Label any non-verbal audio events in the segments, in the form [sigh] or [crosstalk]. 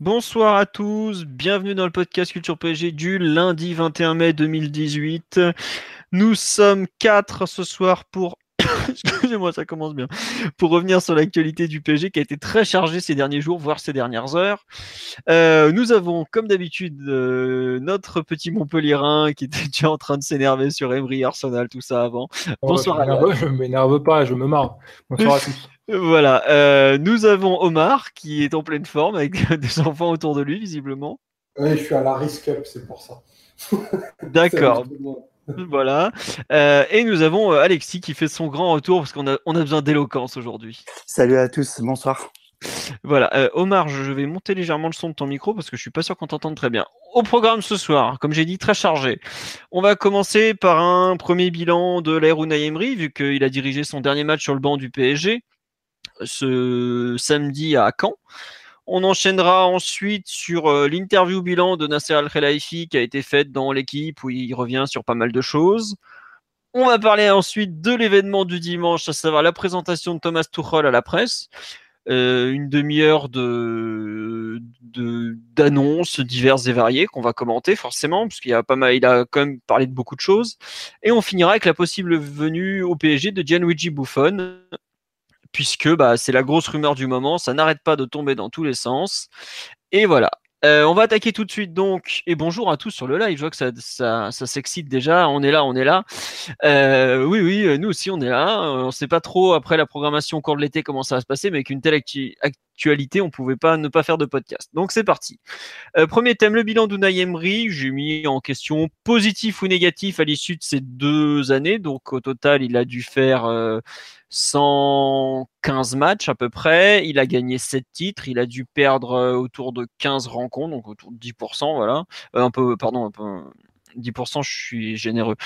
Bonsoir à tous, bienvenue dans le podcast Culture PSG du lundi 21 mai 2018. Nous sommes quatre ce soir pour [coughs] Excusez-moi, ça commence bien. Pour revenir sur l'actualité du PSG qui a été très chargée ces derniers jours, voire ces dernières heures. Euh, nous avons, comme d'habitude, euh, notre petit Montpellierin qui était [laughs] déjà en train de s'énerver sur Emery, Arsenal, tout ça avant. Oh, Bonsoir m'énerve- Je m'énerve pas, je me marre. Bonsoir à [laughs] tous. Voilà, euh, nous avons Omar qui est en pleine forme avec [laughs] des enfants autour de lui, visiblement. Oui, je suis à la Risk Up, c'est pour ça. [laughs] D'accord. Voilà. Euh, et nous avons euh, Alexis qui fait son grand retour parce qu'on a, on a besoin d'éloquence aujourd'hui. Salut à tous, bonsoir. Voilà, euh, Omar, je je vais monter légèrement le son de ton micro parce que je suis pas sûr qu'on t'entende très bien. Au programme ce soir, comme j'ai dit, très chargé. On va commencer par un premier bilan de l'ère Unai Emery, vu qu'il a dirigé son dernier match sur le banc du PSG ce samedi à Caen. On enchaînera ensuite sur euh, l'interview bilan de Nasser Al-Khelaifi qui a été faite dans l'équipe où il revient sur pas mal de choses. On va parler ensuite de l'événement du dimanche, à savoir la présentation de Thomas Tuchel à la presse euh, une demi-heure de de- d'annonces diverses et variées qu'on va commenter forcément, puisqu'il y a pas mal, il a quand même parlé de beaucoup de choses. Et on finira avec la possible venue au PSG de Gianluigi Buffon, puisque bah, c'est la grosse rumeur du moment, ça n'arrête pas de tomber dans tous les sens. Et voilà. Euh, on va attaquer tout de suite donc. Et bonjour à tous sur le live. Je vois que ça, ça, s'excite déjà. On est là, on est là. Euh, oui, oui, euh, nous aussi on est là. On sait pas trop après la programmation au cours de l'été comment ça va se passer, mais avec une telle actu- on pouvait pas ne pas faire de podcast. Donc c'est parti. Euh, premier thème, le bilan d'Unai Emery. J'ai mis en question positif ou négatif à l'issue de ces deux années. Donc au total, il a dû faire euh, 115 matchs à peu près. Il a gagné 7 titres. Il a dû perdre euh, autour de 15 rencontres, donc autour de 10%, voilà. Euh, un peu, pardon, un peu. 10%, je suis généreux.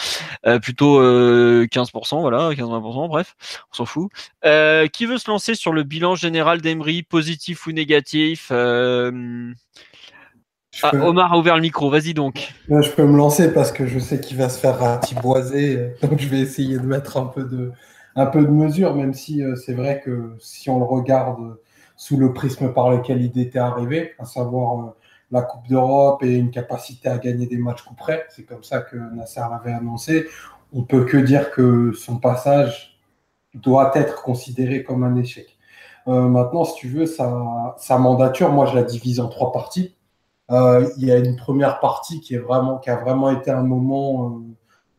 Euh, plutôt euh, 15%, voilà, 15-20%, bref, on s'en fout. Euh, qui veut se lancer sur le bilan général d'Emery, positif ou négatif Euh, ah, peux, Omar a ouvert le micro, vas-y donc. Je peux me lancer parce que je sais qu'il va se faire ratiboiser, euh, [laughs] donc je vais essayer de mettre un peu de, un peu de mesure, même si euh, c'est vrai que si on le regarde euh, sous le prisme par lequel il était arrivé, à savoir euh, la Coupe d'Europe et une capacité à gagner des matchs coup près, c'est comme ça que Nasser l'avait annoncé, on peut que dire que son passage doit être considéré comme un échec. Euh, maintenant, si tu veux, sa, mandature, moi je la divise en trois parties. Euh, il y a une première partie qui, est vraiment, qui a vraiment été un moment euh,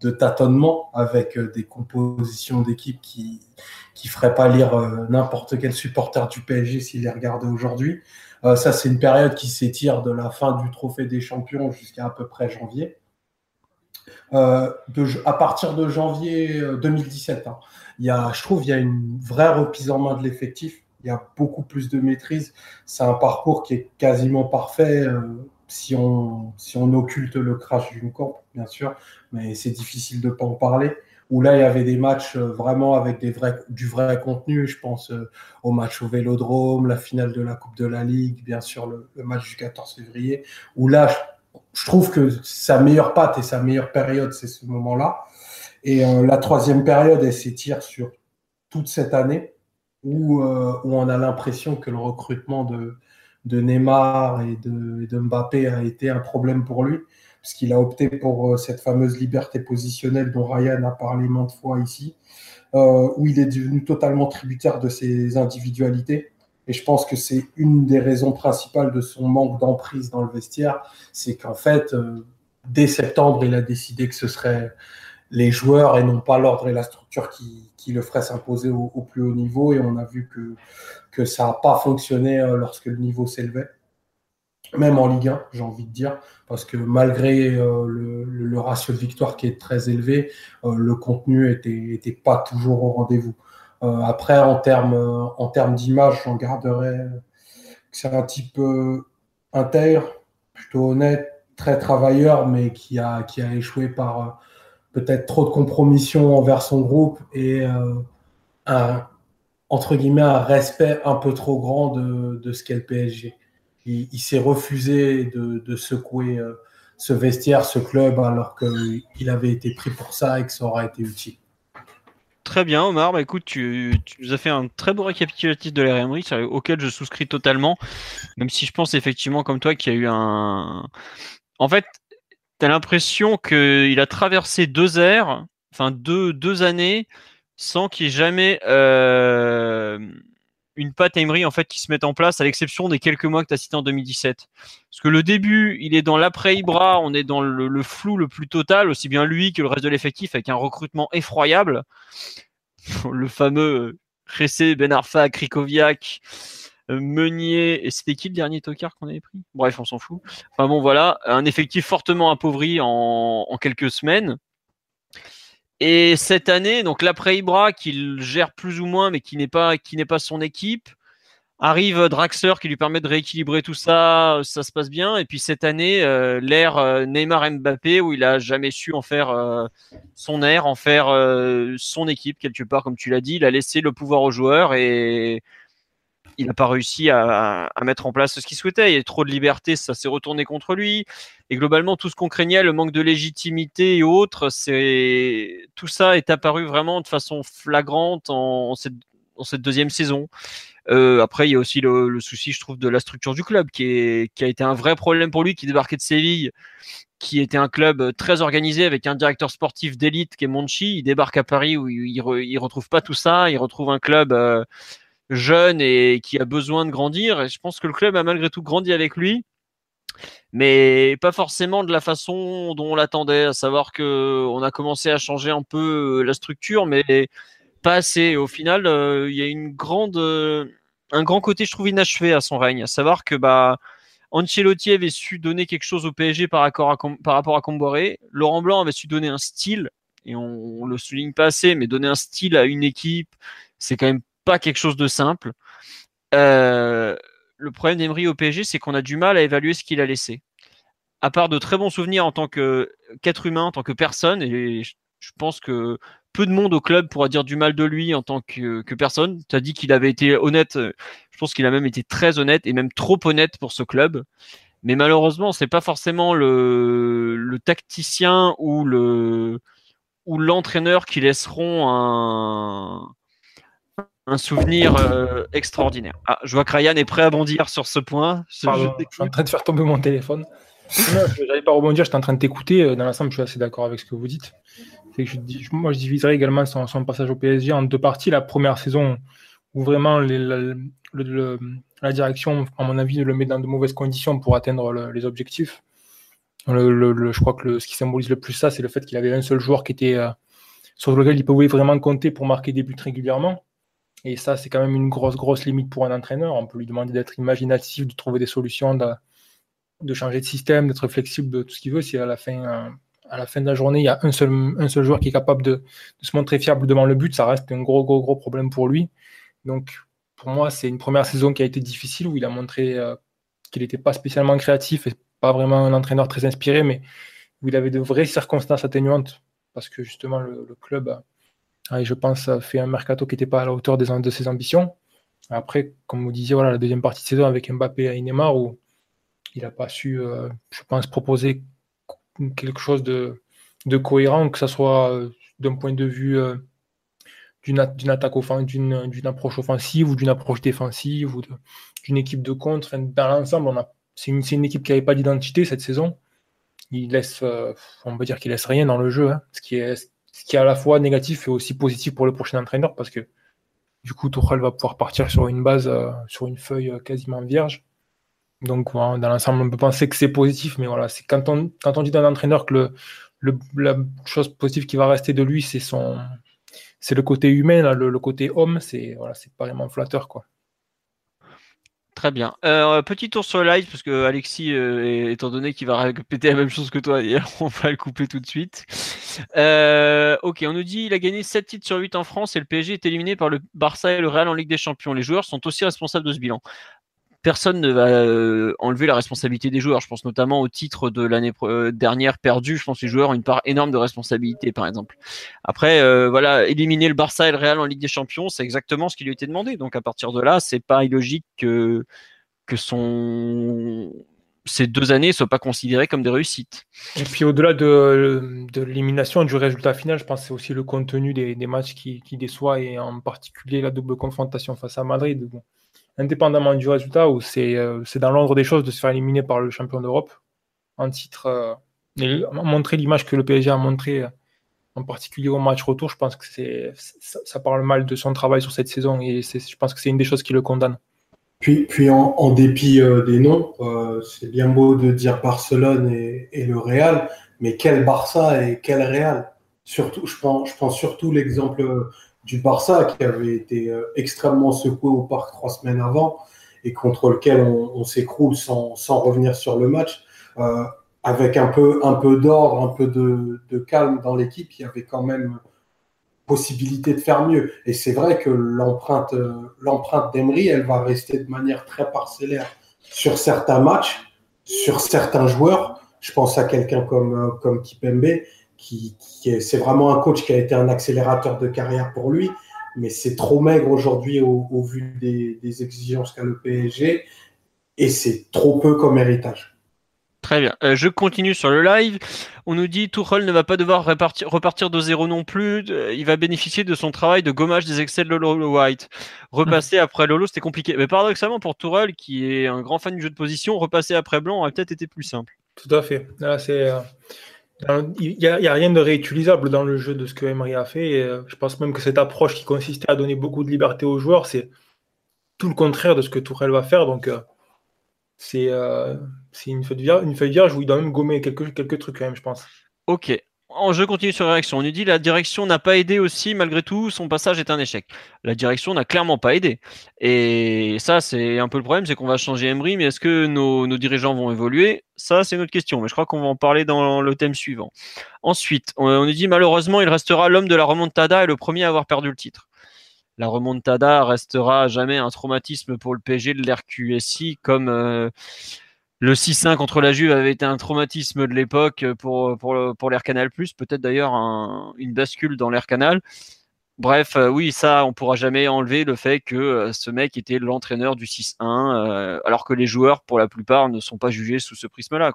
de tâtonnement avec des compositions d'équipe qui qui feraient pas lire n'importe quel supporter du PSG s'il les regardait aujourd'hui. Euh, ça, c'est une période qui s'étire de la fin du Trophée des Champions jusqu'à à peu près janvier. Euh, à partir de janvier euh, 2017, hein, il y a, je trouve il y a une vraie reprise en main de l'effectif. Il y a beaucoup plus de maîtrise. C'est un parcours qui est quasiment parfait euh, si, on, si occulte le crash d'une camp, bien sûr, mais c'est difficile de ne pas en parler. Où là, il y avait des matchs euh, vraiment avec du vrai contenu. Je pense euh, au match au Vélodrome, la finale de la Coupe de la Ligue, bien sûr le, match du 14 février. Où là, je, trouve que sa meilleure patte et sa meilleure période, c'est ce moment-là. Et euh, la troisième période, elle s'étire sur toute cette année où, où on a l'impression que le recrutement de, Neymar et et de, Mbappé a été un problème pour lui, puisqu'il a opté pour euh, cette fameuse liberté positionnelle dont Ryan a parlé maintes fois ici, euh, où il est devenu totalement tributaire de ses individualités. Et je pense que c'est une des raisons principales de son manque d'emprise dans le vestiaire, c'est qu'en fait, euh, dès septembre, il a décidé que ce serait les joueurs et non pas l'ordre et la structure qui, le ferait s'imposer au, plus haut niveau. Et on a vu que, ça n'a pas fonctionné lorsque le niveau s'élevait, même en Ligue 1, j'ai envie de dire, parce que malgré euh, le, ratio de victoire qui est très élevé, euh, le contenu était pas toujours au rendez-vous. après, en termes en d'image, j'en garderai c'est un type intègre, plutôt honnête, très travailleur, mais qui a, qui a échoué par peut-être trop de compromission envers son groupe et un, entre guillemets, un respect un peu trop grand de, de ce qu'est le PSG. Il, s'est refusé de, secouer euh, ce vestiaire, ce club, alors qu'il avait été pris pour ça et que ça aurait été utile. Très bien, Omar. Bah, écoute, tu, nous as fait un très beau récapitulatif de l'ère Emery, auquel je souscris totalement, même si je pense effectivement, comme toi, qu'il y a eu un. En fait, tu as l'impression qu'il a traversé deux ères, enfin deux, deux années, sans qu'il ait jamais euh, une patte Emery en fait qui se mette en place, à l'exception des quelques mois que tu as cités en 2017. Parce que le début, il est dans l'après Ibra, on est dans le, flou le plus total, aussi bien lui que le reste de l'effectif, avec un recrutement effroyable. [laughs] Le fameux Ressé, Ben Arfa, Krikoviak, Meunier, et c'était qui le dernier tocard qu'on avait pris? Bref, on s'en fout. Enfin bon, voilà, un effectif fortement appauvri en quelques semaines. Et cette année, donc l'après Ibra, qu'il gère plus ou moins, mais qui n'est pas, qui n'est pas son équipe, arrive Draxler qui lui permet de rééquilibrer tout ça, ça se passe bien. Et puis cette année, euh, l'ère euh, Neymar Mbappé, où il a jamais su en faire euh, son air, en faire son équipe quelque part, comme tu l'as dit, il a laissé le pouvoir aux joueurs et il n'a pas réussi à, mettre en place ce qu'il souhaitait. Il y a trop de liberté, ça s'est retourné contre lui. Et globalement, tout ce qu'on craignait, le manque de légitimité et autres, tout ça est apparu vraiment de façon flagrante en, cette, deuxième saison. Euh, après, il y a aussi le, souci, je trouve, de la structure du club, qui a été un vrai problème pour lui, qui débarquait de Séville, qui était un club très organisé avec un directeur sportif d'élite qui est Monchi. Il débarque à Paris où il, ne retrouve pas tout ça. Il retrouve un club euh, jeune et qui a besoin de grandir. Et je pense que le club a malgré tout grandi avec lui, mais pas forcément de la façon dont on l'attendait, à savoir que on a commencé à changer un peu euh, la structure, mais pas assez. au final, euh, il y a une grande, euh, un grand côté, je trouve, inachevé à son règne, à savoir que bah Ancelotti avait su donner quelque chose au PSG par, rapport à, Comboiré. Laurent Blanc avait su donner un style, et on, on le souligne pas assez, mais donner un style à une équipe, c'est quand même pas quelque chose de simple. Euh, le problème d'Emery au PSG, c'est qu'on a du mal à évaluer ce qu'il a laissé. À part de très bons souvenirs en tant qu'être humain, en tant que personne, et je pense que peu de monde au club pourra dire du mal de lui en tant que, personne. Tu as dit qu'il avait été honnête, je pense qu'il a même été très honnête et même trop honnête pour ce club. Mais malheureusement, c'est pas forcément le, le, tacticien ou le ou l'entraîneur qui laisseront un, un souvenir euh, extraordinaire. Ah, je vois que Ryan est prêt à bondir sur ce point. Je, suis en train de faire tomber mon téléphone. je n'allais pas rebondir, j'étais en train de t'écouter. Euh, dans l'ensemble, je suis assez d'accord avec ce que vous dites. Que je, moi, je diviserais également son, passage au PSG en deux parties. La première saison où vraiment la, direction, à mon avis, le met dans de mauvaises conditions pour atteindre les objectifs. je crois que ce qui symbolise le plus ça, c'est le fait qu'il avait un seul joueur qui était, euh, sur lequel il pouvait vraiment compter pour marquer des buts régulièrement. Et ça, c'est quand même une grosse, grosse limite pour un entraîneur. On peut lui demander d'être imaginatif, de trouver des solutions, de, changer de système, d'être flexible, de tout ce qu'il veut. Si à la fin, euh, de la journée, il y a un seul, joueur qui est capable de, se montrer fiable devant le but, ça reste un gros, gros, gros problème pour lui. Donc, pour moi, c'est une première saison qui a été difficile, où il a montré euh, qu'il n'était pas spécialement créatif et pas vraiment un entraîneur très inspiré, mais où il avait de vraies circonstances atténuantes, parce que justement, le club ah, je pense, a fait un mercato qui n'était pas à la hauteur de ses ambitions. Après, comme vous disiez, voilà, la deuxième partie de saison avec Mbappé et Neymar, où il n'a pas su, euh, je pense, proposer quelque chose de, cohérent, que ce soit euh, d'un point de vue euh, d'une attaque d'une approche offensive ou d'une approche défensive ou d'une équipe de contre. dans l'ensemble, c'est une, une, équipe qui n'avait pas d'identité cette saison. Il laisse, on peut dire qu'il laisse rien dans le jeu, hein, ce qui est ce qui est à la fois négatif et aussi positif pour le prochain entraîneur parce que du coup Tourelle va pouvoir partir sur une base, euh, sur une feuille euh, quasiment vierge. Donc dans l'ensemble, on peut penser que c'est positif, mais voilà, c'est quand on, dit d'un entraîneur que la chose positive qui va rester de lui, c'est son c'est le côté humain, le, côté homme, c'est voilà, c'est pas flatteur quoi. Très bien. Euh, petit tour sur le live, parce que Alexis, étant donné qu'il va répéter la même chose que toi, [laughs] on va le couper tout de suite. Euh, ok, on nous dit il a gagné 7 titres sur 8 en France et le PSG est éliminé par le Barça et le Real en Ligue des Champions. Les joueurs sont aussi responsables de ce bilan. Personne ne va euh, enlever la responsabilité des joueurs. Je pense notamment au titre de l'année euh, dernière perdu. Je pense que les joueurs ont une part énorme de responsabilité, par exemple. Après, voilà, éliminer le Barça et le Real en Ligue des Champions, c'est exactement ce qui lui a été demandé. Donc à partir de là, c'est pas illogique que que ces deux années ne soient pas considérées comme des réussites. Et puis au-delà de, de l'élimination du résultat final, je pense que c'est aussi le contenu des, matchs qui, déçoit et en particulier la double confrontation face à Madrid. Indépendamment du résultat, où c'est euh, dans l'ordre des choses de se faire éliminer par le champion d'Europe en titre, euh, et montrer l'image que le PSG a montré euh, en particulier au match retour, je pense que c'est ça, ça, parle mal de son travail sur cette saison et je pense que c'est une des choses qui le condamne. Puis, puis en, en dépit euh, des noms, euh, c'est bien beau de dire Barcelone et, et, le Real, mais quel Barça et quel Real? Surtout, je prends, je prends surtout l'exemple du Barça qui avait été euh, extrêmement secoué au parc trois semaines avant et contre lequel on, s'écroule sans, sans, revenir sur le match. Euh, avec un peu, un peu d'ordre, un peu de, calme dans l'équipe, il y avait quand même possibilité de faire mieux. Et c'est vrai que l'empreinte, euh, l'empreinte d'Emery, elle va rester de manière très parcellaire sur certains matchs, sur certains joueurs. Je pense à quelqu'un comme, comme Kipembe, qui, qui est, c'est vraiment un coach qui a été un accélérateur de carrière pour lui, mais c'est trop maigre aujourd'hui au, au, vu des, des exigences qu'a le PSG, et c'est trop peu comme héritage. Très bien. Euh, je continue sur le live. On nous dit Tuchel ne va pas devoir repartir, repartir de zéro non plus. Euh, il va bénéficier de son travail de gommage des excès de Lolo White. Repasser mmh. après Lolo, c'était compliqué. Mais paradoxalement, pour Tuchel, qui est un grand fan du jeu de position, repasser après Blanc aurait peut-être été plus simple. Tout à fait. Là, c'est. Euh, il n'y a, rien de réutilisable dans le jeu de ce que Emery a fait. Euh, je pense même que cette approche qui consistait à donner beaucoup de liberté aux joueurs, c'est tout le contraire de ce que Tourelle va faire. Donc, euh, c'est euh, une, feuille vierge, une vierge où il doit même gommer quelques, quelques trucs quand même, je pense. Ok. En jeu continue sur la direction. On nous dit la direction n'a pas aidé aussi, malgré tout, son passage est un échec. La direction n'a clairement pas aidé. Et ça, c'est un peu le problème, c'est qu'on va changer Emery, mais est-ce que nos, dirigeants vont évoluer? Ça, c'est notre question, mais je crois qu'on va en parler dans le thème suivant. Ensuite, on, on nous dit malheureusement, il restera l'homme de la remontada et le premier à avoir perdu le titre la remontada restera jamais un traumatisme pour le PSG de l'RQSI comme euh, le 6-1 contre la Juve avait été un traumatisme de l'époque pour, pour, pour l'Air Canal+, peut-être d'ailleurs un, une bascule dans l'Air Canal. Bref, euh, oui, ça, on pourra jamais enlever le fait que euh, ce mec était l'entraîneur du 6-1, euh, alors que les joueurs, pour la plupart, ne sont pas jugés sous ce prisme-là.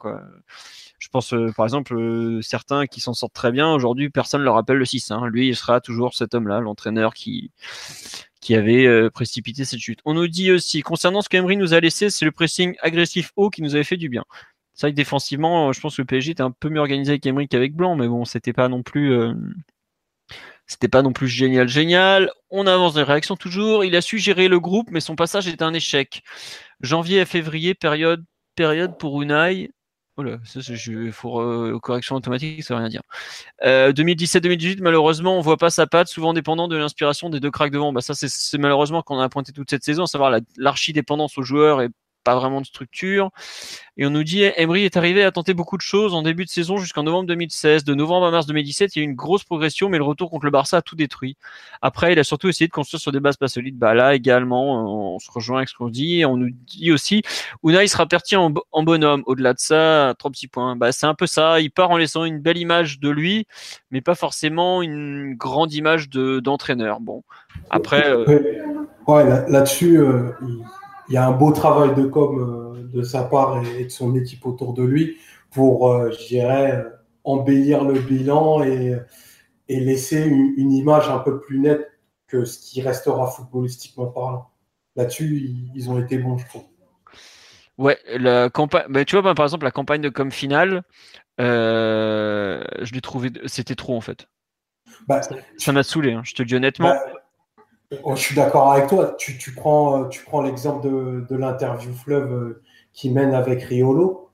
Je pense, euh, par exemple, euh, certains qui s'en sortent très bien, aujourd'hui, personne ne leur rappelle le 6-1. Lui, il sera toujours cet homme-là, l'entraîneur qui, qui avait euh, précipité cette chute. On nous dit aussi, concernant ce qu'Emery nous a laissé, c'est le pressing agressif haut qui nous avait fait du bien. C'est vrai que défensivement, je pense que le PSG était un peu mieux organisé avec Emery qu'avec Blanc, mais bon, c'était pas non plus... C'était pas non plus génial, génial. On avance des réactions toujours. Il a su gérer le groupe, mais son passage était un échec. Janvier à février, période, période pour Unai. Oh là, ça, je, euh, correction automatique, ça veut rien dire. Euh, 2017-2018, malheureusement, on voit pas sa patte, souvent dépendant de l'inspiration des deux cracks devant. Bah, ça, c'est malheureusement qu'on a pointé toute cette saison, à savoir l'archi-dépendance aux joueurs et pas vraiment de structure. Et on nous dit, Emery est arrivé à tenter beaucoup de choses en début de saison jusqu'en novembre 2016. De novembre à mars 2017, il y a eu une grosse progression, mais le retour contre le Barça a tout détruit. Après, il a surtout essayé de construire sur des bases pas solides. Bah là également, on se rejoint avec ce qu'on dit. On nous dit aussi, Unai sera pertinent en, bonhomme. Au-delà de ça, trois petits points. Bah c'est un peu ça. Il part en laissant une belle image de lui, mais pas forcément une grande image de d'entraîneur. Bon, après. Euh... Ouais, là-dessus. Là euh, il y a un beau travail de com euh, de sa part et, de son équipe autour de lui pour, euh, je dirais, embellir le bilan et, et laisser une, une, image un peu plus nette que ce qui restera footballistiquement parlant. Là-dessus, ils, ils, ont été bons, je trouve. Ouais, la campagne, bah, tu vois, bah, par exemple, la campagne de com finale, euh, je l'ai trouvé, c'était trop en fait. Bah, ça m'a saoulé, hein, je te le dis honnêtement. Bah, Oh, je suis d'accord avec toi. Tu, tu prends, tu prends l'exemple de, de l'interview fleuve euh, qui mène avec Riolo.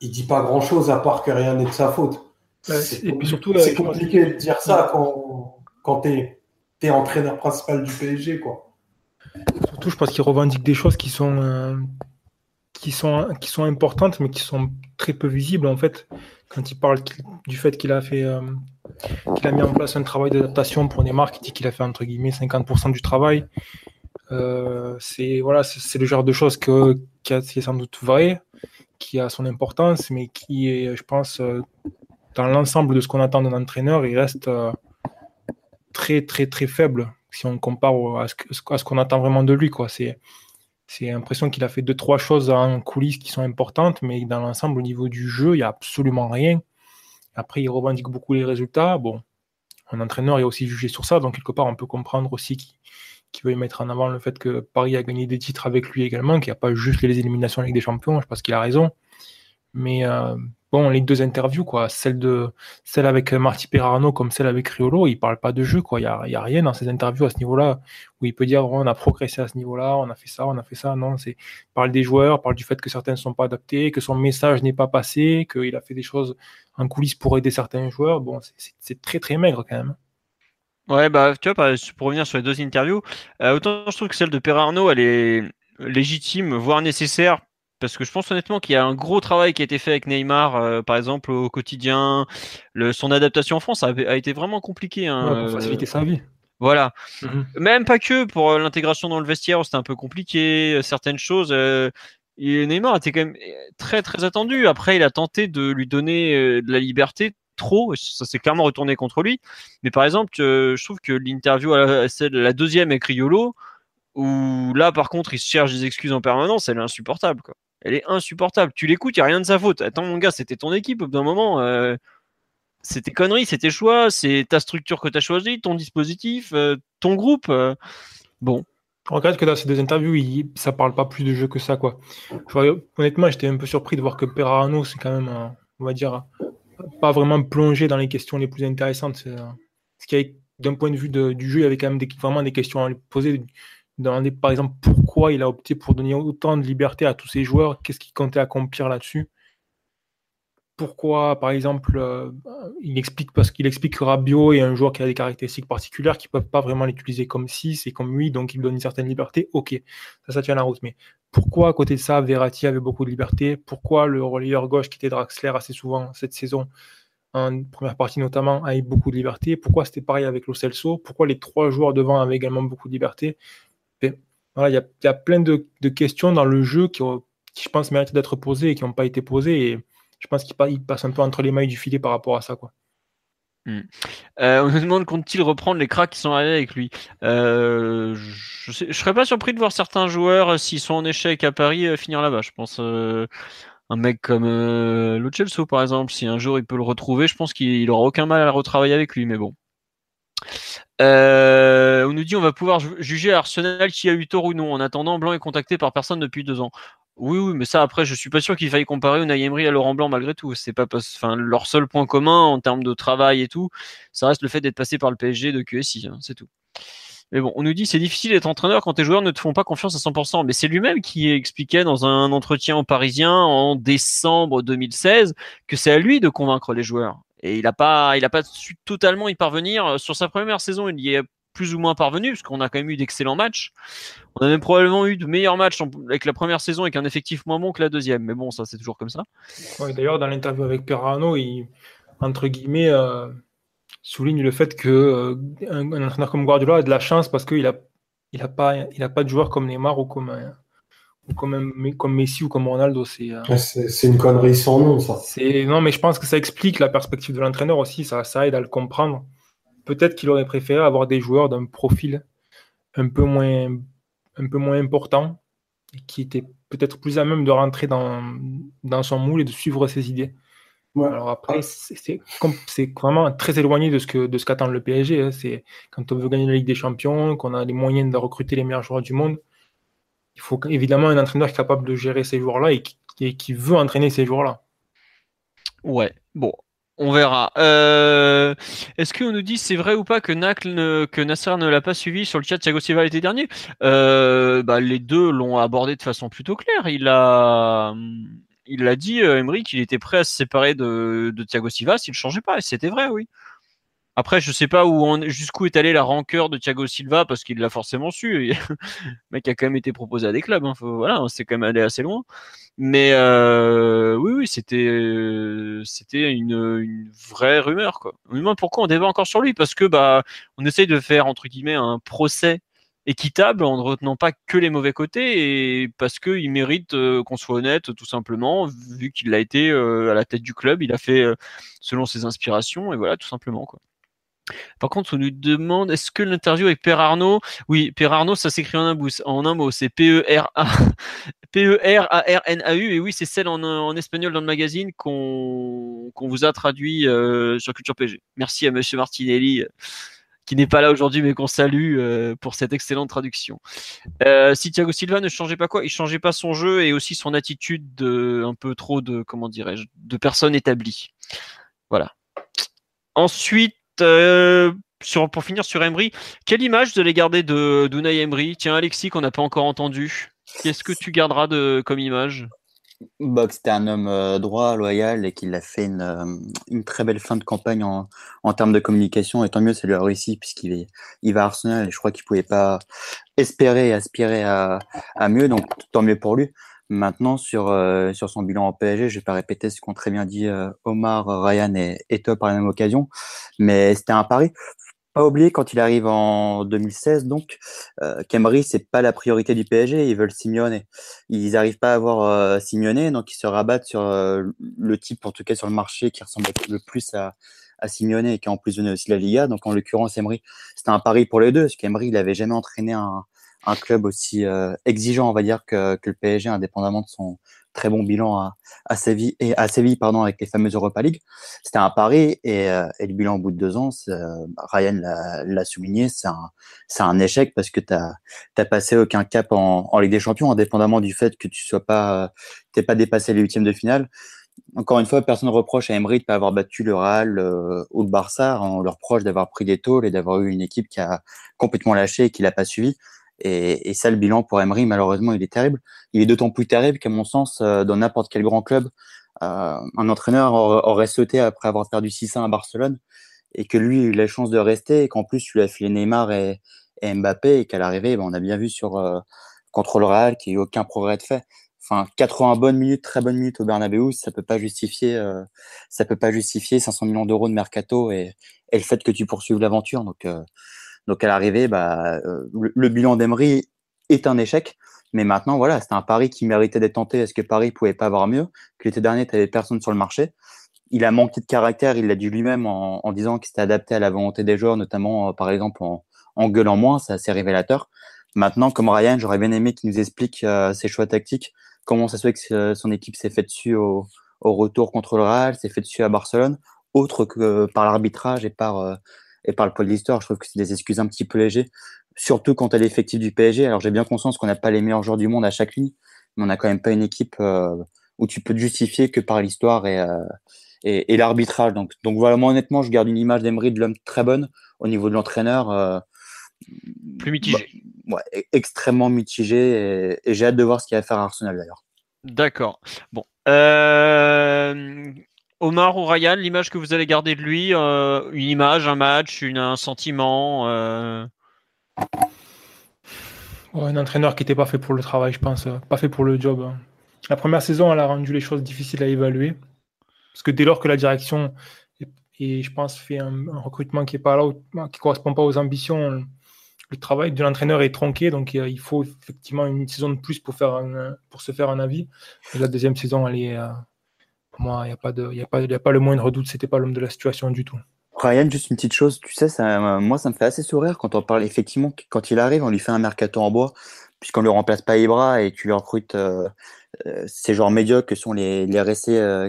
Il dit pas grand chose à part que rien n'est de sa faute. c'est euh, compliqué de dire ça quand, quand tu es, es, entraîneur principal du PSG. Quoi. Surtout, je pense qu'il revendique des choses qui sont, euh, qui, sont, qui sont importantes, mais qui sont très peu visibles en fait. Quand il parle du fait qu'il a fait, euh, qu'il a mis en place un travail d'adaptation pour Neymar, qui dit qu'il a fait entre guillemets 50% du travail. Euh, c'est voilà, c'est le genre de choses que, qui, est sans doute vrai, qui a son importance, mais qui est, je pense, euh, dans l'ensemble de ce qu'on attend d'un entraîneur, il reste très très très faible si on compare à ce, qu'on attend vraiment de lui. Quoi. C'est, c'est l'impression qu'il a fait deux, trois choses en coulisses qui sont importantes, mais dans l'ensemble, au niveau du jeu, il n'y a absolument rien. Après, il revendique beaucoup les résultats. Bon, un entraîneur est aussi jugé sur ça, donc quelque part, on peut comprendre aussi qu'il veut mettre en avant le fait que Paris a gagné des titres avec lui également, qu'il n'y a pas juste les éliminations avec des champions. Je pense qu'il a raison. Mais euh, bon, les deux interviews, quoi, celle, de, celle avec Marty Perarno comme celle avec Riolo, il parle pas de jeu, quoi. Il n'y a, a, rien dans ces interviews à ce niveau-là où il peut dire on a progressé à ce niveau-là, on a fait ça, on a fait ça. Non, c'est parle des joueurs, parle du fait que certains ne sont pas adaptés, que son message n'est pas passé, qu'il a fait des choses en coulisses pour aider certains joueurs. Bon, c'est très très maigre quand même. Ouais, bah, tu vois, pour revenir sur les deux interviews, euh, autant je trouve que celle de Perarno, elle est légitime, voire nécessaire parce que je pense honnêtement qu'il y a un gros travail qui a été fait avec Neymar, euh, par exemple au quotidien. Le, son adaptation en France a, a été vraiment compliqué. Hein, pour euh, faciliter sa vie. Voilà. Mhm. Même pas que pour euh, l'intégration dans le vestiaire, c'était un peu compliqué. Certaines choses. et Neymar était quand même très très attendu. Après, il a tenté de lui donner de la liberté trop. Ça s'est clairement retourné contre lui. Mais par exemple, je trouve que l'interview, celle la deuxième avec Riolo, où là par contre il se cherche des excuses en permanence, elle est insupportable. Quoi elle est insupportable. Tu l'écoutes, il n'y a rien de sa faute. Attends, mon gars, c'était ton équipe au bout d'un moment. Euh, c'était conneries, c'était choix, c'est ta structure que tu as choisie, ton dispositif, euh, ton groupe. Euh. bon. Je regrette que dans ces deux interviews, il, ça parle pas plus de jeu que ça. quoi. honnêtement, j'étais un peu surpris de voir que Perarano, c'est quand même, on va dire, pas vraiment plongé dans les questions les plus intéressantes. Ce qui d'un point de vue du jeu, il y avait quand même vraiment des questions à lui poser demander par exemple pourquoi il a opté pour donner autant de liberté à tous ses joueurs, qu'est-ce qu'il comptait accomplir là-dessus? Pourquoi, par exemple, euh, il explique parce qu'il explique que Rabiot est un joueur qui a des caractéristiques particulières qui ne peuvent pas vraiment l'utiliser comme 6 et comme 8, donc il donne une certaine liberté. Ok, ça, ça tient la route. Mais pourquoi, à côté de ça, Verratti avait beaucoup de liberté? Pourquoi le relayeur gauche qui était Draxler assez souvent cette saison en première partie notamment, a eu beaucoup de liberté? Pourquoi c'était pareil avec Lo Celso? Pourquoi les trois joueurs devant avaient également beaucoup de liberté? Il y, a plein de, questions dans le jeu qui, je pense, méritent d'être posées et qui n'ont pas été posées. Et je pense qu'il passe un peu entre les mailles du filet par rapport à ça. Quoi. Hmm. Euh, on nous demande compte-t-il reprendre les cracks qui sont arrivés avec lui? Euh, Je ne serais pas surpris de voir certains joueurs, euh, s'ils sont en échec à Paris, finir là-bas. Je pense un mec comme Lo Celso, par exemple, si un jour il peut le retrouver, je pense qu'il n'aura aucun mal à retravailler avec lui. Mais bon. Euh, on nous dit on va pouvoir juger Arsenal qui a eu tort ou non. En attendant, Blanc est contacté par personne depuis deux ans. Oui, oui, mais ça après, je suis pas sûr qu'il faille comparer Unai Emery à Laurent Blanc malgré tout. C'est pas, enfin, leur seul point commun en termes de travail et tout, ça reste le fait d'être passé par le PSG de QSI, hein, c'est tout. Mais bon, on nous dit c'est difficile d'être entraîneur quand tes joueurs ne te font pas confiance à 100%. Mais c'est lui-même qui expliquait dans un entretien au Parisien en décembre 2016 que c'est à lui de convaincre les joueurs. Et il n'a pas, il a pas su totalement y parvenir. Sur sa première saison, il y est plus ou moins parvenu, parce qu'on a quand même eu d'excellents matchs. On a même probablement eu de meilleurs matchs avec la première saison avec un effectif moins bon que la deuxième. Mais bon, ça, c'est toujours comme ça. D'ailleurs, dans l'interview avec Perrano, il, entre guillemets, euh, souligne le fait qu'un euh, un entraîneur comme Guardiola a de la chance parce qu'il n'a il a pas, pas de joueurs comme Neymar ou comme, euh, comme, comme Messi ou comme Ronaldo. Euh, c'est une connerie sans nom, ça. Non, mais je pense que ça explique la perspective de l'entraîneur aussi, ça, ça aide à le comprendre. Peut-être qu'il aurait préféré avoir des joueurs d'un profil un peu moins, un peu moins important, qui étaient peut-être plus à même de rentrer dans, dans son moule et de suivre ses idées. Alors après, c'est vraiment très éloigné de ce que de ce qu'attend le PSG. Hein. C'est quand on veut gagner la Ligue des Champions, qu'on a les moyens de recruter les meilleurs joueurs du monde, il faut évidemment un entraîneur capable de gérer ces joueurs-là et qui, veut entraîner ces joueurs-là. Ouais, bon, on verra. Euh, est-ce qu'on nous dit c'est vrai ou pas que, que Nasser ne l'a pas suivi sur le chat Thiago Silva l'été dernier? Euh, bah, Les deux l'ont abordé de façon plutôt claire. Il a, il a dit, euh, Emery, qu'il était prêt à se séparer de, de Thiago Silva s'il ne changeait pas. Et c'était vrai, oui. Après, je sais pas où jusqu'où est allée la rancœur de Thiago Silva parce qu'il l'a forcément su. [laughs] le mec a quand même été proposé à des clubs. Hein. voilà, c'est quand même allé assez loin. Mais euh, oui, oui, c'était euh, c'était une, une, vraie rumeur quoi. pourquoi on débat encore sur lui? Parce que bah on essaye de faire entre guillemets un procès équitable en ne retenant pas que les mauvais côtés et parce qu'il mérite euh, qu'on soit honnête tout simplement vu qu'il a été euh, à la tête du club, il a fait selon ses inspirations et voilà tout simplement quoi. Par contre, on nous demande est-ce que l'interview avec Père Arnaud Oui, Père Arnaud, ça s'écrit en un, en un mot, c'est P-E-R-A. P-E-R-A-R-N-A-U, [laughs] et oui, c'est celle en, espagnol dans le magazine qu'on vous a traduit sur Culture PG. Merci à Monsieur Martinelli qui n'est pas là aujourd'hui, mais qu'on salue euh, pour cette excellente traduction. Euh, si Thiago Silva ne changeait pas quoi Il changeait pas son jeu et aussi son attitude de un peu trop de comment dirais-je de personnes établies. Voilà. Ensuite, euh, sur, pour finir sur Emery, quelle image vous allez garder de d'Unai Emery? Tiens, Alexis, qu'on n'a pas encore entendu. Qu'est-ce que tu garderas de comme image? Bah, c'était un homme euh, droit, loyal et qu'il a fait une, euh, une, très belle fin de campagne en, en, termes de communication. Et tant mieux, ça lui a réussi puisqu'il il va à Arsenal et je crois qu'il pouvait pas espérer et aspirer à, mieux. Donc tant mieux pour lui. Maintenant, sur, euh, sur son bilan en PSG, je vais pas répéter ce qu'ont très bien dit Omar, Ryan et, et Top par la même occasion, mais c'était un pari pas oublier quand il arrive en 2016, donc, euh, Kemry, c'est pas la priorité du PSG, ils veulent Simeone. Ils n'arrivent pas à avoir euh, Simeone, donc ils se rabattent sur euh, le type, en tout cas sur le marché, qui ressemble le plus à, à Simeone et qui en plus donné aussi la Liga. Donc en l'occurrence, Emery, c'était un pari pour les deux, parce qu'Emery, il avait jamais entraîné un, un club aussi euh, exigeant, on va dire, que, que le PSG, indépendamment de son, très bon bilan à, à Séville et à Séville pardon avec les fameuses Europa League. C'était un pari et, euh, et, le bilan au bout de deux ans, euh, Ryan l'a souligné, c'est un, un échec parce que tu n'as passé aucun cap en, en, Ligue des Champions, indépendamment du fait que tu sois pas, t'es pas dépassé les huitièmes de finale. Encore une fois, personne ne reproche à Emery de pas avoir battu le Real euh, ou le Barça. On leur reproche d'avoir pris des tôles et d'avoir eu une équipe qui a complètement lâché et qui l'a pas suivi. Et, et, ça, le bilan pour Emery, malheureusement, il est terrible. Il est d'autant plus terrible qu'à mon sens, euh, dans n'importe quel grand club, euh, un entraîneur aurait sauté après avoir perdu 6-1 à Barcelone et que lui a eu la chance de rester et qu'en plus, tu lui as filé Neymar et, et Mbappé et qu'à l'arrivée, ben, on a bien vu sur euh, contre le Real qu'il n'y a eu aucun progrès de fait. Enfin, 80 bonnes minutes, très bonnes minutes au Bernabeu, ça peut pas justifier, euh, ça peut pas justifier 500 millions d'euros de mercato et, et, le fait que tu poursuives l'aventure. Donc, euh, donc à l'arrivée, bah, euh, le, bilan d'Emery est un échec. Mais maintenant, voilà, c'était un pari qui méritait d'être tenté. Est-ce que Paris pouvait pas avoir mieux Que l'été dernier, tu n'avais personne sur le marché? Il a manqué de caractère, il l'a dit lui-même en, disant qu'il s'était adapté à la volonté des joueurs, notamment euh, par exemple en, en gueulant moins, c'est assez révélateur. Maintenant, comme Ryan, j'aurais bien aimé qu'il nous explique euh, ses choix tactiques, comment ça se fait que son équipe s'est fait dessus au, au, retour contre le Real, s'est fait dessus à Barcelone, autre que par l'arbitrage et par et par le pôle d'histoire. Je trouve que c'est des excuses un petit peu légers, surtout quand elle est l'effectif du PSG. Alors j'ai bien conscience qu'on n'a pas les meilleurs joueurs du monde à chaque ligne, mais on n'a quand même pas une équipe euh, où tu peux te justifier que par l'histoire et, euh, et, et l'arbitrage. Donc, donc voilà, moi honnêtement, je garde une image d'Emery de l'homme très bonne au niveau de l'entraîneur. Euh, Plus mitigé. Bah, ouais, e-, extrêmement mitigé et, et j'ai hâte de voir ce qu'il va faire à Arsenal d'ailleurs. D'accord. Bon. Euh, Omar ou Ryan, l'image que vous allez garder de lui, euh, une image, un match, une, un sentiment euh... Un entraîneur qui n'était pas fait pour le travail, je pense, euh, pas fait pour le job. Hein. La première saison, elle a rendu les choses difficiles à évaluer. Parce que dès lors que la direction, et je pense, fait un, recrutement qui est pas là, qui correspond pas aux ambitions, le travail de l'entraîneur est tronqué, donc il faut effectivement une saison de plus pour, faire pour se faire un avis. La deuxième saison, elle est, pour moi, il n'y a, pas de, y a, pas, a pas le moindre doute, c'était pas l'homme de la situation du tout. Ryan, juste une petite chose, tu sais, ça, moi, ça me fait assez sourire quand on parle effectivement, quand il arrive, on lui fait un mercato en bois, puisqu'on ne le remplace pas Ibra et tu lui recrutes euh, euh, ces joueurs médiocres que sont les, les RSC euh,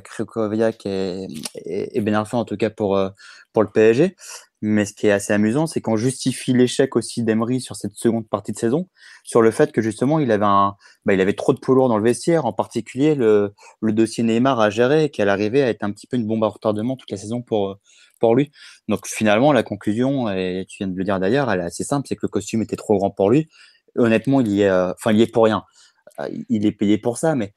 et, et, et Ben en tout cas pour, euh, pour le PSG. Mais ce qui est assez amusant, c'est qu'on justifie l'échec aussi d'Emery sur cette seconde partie de saison, sur le fait que justement il avait un, bah, il avait trop de poids lourd dans le vestiaire, en particulier le, le dossier Neymar à gérer, qui allait arriver à être un petit peu une bombe à retardement toute la saison pour pour lui. Donc finalement la conclusion, et tu viens de le dire d'ailleurs, elle est assez simple, c'est que le costume était trop grand pour lui. Honnêtement, il y est, enfin il y est pour rien. Il est payé pour ça, mais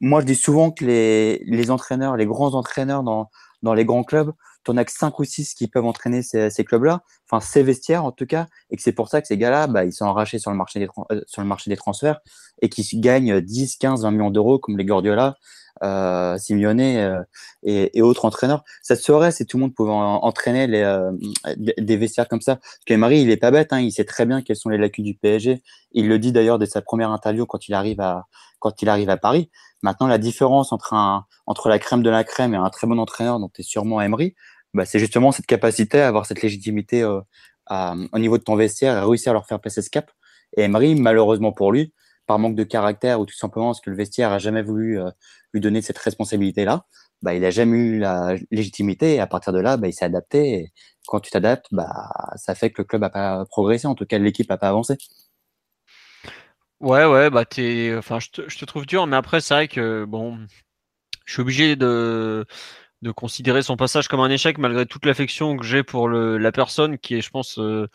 moi je dis souvent que les les entraîneurs, les grands entraîneurs dans dans les grands clubs en as que 5 ou 6 qui peuvent entraîner ces, ces clubs-là, enfin ces vestiaires en tout cas, et que c'est pour ça que ces gars-là, bah, ils sont arrachés sur le marché des, euh, sur le marché des transferts et qui gagnent 10, 15, 20 millions d'euros comme les Guardiola, euh, Simeone euh, et, et, autres entraîneurs. Ça serait si tout le monde pouvait entraîner les, euh, des vestiaires comme ça. Parce que Marie, il est pas bête, hein, il sait très bien quelles sont les lacunes du PSG. Il le dit d'ailleurs dès sa première interview quand il arrive à, quand il arrive à Paris. Maintenant, la différence entre, un, entre la crème de la crème et un très bon entraîneur, dont est sûrement Emery, bah, c'est justement cette capacité à avoir cette légitimité euh, à, au niveau de ton vestiaire et réussir à leur faire passer ce cap. Et Emery, malheureusement pour lui, par manque de caractère ou tout simplement parce que le vestiaire a jamais voulu euh, lui donner cette responsabilité-là, bah, il a jamais eu la légitimité et à partir de là, bah, il s'est adapté. Et quand tu t'adaptes, ça fait que le club n'a pas progressé, en tout cas l'équipe n'a pas avancé. Ouais, ouais, bah enfin, je te, je te trouve dur, mais après c'est vrai que bon, je suis obligé de de considérer son passage comme un échec malgré toute l'affection que j'ai pour la personne qui est, je pense, euh,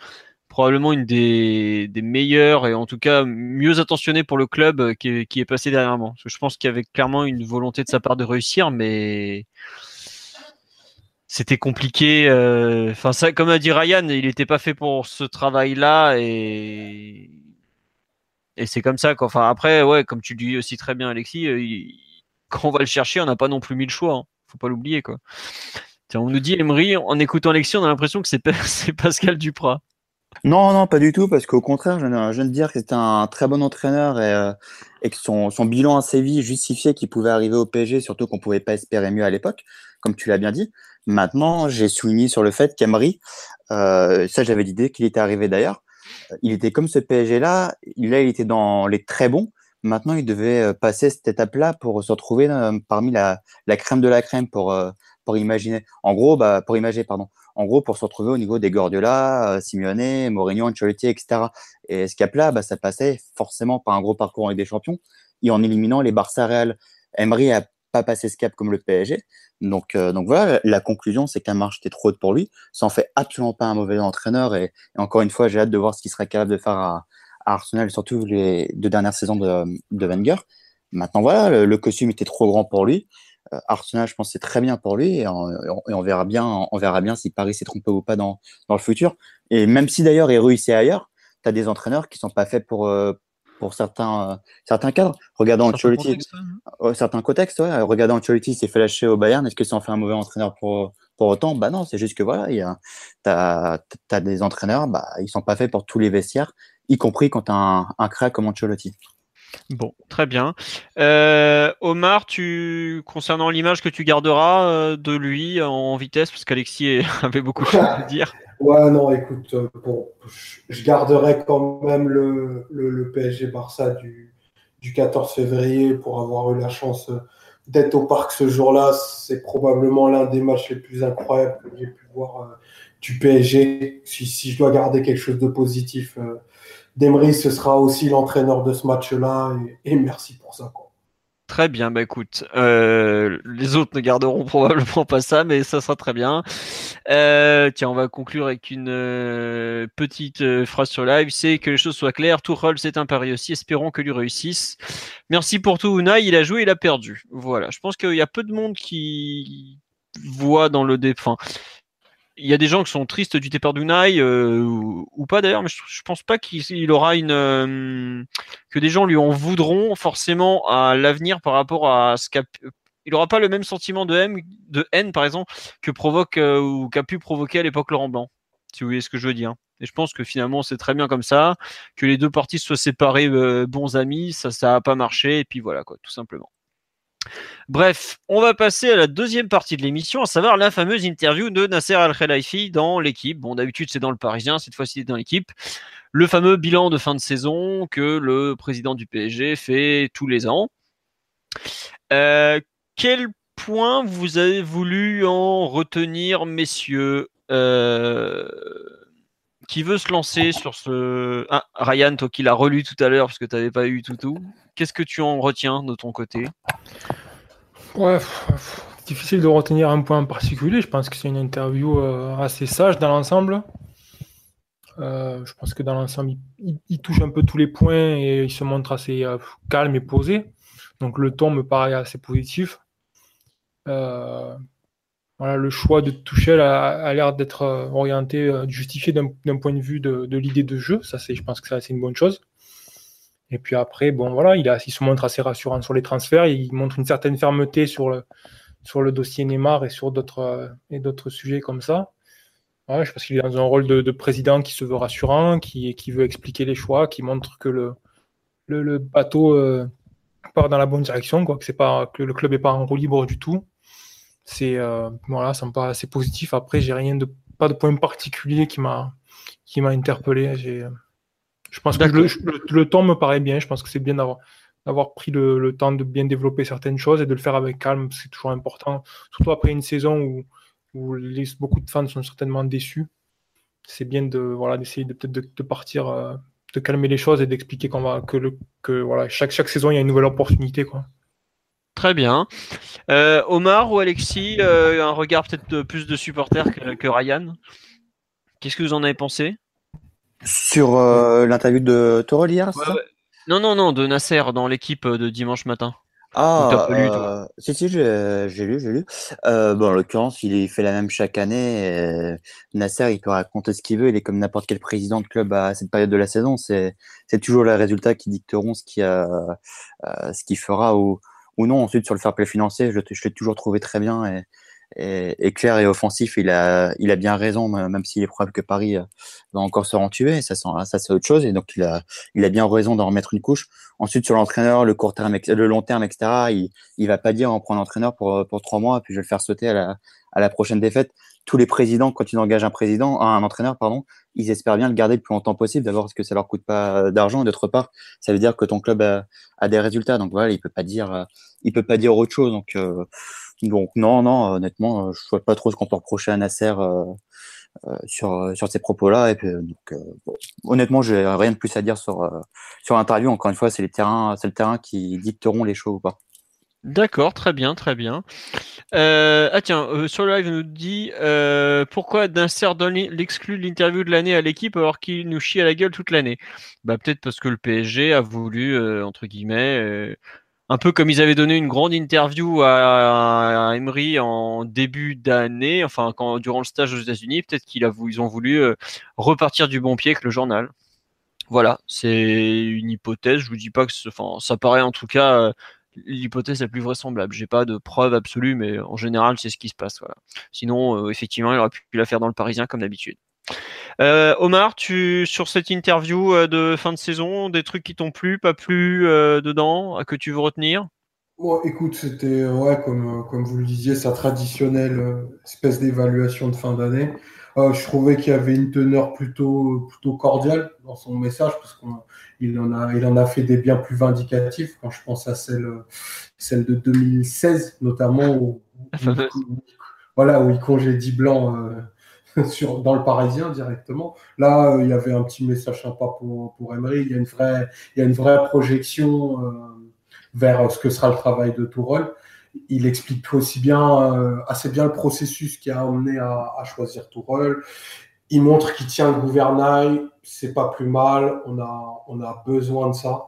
probablement une des, meilleures et en tout cas mieux attentionnée pour le club euh, qui est, qui passé derrière moi. je pense qu'il y avait clairement une volonté de sa part de réussir, mais c'était compliqué. euh, comme a dit Ryan, il n'était pas fait pour ce travail-là et c'est comme ça. Quoi. Enfin, après, ouais, comme tu dis aussi très bien, Alexis, quand on va le chercher, on n'a pas non plus mis le choix. Hein. Faut pas l'oublier, quoi. Tiens, on nous dit Emery, en écoutant Alexis, on a l'impression que c'est Pa- [laughs] c'est Pascal Duprat. Non, non, pas du tout, parce qu'au contraire, je viens, de dire que c'était un très bon entraîneur et, euh, que son, bilan à Séville justifiait qu'il pouvait arriver au PSG, surtout qu'on pouvait pas espérer mieux à l'époque, comme tu l'as bien dit. Maintenant, j'ai souligné sur le fait qu'Emery, euh, ça j'avais l'idée qu'il était arrivé d'ailleurs, il était comme ce PSG-là, là il était dans les très bons, maintenant il devait euh, passer cette étape-là pour se retrouver euh, parmi la, la crème de la crème pour, euh, pour imaginer, en gros, bah, pour imaginer, pardon, en gros, pour se retrouver au niveau des Guardiola, Simeone, Mourinho, Ancelotti, etc. Et ce cap-là, bah, ça passait forcément par un gros parcours avec des champions et en éliminant les Barça Real. Emery a pas passé ce cap comme le PSG. Donc, euh, donc voilà, la conclusion, c'est la marche était trop haute pour lui. Ça en fait absolument pas un mauvais entraîneur. Et, et encore une fois, j'ai hâte de voir ce qu'il sera capable de faire à, à Arsenal, surtout les deux dernières saisons de, de Wenger. Maintenant, voilà, le, le costume était trop grand pour lui. Euh, Arsenal, je pense, c'est très bien pour lui et on, et on verra bien, on verra bien si Paris s'est trompé ou pas dans, dans le futur. Et même si d'ailleurs il réussit ailleurs, tu as des entraîneurs qui sont pas faits pour, euh, pour certains, euh, certains cadres. Regardons Ancelotti, euh, certains contextes, ouais. Regardons Ancelotti, il s'est fait lâcher au Bayern. Est-ce que ça en fait un mauvais entraîneur pour, pour autant? Bah non, c'est juste que voilà, il y a, t'as, t'as des entraîneurs, bah ils sont pas faits pour tous les vestiaires, y compris quand t'as un, un crack comme Ancelotti. Bon, très bien. Euh, Omar, tu concernant l'image que tu garderas euh, de lui en vitesse, parce qu'Alexis [laughs] avait beaucoup de choses à dire. Ouais, non, écoute, euh, bon, je- garderai quand même le, le, le PSG Barça du, du 14 février pour avoir eu la chance d'être au parc ce jour-là. C'est probablement l'un des matchs les plus incroyables que j'ai pu voir euh, du PSG. Si, si je dois garder quelque chose de positif euh, d'Emery, ce sera aussi l'entraîneur de ce match-là. Et, merci pour ça. Quoi. Très bien, bah écoute, euh, les autres ne garderont [laughs] probablement pas ça, mais ça sera très bien. Euh, tiens, on va conclure avec une euh, petite phrase sur live, c'est que les choses soient claires, Tuchel c'est un pari aussi, espérons que lui réussisse. Merci pour tout Unai, il a joué, il a perdu. Voilà, je pense qu'il y a peu de monde qui voit dans le dé... Enfin, il y a des gens qui sont tristes du départ d'Unai, euh, ou, pas d'ailleurs, mais je, pense pas qu'il il aura une... euh, que des gens lui en voudront forcément à l'avenir par rapport à ce qu'a il aura pas le même sentiment de haine, de haine par exemple que provoque euh, ou qu'a pu provoquer à l'époque Laurent Blanc si vous voyez ce que je veux dire. Et je pense que finalement c'est très bien comme ça que les deux parties soient séparées euh, bons amis ça ça a pas marché et puis voilà quoi tout simplement Bref, on va passer à la deuxième partie de l'émission, à savoir la fameuse interview de Nasser Al-Khelaifi dans l'équipe. Bon, d'habitude, c'est dans le Parisien, cette fois-ci, c'est dans l'équipe. Le fameux bilan de fin de saison que le président du PSG fait tous les ans. Euh, quel point vous avez voulu en retenir, messieurs euh, Qui veut se lancer sur ce... Ah, Ryan, toi qui l'as relu tout à l'heure parce que tu n'avais pas eu tout tout. Qu'est-ce que tu en retiens de ton côté? Ouais, difficile de retenir un point en particulier. Je pense que c'est une interview euh, assez sage dans l'ensemble. Euh, je pense que dans l'ensemble, il touche un peu tous les points et il se montre assez euh, calme et posé. Donc le ton me paraît assez positif. Euh, voilà, le choix de Tuchel a, l'air d'être orienté, justifié d'un point de vue de, l'idée de jeu. Ça, je pense que c'est une bonne chose. Et puis après, bon, voilà, il, a, se montre assez rassurant sur les transferts. Il montre une certaine fermeté sur le, dossier Neymar et sur d'autres d'autres sujets comme ça. je pense qu'il est dans un rôle de, président qui se veut rassurant, qui, veut expliquer les choix, qui montre que le, bateau euh, part dans la bonne direction, quoi, que, pas, que le club n'est pas en roue libre du tout. C'est euh, voilà, ça me paraît assez positif. Après, j'ai rien de pas de point particulier qui m'a qui m'a interpellé. J'ai, je pense que le, temps me paraît bien. Je pense que c'est bien d'avoir d'avoir pris le, temps de bien développer certaines choses et de le faire avec calme, c'est toujours important. Surtout après une saison où, où beaucoup de fans sont certainement déçus. C'est bien de voilà d'essayer de peut-être de, partir, euh, de calmer les choses et d'expliquer qu'on va que le que voilà chaque chaque saison il y a une nouvelle opportunité quoi. Très bien. Euh, Omar ou Alexis, euh, un regard peut-être plus de supporters que, Ryan? Qu'est-ce que vous en avez pensé? Sur l'interview de Torol hier non, non, non, de Nasser dans l'équipe euh, de dimanche matin. Ah, euh, si, si, j'ai lu, j'ai lu. Euh, bon, en l'occurrence, il fait la même chaque année. Nasser, il peut raconter ce qu'il veut. Il est comme n'importe quel président de club à cette période de la saison. C'est toujours les résultats qui dicteront ce qui ce qu'il fera ou, ou non. Ensuite, sur le fair play financier, je, l'ai toujours trouvé très bien et, clair et offensif. Il a, bien raison, même s'il est probable que Paris euh, va encore se rentuer. Ça, ça c'est autre chose. Et donc, il a, bien raison d'en remettre une couche. Ensuite, sur l'entraîneur, le court terme, le long terme, etc., il, il va pas dire on prend l'entraîneur pour, pour trois mois, puis je vais le faire sauter à la prochaine défaite. Tous les présidents, quand ils engagent un président, un entraîneur, pardon, ils espèrent bien le garder le plus longtemps possible. D'abord parce que ça leur coûte pas d'argent, d'autre part, ça veut dire que ton club a, des résultats. Donc voilà, il peut pas dire, il peut pas dire autre chose. Donc euh, non, non, honnêtement, je vois pas trop ce qu'on peut reprocher à Nasser euh, euh, sur, sur ces propos-là. Et puis, donc, euh, honnêtement, j'ai rien de plus à dire sur, sur l'interview. Encore une fois, c'est les terrains, c'est le terrain qui dicteront les choses ou pas. D'accord, très bien, très bien. ah tiens, sur le live, nous dit pourquoi Nasser donne l'exclut de l'interview de l'année à l'équipe alors qu'il nous chie à la gueule toute l'année? Bah peut-être parce que le PSG a voulu entre guillemets un peu comme ils avaient donné une grande interview à, Emery en début d'année, enfin quand durant le stage aux États-Unis, peut-être qu'ils ont voulu euh, repartir du bon pied avec le journal. Voilà, c'est une hypothèse. Je vous dis pas que, ça paraît en tout cas euh, l'hypothèse la plus vraisemblable. J'ai pas de preuve absolue, mais en général, c'est ce qui se passe. Sinon, euh, effectivement, il aurait pu la faire dans le Parisien comme d'habitude. Euh, Omar, tu sur cette interview euh, de fin de saison, des trucs qui t'ont plu, pas plu dedans, que tu veux retenir? Bon, écoute, c'était ouais, comme, comme vous le disiez, sa traditionnelle espèce d'évaluation de fin d'année. je trouvais qu'il y avait une teneur plutôt, plutôt cordiale dans son message, parce qu'il en, a, il en a fait des bien plus vindicatifs, quand je pense à celle, celle de 2016, notamment, où, voilà, où il congédie Blanc [laughs] sur, dans le Parisien directement. Là, euh, il y avait un petit message sympa pour, pour Emery. Il y a une vraie, il y a une vraie projection euh, vers ce que sera le travail de Tourelle. Il explique aussi bien, euh, assez bien le processus qui a amené à, à choisir Tourelle. Il montre qu'il tient le gouvernail. C'est pas plus mal. On a, besoin de ça.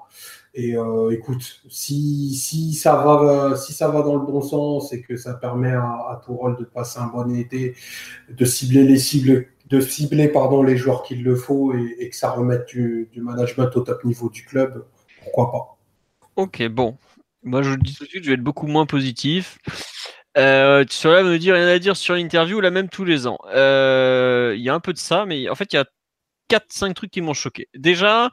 Et euh, écoute, si, ça va, si ça va dans le bon sens et que ça permet à, Tourol de passer un bon été, de cibler les cibles, de cibler pardon, les joueurs qu'il le faut et, que ça remette du, management au top niveau du club, pourquoi pas. Ok, bon. Moi, je le dis tout de suite, je vais être beaucoup moins positif. Euh, là me dit rien à dire sur l'interview, là même tous les ans. Euh, il y a un peu de ça, mais en fait, il y a 4-5 trucs qui m'ont choqué. Déjà,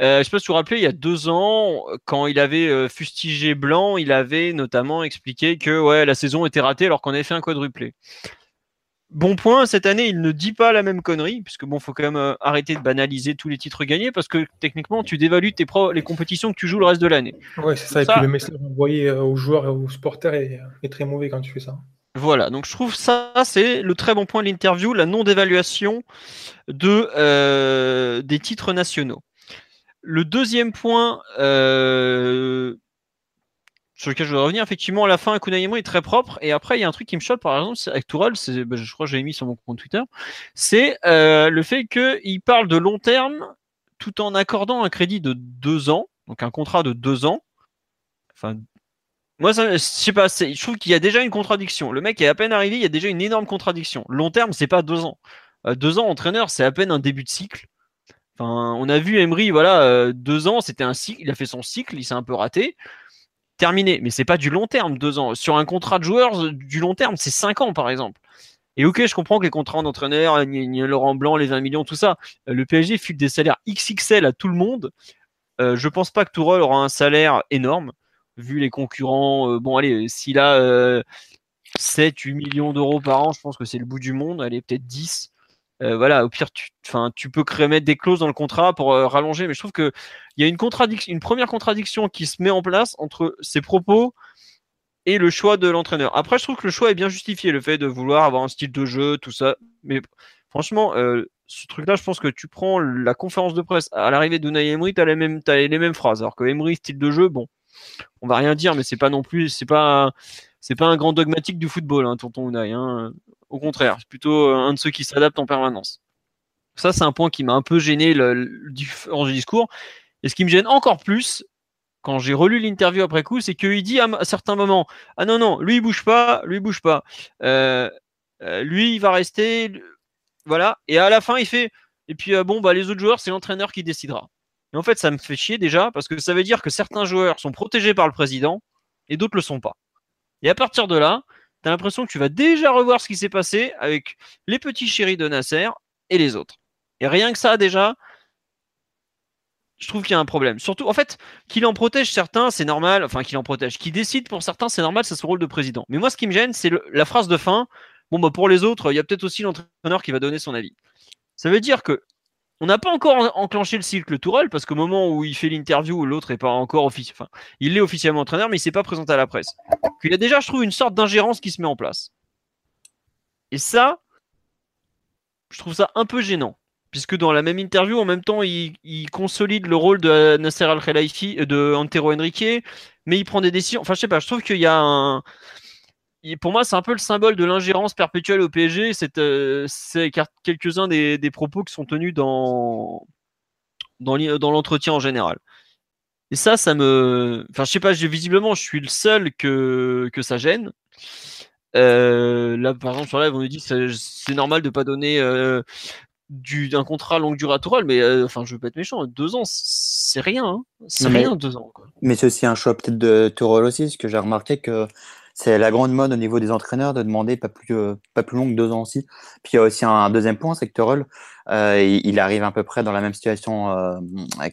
euh, je sais pas si vous vous rappelez, il y a deux ans, quand il avait euh, fustigé Blanc, il avait notamment expliqué que ouais, la saison était ratée alors qu'on avait fait un quadruplé. Bon point, cette année, il ne dit pas la même connerie, puisque bon, faut quand même euh, arrêter de banaliser tous les titres gagnés, parce que techniquement, tu dévalues tes les compétitions que tu joues le reste de l'année. Ouais, c'est ça, et puis le message envoyé aux joueurs et aux supporters est, est très mauvais quand tu fais ça. Voilà, donc je trouve ça, c'est le très bon point de l'interview, la non-dévaluation de, euh, des titres nationaux. Le deuxième point euh, sur lequel je voudrais revenir, effectivement, à la fin, Kunaimo est très propre. Et après, il y a un truc qui me choque, par exemple, avec Tourelle, bah, je crois que j'avais mis sur mon compte Twitter, c'est euh, le fait qu'il parle de long terme tout en accordant un crédit de deux ans, donc un contrat de deux ans, enfin Moi, ça, je sais pas, je trouve qu'il y a déjà une contradiction. Le mec est à peine arrivé, il y a déjà une énorme contradiction. Long terme, c'est pas deux ans. Euh, deux ans entraîneur, c'est à peine un début de cycle. Enfin, on a vu Emery, voilà, euh, deux ans, c'était un cycle, il a fait son cycle, il s'est un peu raté. Terminé. Mais c'est pas du long terme, deux ans. Sur un contrat de joueur, euh, du long terme, c'est cinq ans, par exemple. Et ok, je comprends que les contrats d'entraîneur, euh, Laurent Blanc, les 20 millions, tout ça, euh, le PSG file des salaires XXL à tout le monde. Euh, je pense pas que Tourelle aura un salaire énorme, vu les concurrents. Bon, allez, s'il a euh, 7, 8 millions d'euros par an, je pense que c'est le bout du monde. Allez, peut-être 10. Euh, voilà, au pire, tu, tu peux créer, mettre des clauses dans le contrat pour euh, rallonger, mais je trouve que il y a une contradiction, une première contradiction qui se met en place entre ses propos et le choix de l'entraîneur. Après, je trouve que le choix est bien justifié, le fait de vouloir avoir un style de jeu, tout ça. Mais franchement, euh, ce truc-là, je pense que tu prends la conférence de presse à l'arrivée d'Unai Emery, mêmes, t'as les mêmes phrases. Alors que Emery, style de jeu, bon, on va rien dire, mais c'est pas non plus, c'est pas, pas un grand dogmatique du football, hein, tonton Unai. Hein. Au contraire, c'est plutôt euh, un de ceux qui s'adaptent en permanence. Ça, c'est un point qui m'a un peu gêné le, discours. Et ce qui me gêne encore plus, quand j'ai relu l'interview après coup, c'est qu'il dit à, à certains moments Ah non, non, lui il bouge pas, lui il bouge pas. Euh, euh, lui il va rester. Voilà. Et à la fin, il fait Et puis bon, bah, les autres joueurs, c'est l'entraîneur qui décidera. Et en fait, ça me fait chier déjà, parce que ça veut dire que certains joueurs sont protégés par le président et d'autres le sont pas. Et à partir de là, tu as l'impression que tu vas déjà revoir ce qui s'est passé avec les petits chéris de Nasser et les autres. Et rien que ça, déjà, je trouve qu'il y a un problème. Surtout, en fait, qu'il en protège certains, c'est normal. Enfin, qu'il en protège. Qu'il décide pour certains, c'est normal, c'est son rôle de président. Mais moi, ce qui me gêne, c'est la phrase de fin. Bon, bah, pour les autres, il y a peut-être aussi l'entraîneur qui va donner son avis. Ça veut dire que on n'a pas encore en- enclenché le cycle Tourelle parce qu'au moment où il fait l'interview, l'autre est pas encore officiel. Enfin, il est officiellement entraîneur, mais il s'est pas présenté à la presse. Qu'il y a déjà, je trouve, une sorte d'ingérence qui se met en place. Et ça, je trouve ça un peu gênant. Puisque dans la même interview, en même temps, il, il consolide le rôle de Nasser Al-Khelaifi, euh, de Antero Henrique, mais il prend des décisions. Enfin, je sais pas, je trouve qu'il y a un. Il- Pour moi, c'est un peu le symbole de l'ingérence perpétuelle au PSG. C'est euh, quelques-uns des, des propos qui sont tenus dans, l'entretien en général. Et ça, ça me. Enfin, je sais pas, visiblement, je suis le seul que, que ça gêne. Euh, là, par exemple, sur live, on nous dit que c'est- normal de pas donner euh, du, d'un contrat longue durée à Tourelle, mais euh, enfin, je veux pas être méchant, deux ans, c'est rien. hein. C'est mais- rien, deux ans. Quoi. Mais c'est aussi un choix peut-être de Tourelle aussi, parce que j'ai remarqué que c'est la grande mode au niveau des entraîneurs de demander pas plus, euh, pas plus long que deux ans aussi. Puis il y a aussi un deuxième point, c'est que Tourelle, euh, il, arrive à peu près dans la même situation euh,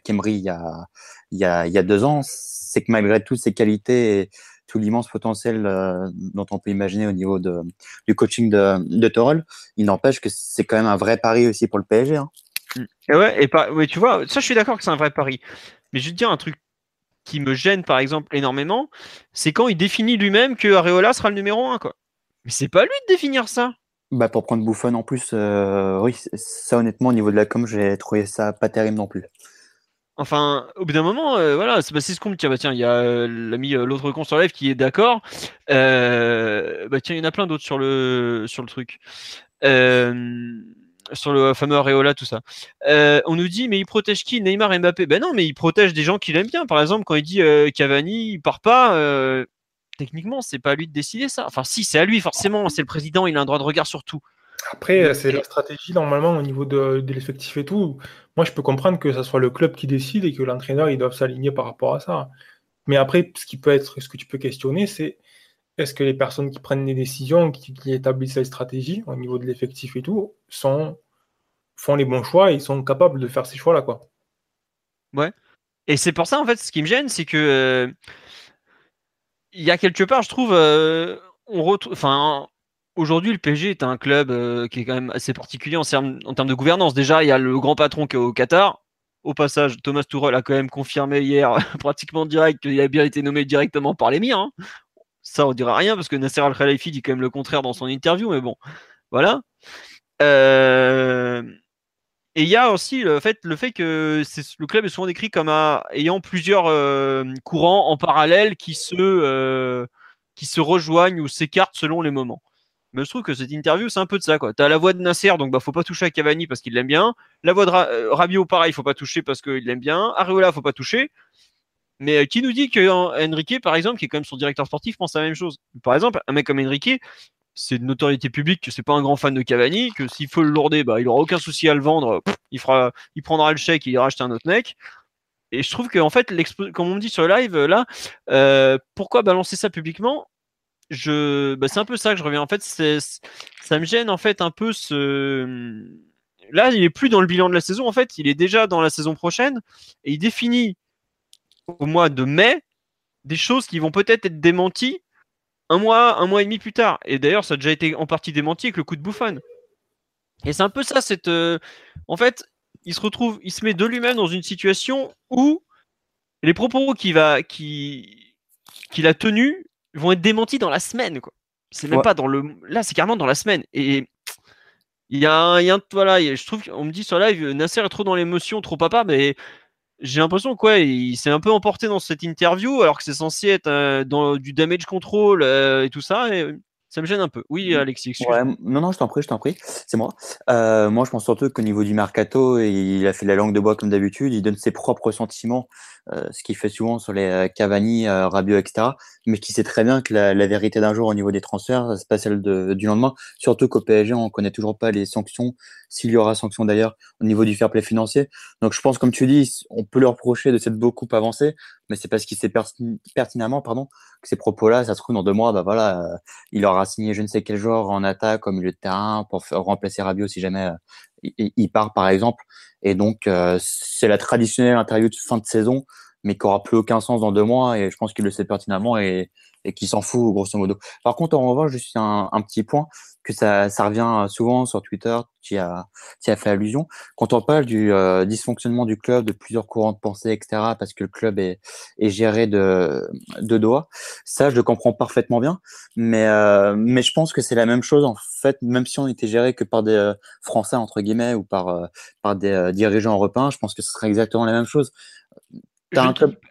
qu'Emery il y a, il y, a, deux ans. C'est que malgré toutes ses qualités et tout l'immense potentiel euh, dont on peut imaginer au niveau de, du coaching de, de il n'empêche que c'est quand même un vrai pari aussi pour le PSG. Hein. Et ouais, et ouais, tu vois, ça, je suis d'accord que c'est un vrai pari. Mais je vais te dire un truc qui me gêne, par exemple, énormément, c'est quand il définit lui-même que Areola sera le numéro un, quoi. Mais c'est pas lui de définir ça. Bah pour prendre Bouffon en plus, euh, oui, ça honnêtement au niveau de la com, j'ai trouvé ça pas terrible non plus. Enfin, au bout d'un moment, euh, voilà, c'est bah, ce qu'on me dit. Bah, tiens, il y a euh, l'ami l'autre con sur live qui est d'accord. Bah tiens, il y en a plein d'autres sur le sur le truc. Euh, sur le fameux Areola, tout ça. Euh, on nous dit, mais il protège qui? Neymar et Mbappé Ben non, mais il protège des gens qu'il aime bien. Par exemple, quand il dit euh, Cavani, il part pas. euh, techniquement, c'est pas à lui de décider ça. Enfin, si, c'est à lui, forcément. C'est le président, il a un droit de regard sur tout. Après, c'est la stratégie normalement au niveau de, de l'effectif et tout. Moi, je peux comprendre que ça soit le club qui décide et que l'entraîneur il doit s'aligner par rapport à ça. Mais après, ce qui peut être, ce que tu peux questionner, c'est est-ce que les personnes qui prennent les décisions, qui, établissent les stratégies au niveau de l'effectif et tout, font les bons choix et sont capables de faire ces choix-là, quoi? Et c'est pour ça, en fait, ce qui me gêne, c'est que euh, il y a quelque part, je trouve, euh, on retrouve, aujourd'hui, le PSG est un club euh, qui est quand même assez particulier en termes, en termes de gouvernance. Déjà, il y a le grand patron qui est au Qatar. Au passage, Thomas Tuchel a quand même confirmé hier, [laughs] pratiquement direct, qu'il a bien été nommé directement par l'émir. Hein. Ça, on dira rien parce que Nasser Al Khelaifi dit quand même le contraire dans son interview, mais bon, voilà. Euh, et il y a aussi le fait, que le club est souvent décrit comme ayant plusieurs euh, courants en parallèle qui se, euh, qui se rejoignent ou s'écartent selon les moments. Mais je trouve que cette interview, c'est un peu de ça. Tu as la voix de Nasser, donc bah, faut pas toucher à Cavani parce qu'il l'aime bien. La voix de Ra- Rabiot, pareil, faut pas toucher parce qu'il l'aime bien. Areola, faut pas toucher. Mais qui nous dit que Enrique, par exemple, qui est quand même son directeur sportif, pense la même chose? Par exemple, un mec comme Enrique, c'est de notoriété publique que c'est pas un grand fan de Cavani, que s'il faut le lourder, bah, il aura aucun souci à le vendre, il, fera, il prendra le chèque il ira acheter un autre mec. Et je trouve qu'en fait, comme on me dit sur le live, là, euh, pourquoi balancer ça publiquement? Je, bah, c'est un peu ça que je reviens. En fait, ça me gêne en fait un peu ce. Là, il est plus dans le bilan de la saison. En fait, il est déjà dans la saison prochaine et il définit au mois de mai des choses qui vont peut-être être démenties un mois, un mois et demi plus tard. Et d'ailleurs, ça a déjà été en partie démenti avec le coup de Bouffon. Et c'est un peu ça, cette. Euh, en fait, il se retrouve, il se met de lui-même dans une situation où les propos qu'il va, qui, qu'il a tenus vont être démentis dans la semaine, quoi. C'est même pas dans le. Là, c'est carrément dans la semaine. Et il y a un. Il y a voilà, je trouve qu'on me dit sur live, Nasser est trop dans l'émotion, trop papa, mais j'ai l'impression quoi, il s'est un peu emporté dans cette interview alors que c'est censé être euh, dans du damage control euh, et tout ça. Et ça me gêne un peu. Oui, mmh. Alexis, ouais, Non, non, je t'en prie, je t'en prie. C'est moi. Euh, moi, je pense surtout qu'au niveau du mercato, il a fait la langue de bois comme d'habitude. Il donne ses propres sentiments, euh, ce qu'il fait souvent sur les euh, Cavani, euh, Rabiot, etc. Mais qui sait très bien que la, la vérité d'un jour au niveau des transferts, c'est pas celle de, du lendemain. Surtout qu'au PSG, on connaît toujours pas les sanctions, s'il y aura sanctions d'ailleurs, au niveau du fair play financier. Donc, je pense, comme tu dis, on peut leur reprocher de s'être beaucoup avancé, mais c'est parce qu'il sait pertinemment, pardon, que ces propos-là, ça se trouve dans deux mois, bah voilà, euh, il aura signé je ne sais quel joueur en attaque au milieu de terrain pour remplacer Rabiot si jamais euh, il, part par exemple. Et donc euh, c'est la traditionnelle interview de fin de saison, mais qui aura plus aucun sens dans deux mois. Et je pense qu'il le sait pertinemment et, et qu'il s'en fout grosso modo. Par contre, en revanche, juste un, un petit point que ça, ça revient souvent sur Twitter, qui a, qui a fait allusion. Quand on parle du euh, dysfonctionnement du club, de plusieurs courants de pensée, etc., parce que le club est, est géré de, de doigts, ça, je le comprends parfaitement bien. Mais, euh, mais je pense que c'est la même chose, en fait, même si on était géré que par des euh, Français, entre guillemets, ou par, par des dirigeants européens, je pense que ce serait exactement la même chose.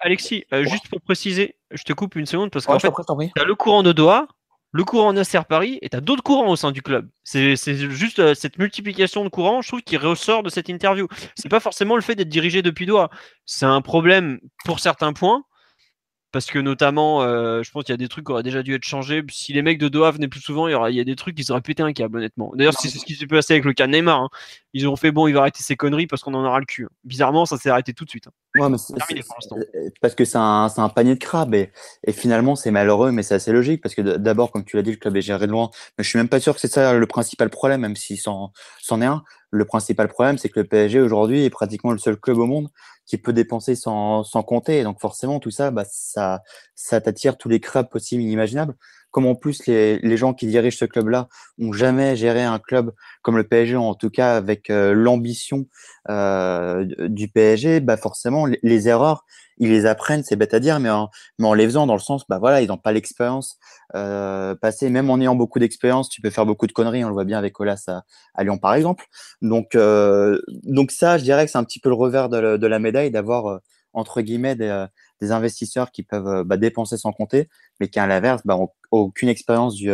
Alexis, juste pour préciser, je te coupe une seconde parce qu'en fait, tu as le courant de doigts le courant Nasser Paris et tu as d'autres courants au sein du club. C'est juste euh, cette multiplication de courants, je trouve, qui ressort de cette interview. C'est pas forcément le fait d'être dirigé depuis doigt. C'est un problème pour certains points, parce que notamment, euh, je pense qu'il y a des trucs qui auraient déjà dû être changés. Si les mecs de Doha venaient plus souvent, il y, aura, il y a des trucs qui seraient pété un câble, honnêtement. D'ailleurs, c'est ce qui s'est passé avec le cas Neymar. Hein. Ils ont fait bon, il va arrêter ses conneries parce qu'on en aura le cul. Hein. Bizarrement, ça s'est arrêté tout de suite. Hein. Parce que c'est un, un, panier de crabes et, et finalement, c'est malheureux, mais c'est assez logique parce que d'abord, comme tu l'as dit, le club est géré de loin. Mais je suis même pas sûr que c'est ça le principal problème, même si c'en est un. Le principal problème, c'est que le PSG aujourd'hui est pratiquement le seul club au monde qui peut dépenser sans, sans compter. Et donc forcément, tout ça, bah, ça, ça t'attire tous les crabes possibles, inimaginables. Comme en plus, les, les gens qui dirigent ce club-là ont jamais géré un club comme le PSG, en tout cas avec euh, l'ambition euh, du PSG, bah forcément, les, erreurs, ils les apprennent, c'est bête à dire, mais en, mais en les faisant dans le sens, bah voilà, ils n'ont pas l'expérience euh, passée. Même en ayant beaucoup d'expérience, tu peux faire beaucoup de conneries. On le voit bien avec Olas à, à Lyon, par exemple. Donc, euh, donc ça, je dirais que c'est un petit peu le revers de, de la médaille d'avoir euh, entre guillemets des, euh, des, investisseurs qui peuvent bah, dépenser sans compter, mais qui à l'inverse, bah, ont aucune expérience du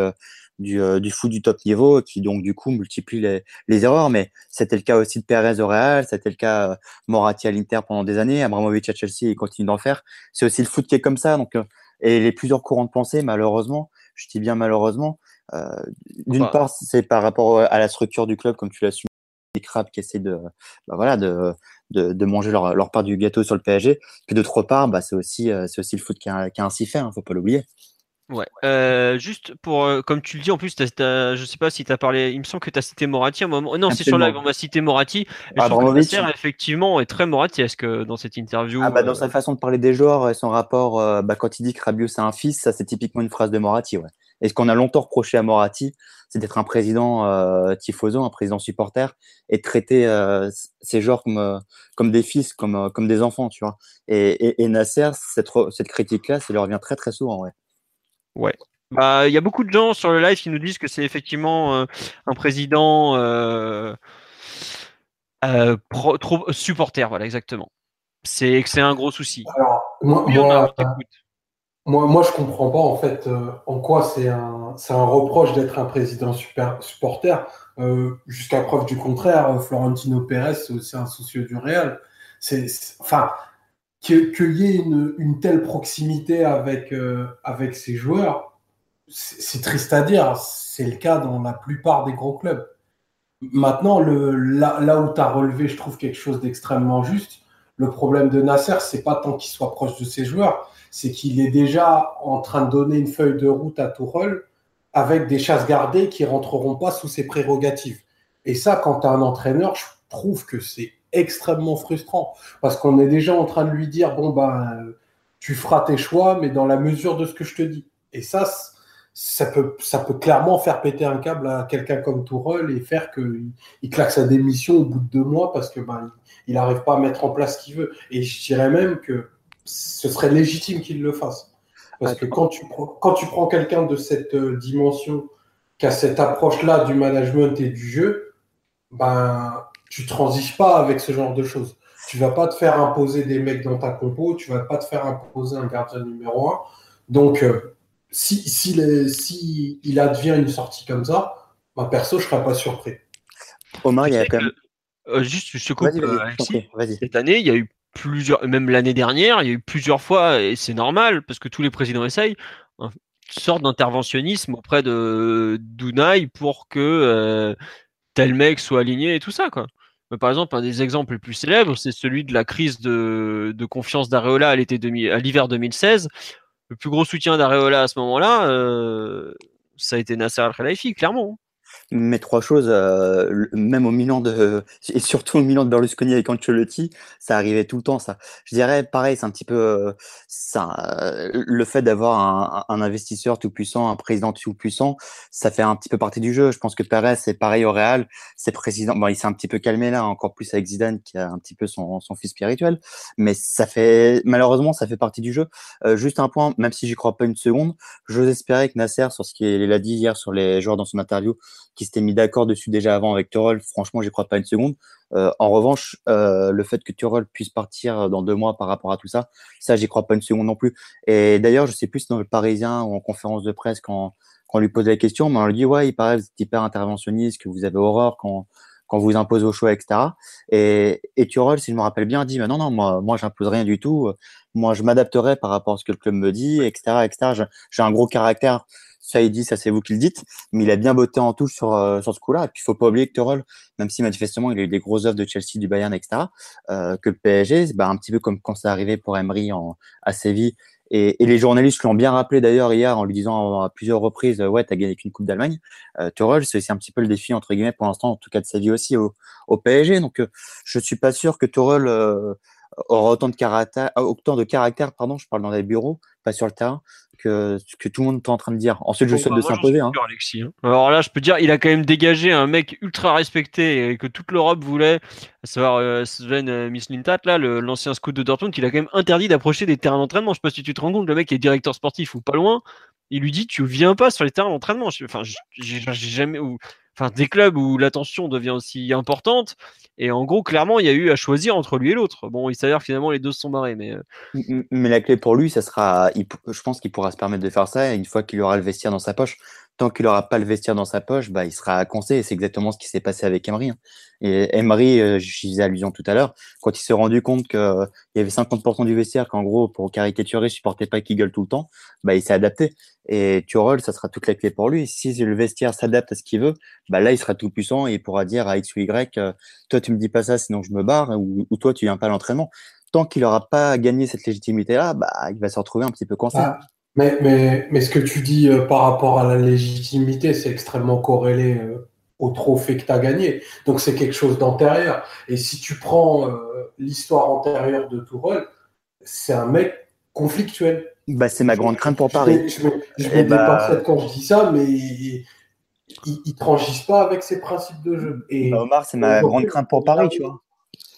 du, euh, du foot du top niveau qui donc du coup multiplie les, les erreurs. Mais c'était le cas aussi de Perez au Real, c'était le cas euh, Moratti à l'Inter pendant des années, Abramovich à Chelsea, il continue d'en faire. C'est aussi le foot qui est comme ça. Donc, euh, et les plusieurs courants de pensée, malheureusement, je dis bien malheureusement, euh, d'une part, c'est par rapport à la structure du club, comme tu l'as su, les crabes qui essaient de, bah voilà, de, de, de, manger leur, leur part du gâteau sur le PSG. Puis d'autre part, bah, c'est aussi, c'est aussi le foot qui a, qui a ainsi fait, hein, faut pas l'oublier. Ouais. Euh, juste pour, euh, comme tu le dis, en plus, t as, as, je sais pas si tu as parlé, il me semble que tu as cité Moratti à un moment. Non, c'est sur live, on va citer Moratti. Ah, effectivement, est très Moratti-esque dans cette interview. Ah, bah, dans euh... sa façon de parler des joueurs et son rapport, euh, bah, quand il dit que Rabiot c'est un fils, ça c'est typiquement une phrase de Moratti. Ouais. Et ce qu'on a longtemps reproché à Moratti, c'est d'être un président euh, tifoso, un président supporter, et de traiter euh, ces joueurs comme, comme des fils, comme, comme des enfants, tu vois. Et, et, et Nasser, cette, cette critique-là, ça lui revient très très souvent, ouais. Ouais. Bah, il y a beaucoup de gens sur le live qui nous disent que c'est effectivement euh, un président euh, euh, pro, trop supporter, voilà exactement. C'est c'est un gros souci. Alors, moi, moi, moi, moi, je comprends pas en fait euh, en quoi c'est un, c'est un reproche d'être un président super supporter. Euh, jusqu'à preuve du contraire, Florentino Pérez, c'est aussi un soucieux du Real. C'est, enfin, qu'il y ait une, telle proximité avec, euh, avec ces joueurs, c'est triste à dire. C'est le cas dans la plupart des gros clubs. Maintenant, le, là, là où tu as relevé, je trouve quelque chose d'extrêmement juste. Le problème de Nasser, c'est pas tant qu'il soit proche de ses joueurs, c'est qu'il est déjà en train de donner une feuille de route à Tourelle avec des chasses gardées qui rentreront pas sous ses prérogatives. Et ça, quand tu as un entraîneur, je trouve que c'est extrêmement frustrant. Parce qu'on est déjà en train de lui dire bon ben tu feras tes choix mais dans la mesure de ce que je te dis. Et ça ça peut ça peut clairement faire péter un câble à quelqu'un comme Tourelle et faire que il claque sa démission au bout de deux mois parce que ben il n'arrive pas à mettre en place ce qu'il veut. Et je dirais même que ce serait légitime qu'il le fasse parce que quand tu prends quand tu prends quelqu'un de cette euh, dimension qui a cette approche là du management et du jeu ben tu transiges pas avec ce genre de choses. Tu vas pas te faire imposer des mecs dans ta compo, tu vas pas te faire imposer un gardien numéro un. Donc, euh, si, si, il advient une sortie comme ça, bah, perso, je serais pas surpris. Omar, il y a quand même. Euh, juste, je te coupe, euh, Cette année, il y a eu même l'année dernière, il y a eu plusieurs fois, et c'est normal, parce que tous les présidents essayent, une sorte d'interventionnisme auprès de d'Unai pour que tel mec soit aligné et tout ça, quoi par exemple, un des exemples les plus célèbres, c'est celui de la crise de, confiance d'Areola à l'hiver 2016. Le plus gros soutien d'Areola à ce moment-là, euh, ça a été Nasser Al-Khelaifi, clairement. Mais trois choses, euh, même au Milan de, et surtout au Milan de Berlusconi avec Ancelotti, ça arrivait tout le temps, ça. Je dirais, pareil, c'est un petit peu, euh, ça, euh, le fait d'avoir un, un, investisseur tout puissant, un président tout puissant, ça fait un petit peu partie du jeu. Je pense que Perez, c'est pareil au Real, c'est président, bon, il s'est un petit peu calmé là, encore plus avec Zidane, qui a un petit peu son, son fils spirituel, mais ça fait, malheureusement, ça fait partie du jeu. juste un point, même si j'y crois pas une seconde, j'ose espérer que Nasser, sur ce qu'il a dit hier sur les joueurs dans son interview, qui mis d'accord dessus déjà avant avec Turol, franchement, j'y crois pas une seconde. Euh, en revanche, euh, le fait que Turol puisse partir dans deux mois par rapport à tout ça, ça, j'y crois pas une seconde non plus. Et d'ailleurs, je sais plus si dans le Parisien ou en conférence de presse quand, quand on lui posait la question, mais on lui dit ouais, il paraît vous êtes hyper interventionniste, que vous avez horreur quand quand vous imposez vos choix, etc. Et, et Turol, si je me rappelle bien, dit mais non non, moi moi j'impose rien du tout. Moi, je m'adapterai par rapport à ce que le club me dit, etc. etc. J'ai un gros caractère ça il dit, ça c'est vous qui le dites, mais il a bien botté en touche sur, euh, sur ce coup-là. Et puis il faut pas oublier que Terol, même si manifestement il a eu des grosses offres de Chelsea, du Bayern, etc., euh, que le PSG, bah, un petit peu comme quand c'est arrivé pour Emery en, à Séville, et, et les journalistes l'ont bien rappelé d'ailleurs hier en lui disant à plusieurs reprises, ouais, t'as gagné qu'une Coupe d'Allemagne. Euh, c'est un petit peu le défi entre guillemets pour l'instant, en tout cas de sa vie aussi au, au PSG. Donc euh, je suis pas sûr que Terol euh, aura autant de caractère, autant de caractère, pardon, je parle dans les bureaux, pas sur le terrain, que, que tout le monde est en train de dire. Ensuite, je souhaite bah, de s'imposer. Hein. hein. Alors là, je peux dire, il a quand même dégagé un mec ultra respecté et que toute l'Europe voulait, à savoir euh, Sven euh, Mislintat, là, l'ancien scout de Dortmund, qu'il a quand même interdit d'approcher des terrains d'entraînement. Je sais pas si tu te rends compte, le mec est directeur sportif ou pas loin. Il lui dit, tu viens pas sur les terrains d'entraînement. Enfin, j'ai jamais, enfin, des clubs où l'attention devient aussi importante. Et en gros, clairement, il y a eu à choisir entre lui et l'autre. Bon, il s'avère finalement les deux se sont barrés, mais. Euh, mais la clé pour lui, ça sera, je pense qu'il pourra se permettre de faire ça une fois qu'il aura le vestiaire dans sa poche tant qu'il n'aura pas le vestiaire dans sa poche, bah, il sera conseillé. Et c'est exactement ce qui s'est passé avec Emery. Hein. Et Emery, euh, faisais allusion tout à l'heure, quand il s'est rendu compte qu'il y avait 50% du vestiaire qu'en gros, pour caricaturer, je supportais pas qu'il gueule tout le temps, bah, il s'est adapté. Et Turol, ça sera toute la clé pour lui. Si le vestiaire s'adapte à ce qu'il veut, bah, là, il sera tout puissant et il pourra dire à X ou Y, euh, toi, tu me dis pas ça, sinon je me barre, ou, toi, tu viens pas à l'entraînement. Tant qu'il n'aura pas gagné cette légitimité-là, bah, il va se retrouver un petit peu coincé. Ah, mais, mais, mais ce que tu dis euh, par rapport à la légitimité, c'est extrêmement corrélé euh, au trophée que tu as gagné. Donc c'est quelque chose d'antérieur. Et si tu prends euh, l'histoire antérieure de Tourelle, c'est un mec conflictuel. Bah, c'est ma grande crainte pour Paris. Je, mets, je eh des bah, pincettes quand je dis ça, mais il, ne transige pas avec ses principes de jeu. Et bah, Omar, c'est ma grande crainte pour Paris, tu vois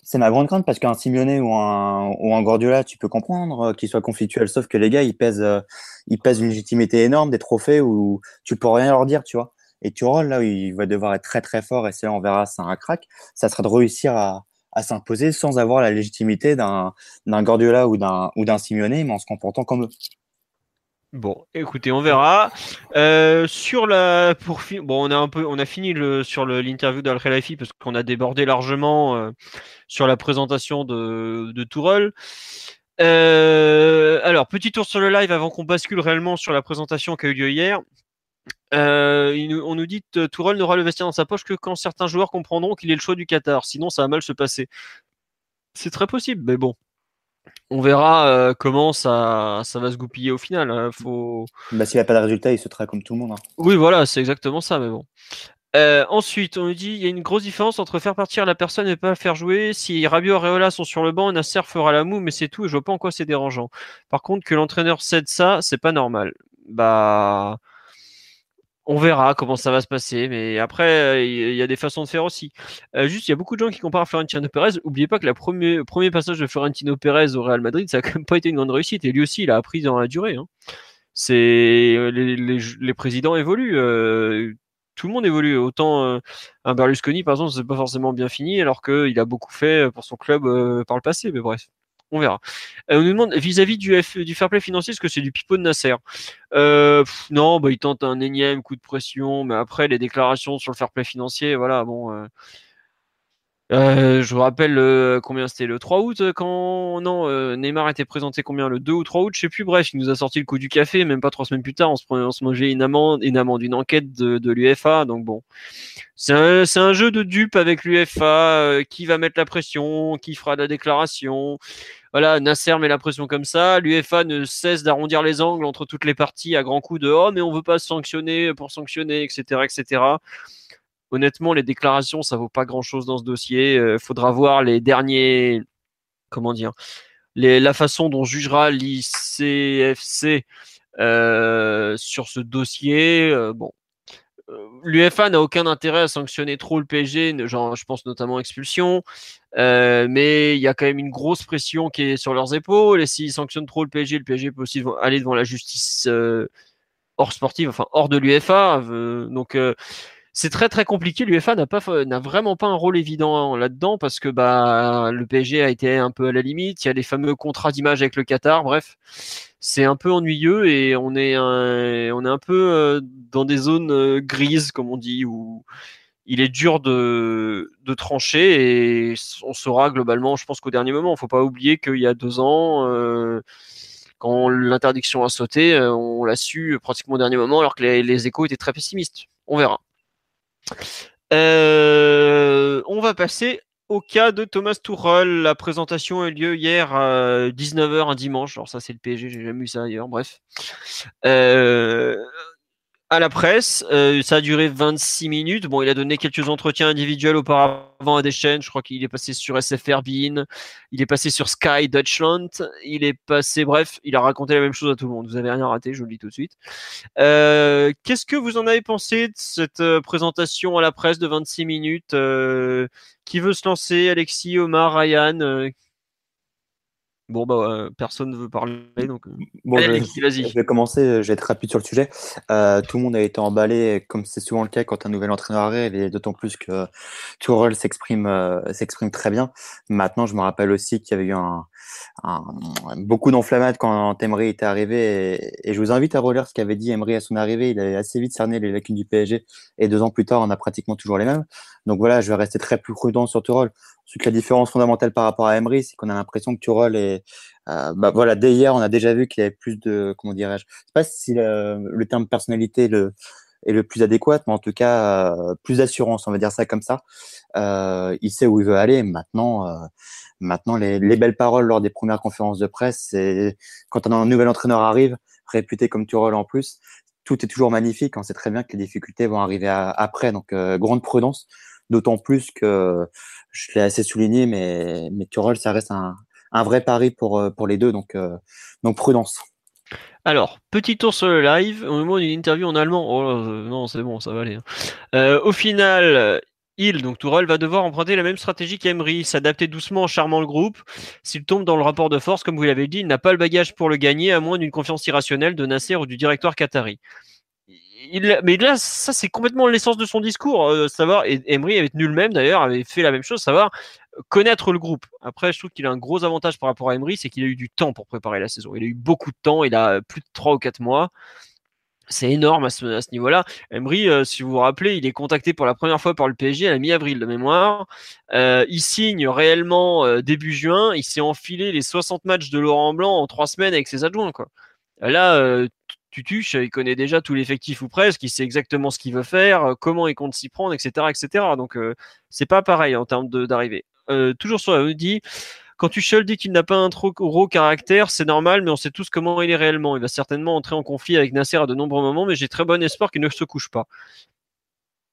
c'est ma grande crainte parce qu'un Simeone ou un, ou un Gordiola, tu peux comprendre euh, qu'il soit conflictuel, sauf que les gars, ils pèsent, euh, ils pèsent une légitimité énorme, des trophées où tu peux rien leur dire, tu vois. Et Turol, là, il va devoir être très très fort et c'est là, on verra, c'est un crack. Ça sera de réussir à, à s'imposer sans avoir la légitimité d'un, Gordiola ou d'un, ou d'un Simeone, mais en se comportant comme eux. Bon, écoutez, on verra. Euh, sur la, pour bon, on a un peu, on a fini le, sur l'interview d'Al Khelafi parce qu'on a débordé largement euh, sur la présentation de, de. Euh, alors, petit tour sur le live avant qu'on bascule réellement sur la présentation qui a eu lieu hier. Euh, on nous dit que Tourelle n'aura le vestiaire dans sa poche que quand certains joueurs comprendront qu'il est le choix du Qatar. Sinon, ça va mal se passer. C'est très possible, mais bon. On verra euh, comment ça, ça va se goupiller au final. Hein. Faut... Bah, S'il n'y a pas de résultat, il se traque comme tout le monde. Hein. Oui, voilà, c'est exactement ça, mais bon. Euh, ensuite, on nous dit il y a une grosse différence entre faire partir la personne et pas la faire jouer. Si Rabiot et Areola sont sur le banc, Nasser fera la moue, mais c'est tout. Et je vois pas en quoi c'est dérangeant. Par contre, que l'entraîneur cède ça, c'est pas normal. Bah, on verra comment ça va se passer, mais après, il y a des façons de faire aussi. Euh, juste, il y a beaucoup de gens qui comparent Florentino Pérez. N'oubliez pas que le premier, passage de Florentino Pérez au Real Madrid, ça a quand même pas été une grande réussite. Et lui aussi, il a appris dans la durée. Hein. C'est les, les, présidents évoluent. Euh, tout le monde évolue. Autant euh, un Berlusconi, par exemple, c'est pas forcément bien fini, alors qu'il a beaucoup fait pour son club par le passé. Mais bref on verra. Euh, on nous demande vis-à-vis du, fair play financier, est-ce que c'est du pipeau de Nasser? Euh, Non, bah, il tente un énième coup de pression, mais après les déclarations sur le fair play financier, voilà, bon. Euh, je vous rappelle combien c'était le 3 août quand non Neymar était présenté combien le 2 ou 3 août je sais plus bref il nous a sorti le coup du café même pas trois semaines plus tard on se, on se mangeait une amende une amende une enquête de, de l'UFA donc bon c'est un, jeu de dupe avec l'UFA qui va mettre la pression qui fera la déclaration voilà, Nasser met la pression comme ça. L'UFA ne cesse d'arrondir les angles entre toutes les parties à grands coups de oh mais on veut pas sanctionner pour sanctionner, etc., etc. Honnêtement, les déclarations, ça vaut pas grand chose dans ce dossier. Il euh, faudra voir les derniers, comment dire, la façon dont jugera l'ICFC euh, sur ce dossier. Euh, bon, l'UFA n'a aucun intérêt à sanctionner trop le PSG, genre, je pense notamment expulsion, euh, mais il y a quand même une grosse pression qui est sur leurs épaules, et s'ils sanctionnent trop le PSG, le PSG peut aussi aller devant la justice euh, hors sportive, enfin hors de l'UFA, euh, donc c'est très très compliqué. L'UFA n'a pas n'a vraiment pas un rôle évident là-dedans parce que bah le PSG a été un peu à la limite. Il y a les fameux contrats d'image avec le Qatar. Bref, c'est un peu ennuyeux et on est un, on est un peu euh, dans des zones euh, grises comme on dit où il est dur de, de trancher et on saura globalement. Je pense qu'au dernier moment, faut pas oublier qu'il y a deux ans. Euh, quand l'interdiction a sauté, on l'a su pratiquement au dernier moment, alors que les, les échos étaient très pessimistes. On verra. Euh, on va passer au cas de Thomas Tuchel. La présentation a eu lieu hier à 19h un dimanche. Alors ça c'est le PSG, j'ai jamais vu ça ailleurs. Bref. Euh, à la presse. Euh, ça a duré 26 minutes. Bon, il a donné quelques entretiens individuels auparavant à des chaînes. Je crois qu'il est passé sur SFR Bean, il est passé sur Sky Deutschland, il est passé, bref, il a raconté la même chose à tout le monde. Vous avez rien raté, je le dis tout de suite. Euh, qu'est-ce que vous en avez pensé de cette euh, présentation à la presse de 26 minutes? Qui veut se lancer? Alexis, Omar, Ryan Bon, bah, euh, personne ne veut parler, donc. Euh, bon, je, vas-y. Je vais commencer, euh, je vais être rapide sur le sujet. tout le monde a été emballé, comme c'est souvent le cas quand un nouvel entraîneur arrive, et d'autant plus que Tourelle s'exprime s'exprime très bien. Maintenant, je me rappelle aussi qu'il y avait eu un, beaucoup d'enflammades quand Emery était arrivé, et, et, je vous invite à relire ce qu'avait dit Emery à son arrivée. Il avait assez vite cerné les lacunes du PSG, et deux ans plus tard, on a pratiquement toujours les mêmes. Donc voilà, je vais rester très plus prudent sur. Ce que la différence fondamentale par rapport à Emery, c'est qu'on a l'impression que Tuchel est, euh, bah voilà, dès hier, on a déjà vu qu'il avait plus de, comment dirais-je, je sais pas si le, terme personnalité le, est le plus adéquat, mais en tout cas, euh, plus d'assurance, on va dire ça comme ça. Euh, il sait où il veut aller. Maintenant, euh, maintenant, les, les, belles paroles lors des premières conférences de presse, c'est quand un nouvel entraîneur arrive, réputé comme Tuchel en plus, tout est toujours magnifique. On sait très bien que les difficultés vont arriver après, donc grande prudence. D'autant plus que je l'ai assez souligné, mais, mais ça reste un, vrai pari pour, euh, les deux, donc, euh, donc prudence. Alors, petit tour sur le live. Au moment d'une interview en allemand, oh euh, non, c'est bon, ça va aller. Hein. au final, il, donc Tourelle, va devoir emprunter la même stratégie qu'Emery, s'adapter doucement en charmant le groupe. S'il tombe dans le rapport de force, comme vous l'avez dit, il n'a pas le bagage pour le gagner, à moins d'une confiance irrationnelle de Nasser ou du directoire qatari mais là, ça c'est complètement l'essence de son discours. Euh, savoir, et Emery avait tenu le même d'ailleurs, avait fait la même chose, savoir euh, connaître le groupe. Après, je trouve qu'il a un gros avantage par rapport à Emery, c'est qu'il a eu du temps pour préparer la saison. Il a eu beaucoup de temps, il a plus de 3 ou 4 mois. c'est énorme à ce, niveau-là. Emery, euh, si vous vous rappelez, il est contacté pour la première fois par le PSG à la mi-avril de mémoire. Il signe réellement début juin. Il s'est enfilé les 60 matchs de Laurent Blanc en trois semaines avec ses adjoints. Quoi. Là, Tutuche, il connaît déjà tout l'effectif ou presque. Il sait exactement ce qu'il veut faire, comment il compte s'y prendre, etc., etc. Donc, c'est pas pareil en termes d'arrivée. toujours sur la dit quand Tuchel dit qu'il n'a pas un trop gros caractère, c'est normal, mais on sait tous comment il est réellement. Il va certainement entrer en conflit avec Nasser à de nombreux moments, mais j'ai très bon espoir qu'il ne se couche pas.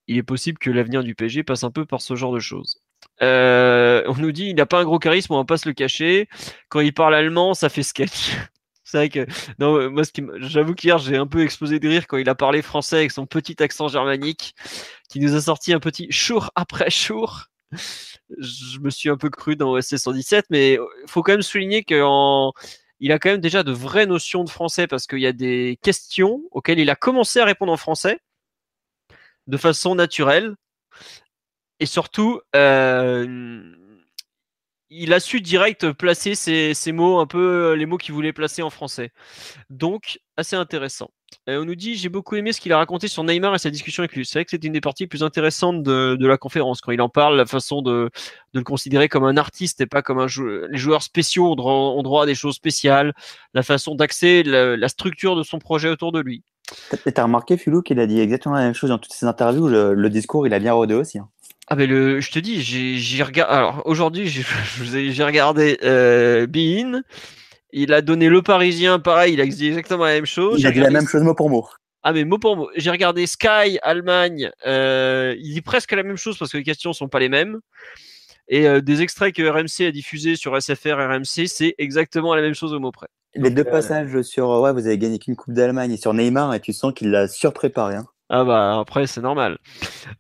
Il est possible que l'avenir du PSG passe un peu par ce genre de choses. Euh, on nous dit il n'a pas un gros charisme, on va pas se le cacher. Quand il parle allemand, ça fait sketch. C'est vrai que non, moi, j'avoue qu'hier j'ai un peu explosé de rire quand il a parlé français avec son petit accent germanique, qui nous a sorti un petit jour après jour je me suis un peu cru dans OSC 117, mais il euh, faut quand même souligner qu'il a quand même déjà de vraies notions de français parce qu'il y a des questions auxquelles il a commencé à répondre en français de façon naturelle. Et surtout, euh, il a su direct placer ses, mots, un peu les mots qu'il voulait placer en français. Donc, assez intéressant. Euh, on nous dit j'ai beaucoup aimé ce qu'il a raconté sur Neymar et sa discussion avec lui. C'est vrai que c'est une des parties plus intéressantes de, la conférence quand il en parle, la façon de, le considérer comme un artiste et pas comme un joueur. Les joueurs droit, à des choses spéciales, la façon d'accès, la, structure de son projet autour de lui. T'as remarqué Philou qu'il a dit exactement la même chose dans toutes ses interviews. Le, discours il a bien rodé aussi. Hein. Ah ben le, je te dis, j'ai regardé. Alors aujourd'hui, [laughs] j'ai regardé euh, Bein. Il a donné Le Parisien, pareil, il a dit exactement la même chose. Il a dit la même chose mot pour mot. Ah mais mot pour mot. J'ai regardé Sky, Allemagne, euh, il dit presque la même chose parce que les questions sont pas les mêmes. Et euh, des extraits que RMC a diffusés sur SFR RMC, c'est exactement la même chose au mot près. Les deux euh, passages sur ouais, vous avez gagné qu'une Coupe d'Allemagne et sur Neymar, et tu sens qu'il l'a surpréparé. Hein. Ah bah après c'est normal.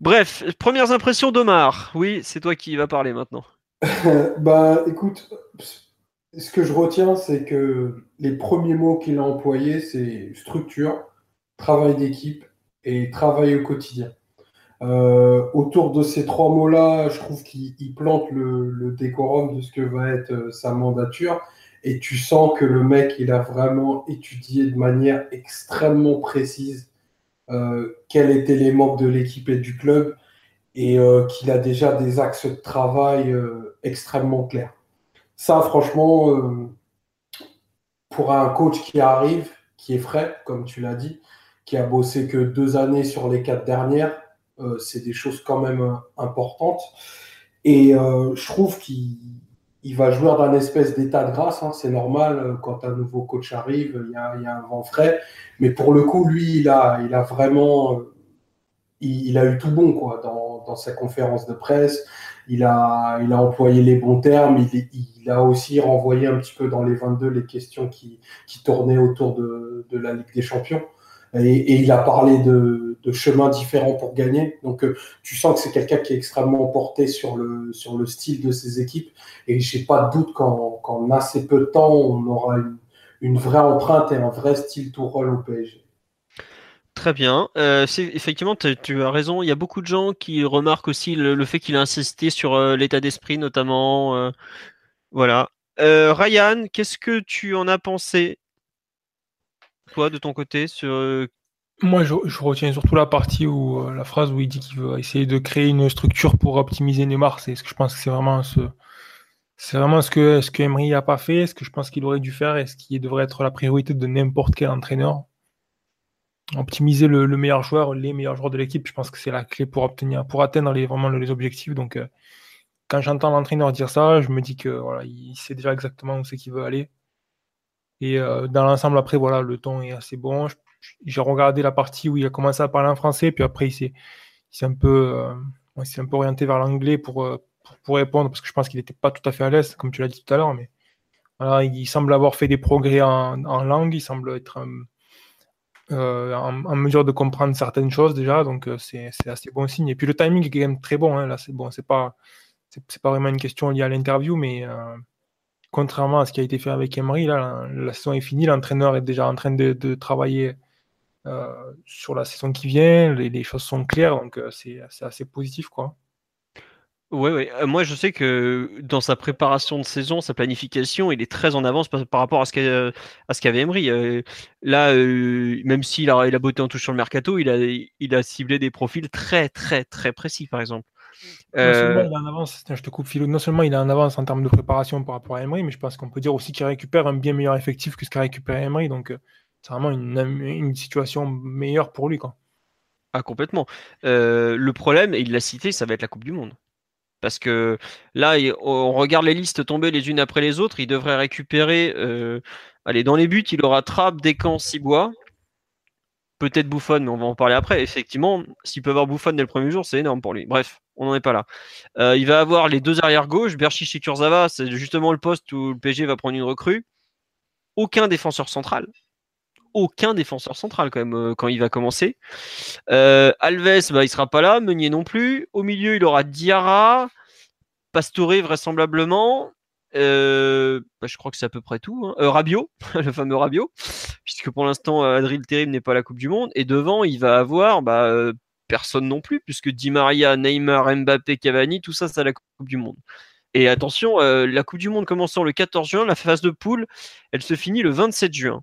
Bref, premières impressions d'Omar. Oui, c'est toi qui vas parler maintenant. [laughs] bah écoute, ce que je retiens, c'est que les premiers mots qu'il a employés, c'est structure, travail d'équipe et travail au quotidien. Euh, autour de ces trois mots-là, je trouve qu'il plante le, décorum de ce que va être euh, sa mandature. Et tu sens que le mec, il a vraiment étudié de manière extrêmement précise quels étaient les manques de l'équipe et du club et qu'il a déjà des axes de travail extrêmement clairs. Ça, franchement, euh, pour un coach qui arrive, qui est frais, comme tu l'as dit, qui a bossé que deux années sur les quatre dernières, euh, c'est des choses quand même euh, importantes. Et je trouve qu'il va jouer dans un espèce d'état de grâce. Hein. c'est normal, quand un nouveau coach arrive, il y, a, un vent frais. Mais pour le coup, lui, il a, il vraiment. Il, a eu tout bon quoi, dans, sa conférence de presse il a, il a employé les bons termes, il, il, a aussi renvoyé un petit peu dans les 22 les questions qui, tournaient autour de, la Ligue des Champions. Et, il a parlé de, chemins différents pour gagner. Donc euh, tu sens que c'est quelqu'un qui est extrêmement porté sur le, style de ses équipes. Et j'ai pas de doute qu'en assez peu de temps, on aura une, vraie empreinte et un vrai style tout rôle au PSG. Très bien. Euh, effectivement, tu as raison. Il y a beaucoup de gens qui remarquent aussi le, fait qu'il a insisté sur euh, l'état d'esprit, notamment. Voilà. Ryan, qu'est-ce que tu en as pensé, toi, de ton côté, sur Moi, je, retiens surtout la partie où la phrase où il dit qu'il veut essayer de créer une structure pour optimiser Neymar. C'est ce que je pense que c'est vraiment ce, c'est vraiment ce que ce que Emery n'a pas fait, ce que je pense qu'il aurait dû faire et ce qui devrait être la priorité de n'importe quel entraîneur optimiser le, meilleur joueur, les meilleurs joueurs de l'équipe, je pense que c'est la clé pour obtenir, pour atteindre les, vraiment les objectifs. Donc, euh, quand j'entends l'entraîneur dire ça, je me dis que voilà, il sait déjà exactement où c'est qu'il veut aller. Et euh, dans l'ensemble, après, voilà, le ton est assez bon. J'ai regardé la partie où il a commencé à parler en français, puis après, il s'est un peu, euh, un peu orienté vers l'anglais pour, pour, répondre, parce que je pense qu'il n'était pas tout à fait à l'aise, comme tu l'as dit tout à l'heure. Mais il, semble avoir fait des progrès en, en langue. Il semble être euh, en, mesure de comprendre certaines choses déjà, donc euh, c'est assez bon signe. Et puis le timing est quand même très bon. Hein, là, c'est bon, c'est pas pas vraiment une question liée à l'interview, mais euh, contrairement à ce qui a été fait avec Emery, la, saison est finie, l'entraîneur est déjà en train de, travailler sur la saison qui vient, les, choses sont claires, donc c'est assez positif, quoi. Ouais. Euh, moi, je sais que dans sa préparation de saison, sa planification, il est très en avance par, rapport à ce qu'avait Emery. Euh, là, euh, même s'il a, il en touche sur le mercato, il a, il a ciblé des profils très, très, très précis, par exemple. Non seulement il est en avance, je te coupe Philo, non seulement il est en avance en termes de préparation par rapport à Emery, mais je pense qu'on peut dire aussi qu'il récupère un bien meilleur effectif que ce qu'a récupéré Emery. Donc, c'est vraiment une, une, situation meilleure pour lui. Quoi. Ah, complètement. le problème, et il l'a cité, ça va être la Coupe du Monde. Parce que là, on regarde les listes tomber les unes après les autres. Il devrait récupérer. Euh, allez, dans les buts, il aura Trapp, Descamps, Cibois. Peut-être Bouffon, mais on va en parler après. Effectivement, s'il peut avoir Bouffon dès le premier jour, c'est énorme pour lui. Bref, on n'en est pas là. Euh, il va avoir les deux arrières gauche, Berchiche et Kurzawa. C'est justement le poste où le PG va prendre une recrue. Aucun défenseur central. Aucun défenseur central quand même euh, quand il va commencer. Alves, bah, il sera pas là. Meunier non plus. Au milieu, il aura Diarra. Pastore vraisemblablement. Euh, bah, je crois que c'est à peu près tout. Hein. Euh, Rabio, [laughs] le fameux Rabio, puisque pour l'instant Adril Terrible n'est pas la Coupe du Monde. Et devant, il va avoir bah, euh, personne non plus, puisque Di Maria, Neymar, Mbappé, Cavani, tout ça, c'est la Coupe du Monde. Et attention, la Coupe du Monde commençant le 14 juin, la phase de poule, elle se finit le 27 juin.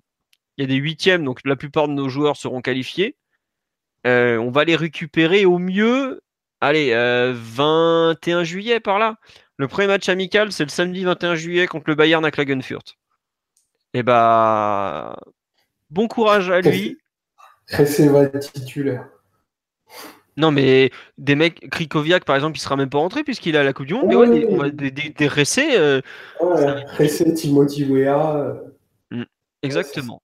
Il y a des huitièmes, donc la plupart de nos joueurs seront qualifiés. on va les récupérer au mieux allez, 21 euh, juillet par là. Le premier match amical, c'est le samedi 21 juillet contre le Bayern à Klagenfurt. Et eh bah, bon courage à lui. C'est titulaire. Non, mais des mecs, Krikoviak par exemple, il sera même pas rentré puisqu'il a la Coupe du Monde. mais ouais, on va des, des, des. Euh, Timothy Weah. Euh, mm, exactement.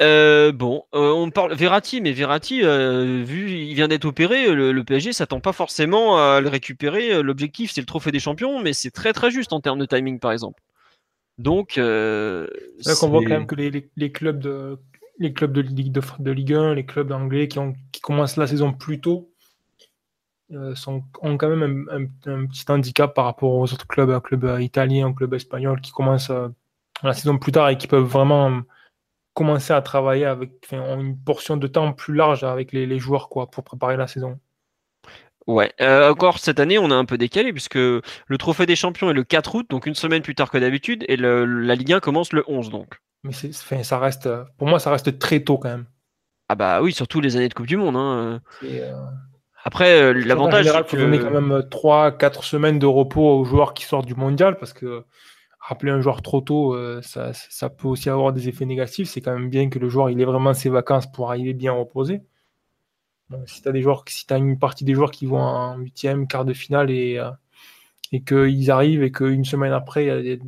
Euh, bon, euh, on parle Verratti, mais Verratti, euh, vu il vient d'être opéré, le, le PSG s'attend pas forcément à le récupérer. L'objectif, c'est le trophée des champions, mais c'est très très juste en termes de timing, par exemple. Donc, euh, on voit quand même que les, les, clubs de les clubs de Ligue de, Ligue 1, les clubs anglais qui, ont, qui commencent la saison plus tôt, sont, ont quand même un, petit handicap par rapport aux autres clubs, clubs italiens, clubs espagnols qui commencent la saison plus tard et qui peuvent vraiment commencer à travailler avec une portion de temps plus large avec les, joueurs quoi, pour préparer la saison. Ouais, euh, encore cette année, on a un peu décalé puisque le trophée des champions est le 4 août, donc une semaine plus tard que d'habitude, et la Ligue 1 commence le 11 donc. Mais c'est, ça reste, pour moi, ça reste très tôt quand même. Ah bah oui, surtout les années de Coupe du Monde. Hein. Euh, Après, euh, l'avantage. il faut donner quand même 3-4 semaines de repos aux joueurs qui sortent du mondial parce que rappeler un joueur trop tôt, euh, ça, peut aussi avoir des effets négatifs. C'est quand même bien que le joueur il ait vraiment ses vacances pour arriver bien reposé. si tu as des joueurs, si as une partie des joueurs qui vont en huitième, quart de finale et, euh, et qu'ils arrivent et qu'une semaine après,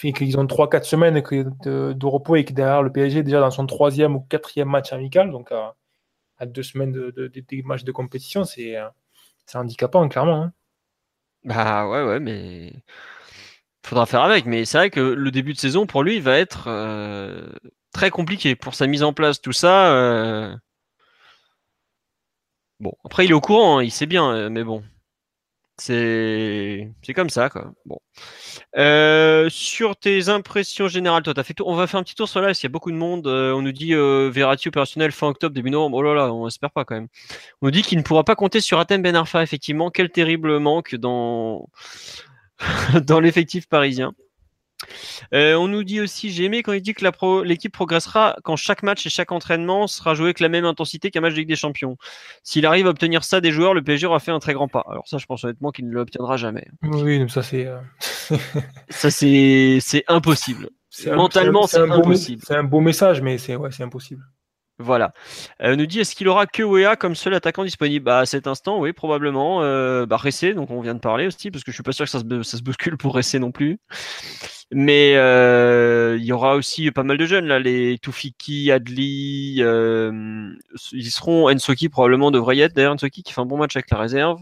qu'ils ont 3-4 semaines de, repos et que derrière le PSG est déjà dans son troisième ou quatrième match amical, donc à, deux semaines de, des matchs de compétition, c'est handicapant, clairement. Hein. Bah ouais, ouais, mais faudra faire avec. Mais c'est vrai que le début de saison pour lui va être euh, très compliqué pour sa mise en place, tout ça. Euh. Bon, après il est au courant, hein, il sait bien, euh, mais bon, c'est comme ça quoi. Bon. sur tes impressions générales, toi, as fait On va faire un petit tour sur là, qu'il y a beaucoup de monde. on nous dit Verratti opérationnel fin octobre, début novembre. Oh là là, on espère pas quand même. On nous dit qu'il ne pourra pas compter sur Atem Ben Arfa, effectivement. Quel terrible manque dans [laughs] dans l'effectif parisien. Euh, on nous dit aussi, j'ai aimé quand il dit que l'équipe progressera quand chaque match et chaque entraînement sera joué avec la même intensité qu'un match de Ligue des Champions. S'il arrive à obtenir ça des joueurs, le PSG aura fait un très grand pas. Alors ça, je pense honnêtement qu'il ne l'obtiendra jamais. Oui, ça c'est... Euh, [laughs] ça c'est impossible. Mentalement, c'est impossible. C'est un beau message, mais c'est ouais, impossible. Voilà. Euh, nous dit est-ce qu'il aura que Wea comme seul attaquant disponible? Bah, À cet instant, oui, probablement. Euh, bah, Ressé, donc on vient de parler aussi, parce que je suis pas sûr que ça se, bouscule pour Ressé non plus. Mais euh, il y aura aussi pas mal de jeunes, là, les Toufiki, Adli, euh, ils seront. Ensoki probablement devrait y être. D'ailleurs, Ensoki qui fait un bon match avec la réserve.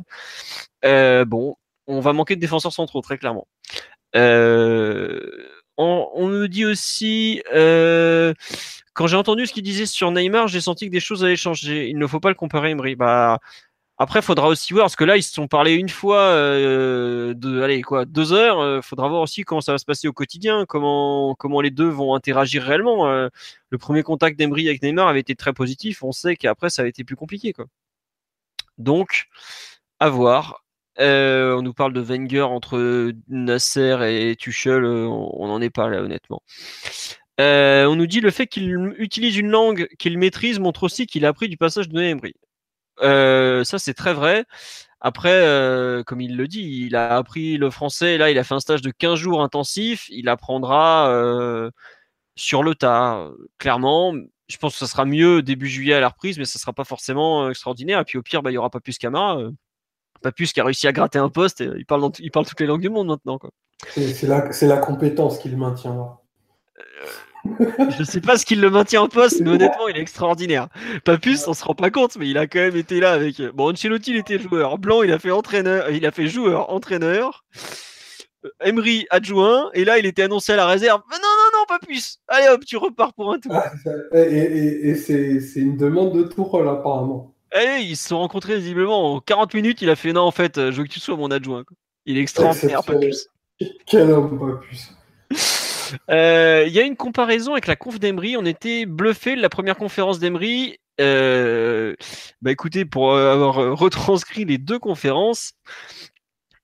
Euh, bon, on va manquer de défenseurs centraux, très clairement. On, on, dit aussi. Euh, quand j'ai entendu ce qu'il disait sur Neymar, j'ai senti que des choses allaient changer. Il ne faut pas le comparer à Emery. Bah, après, faudra aussi voir, parce que là, ils se sont parlé une fois euh, de, allez, quoi, deux heures. Euh, faudra voir aussi comment ça va se passer au quotidien, comment, comment les deux vont interagir réellement. Euh. le premier contact d'Emery avec Neymar avait été très positif. On sait qu'après, ça a été plus compliqué, quoi. Donc, à voir. On nous parle de Wenger entre Nasser et Tuchel, on n'en est pas là honnêtement. on nous dit le fait qu'il utilise une langue qu'il maîtrise montre aussi qu'il a appris du passage de Emery. ça c'est très vrai. Après, comme il le dit, il a appris le français. Là, il a fait un stage de 15 jours intensif. Il apprendra sur le tas. Clairement, je pense que ça sera mieux début juillet à la reprise, mais ça sera pas forcément extraordinaire. Et puis au pire, bah, il y aura pas plus Camara. Pas plus qui a réussi à gratter un poste. Et il, parle il parle toutes les langues du monde maintenant. C'est la, la, compétence qui le maintient je sais pas ce qu'il le maintient en poste, mais [laughs] honnêtement, il est extraordinaire. Pas plus, on se rend pas compte, mais il a quand même été là avec. Bon, Ancelotti, il était joueur. Blanc, il a fait entraîneur, il a fait joueur, entraîneur. Emery adjoint, et là, il était annoncé à la réserve. Mais non, non, non, pas plus. Allez hop, tu repars pour un tour. Ah, et, c'est une demande de tour, apparemment. Eh, ils se sont rencontrés visiblement en 40 minutes. Il a fait non, en fait, je veux que tu sois mon adjoint. Il est extraordinaire, pas plus. Quel homme, pas plus. [laughs] Euh, il y a une comparaison avec la conf d'Emery. On était bluffé de la première conférence d'Emery. Euh, bah écoutez, pour avoir retranscrit les deux conférences,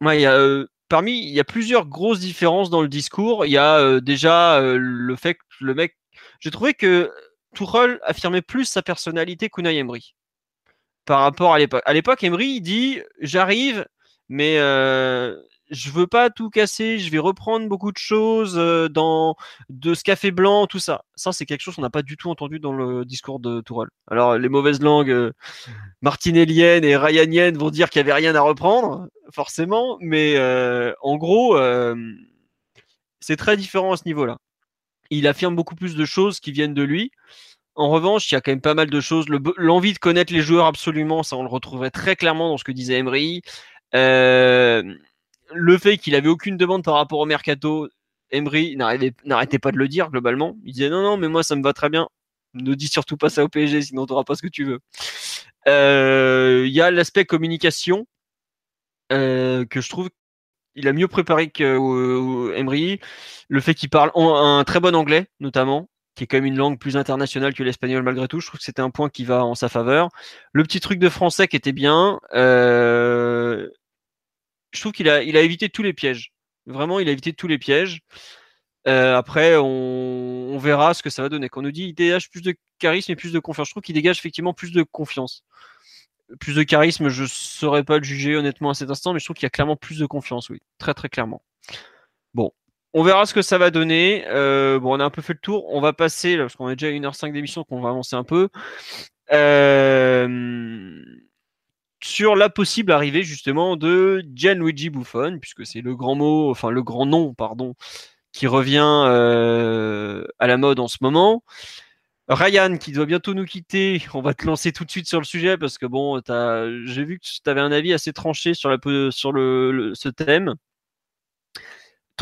il y a, parmi, il y a plusieurs grosses différences dans le discours. Il y a déjà le fait que le mec, j'ai trouvé que Tuchel affirmait plus sa personnalité qu'Unai Emery par rapport à l'époque. À l'époque, Emery dit j'arrive, mais je veux pas tout casser, je vais reprendre beaucoup de choses euh, dans de ce café blanc, tout ça. Ça, c'est quelque chose qu'on n'a pas du tout entendu dans le discours de Tourelle. Alors, les mauvaises langues euh, martinelliennes et ryaniennes vont dire qu'il n'y avait rien à reprendre, forcément, mais euh, en gros, c'est très différent à ce niveau-là. Il affirme beaucoup plus de choses qui viennent de lui. En revanche, il y a quand même pas mal de choses. L'envie de connaître les joueurs absolument, ça on le retrouverait très clairement dans ce que disait Emery. Euh, le fait qu'il avait aucune demande par rapport au mercato, Emery n'arrêtait pas de le dire globalement. Il disait non, non, mais moi ça me va très bien. Ne dis surtout pas ça au PSG, sinon tu n'auras pas ce que tu veux. Euh, il y a l'aspect communication euh, que je trouve il a mieux préparé que Emery. Le fait qu'il parle un très bon anglais, notamment, qui est quand même une langue plus internationale que l'espagnol malgré tout. Je trouve que c'était un point qui va en sa faveur. Le petit truc de français qui était bien. Euh, je trouve qu'il a, il a évité tous les pièges. Vraiment, il a évité tous les pièges. Euh, après, on, verra ce que ça va donner. Quand on nous dit qu'il dégage plus de charisme et plus de confiance, je trouve qu'il dégage effectivement plus de confiance. Plus de charisme, je ne saurais pas le juger honnêtement à cet instant, mais je trouve qu'il y a clairement plus de confiance, oui. Très très clairement. Bon, on verra ce que ça va donner. Euh, bon, on a un peu fait le tour. On va passer, parce qu'on a déjà 1h05 d'émission, qu'on va avancer un peu. Euh, sur la possible arrivée justement de Gianluigi Buffon, puisque c'est le grand mot, enfin le grand nom, pardon, qui revient euh, à la mode en ce moment. Ryan qui doit bientôt nous quitter, on va te lancer tout de suite sur le sujet parce que bon, j'ai vu que tu avais un avis assez tranché sur, ce thème.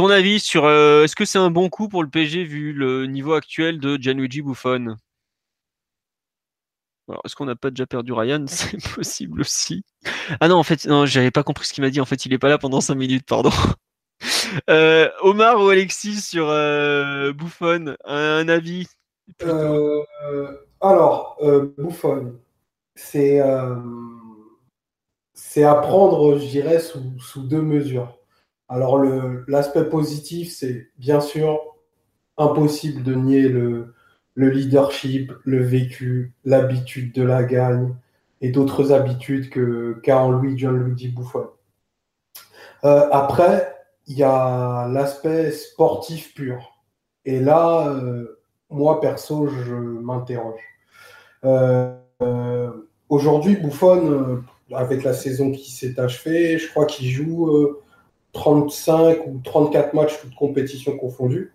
Ton avis sur euh, est-ce que c'est un bon coup pour le PSG vu le niveau actuel de Gianluigi Buffon? Est-ce qu'on n'a pas déjà perdu Ryan? C'est [laughs] possible aussi. Ah non, en fait, non, j'avais pas compris ce qu'il m'a dit. En fait, il est pas là pendant 5 minutes, pardon. [laughs] Euh, Omar ou Alexis sur euh, Bouffon, un, avis? Euh, Alors, Bouffon, c'est c'est à prendre, je dirais, sous, sous deux mesures. Alors, l'aspect positif, c'est bien sûr impossible de nier le, le leadership, le vécu, l'habitude de la gagne et d'autres habitudes que qu'a en lui John Luigi Buffon. Euh, après, il y a l'aspect sportif pur. Et là, euh, moi perso, je m'interroge. Euh, aujourd'hui, Buffon, avec la saison qui s'est achevée, je crois qu'il joue 35 ou 34 matchs, toutes compétitions confondues.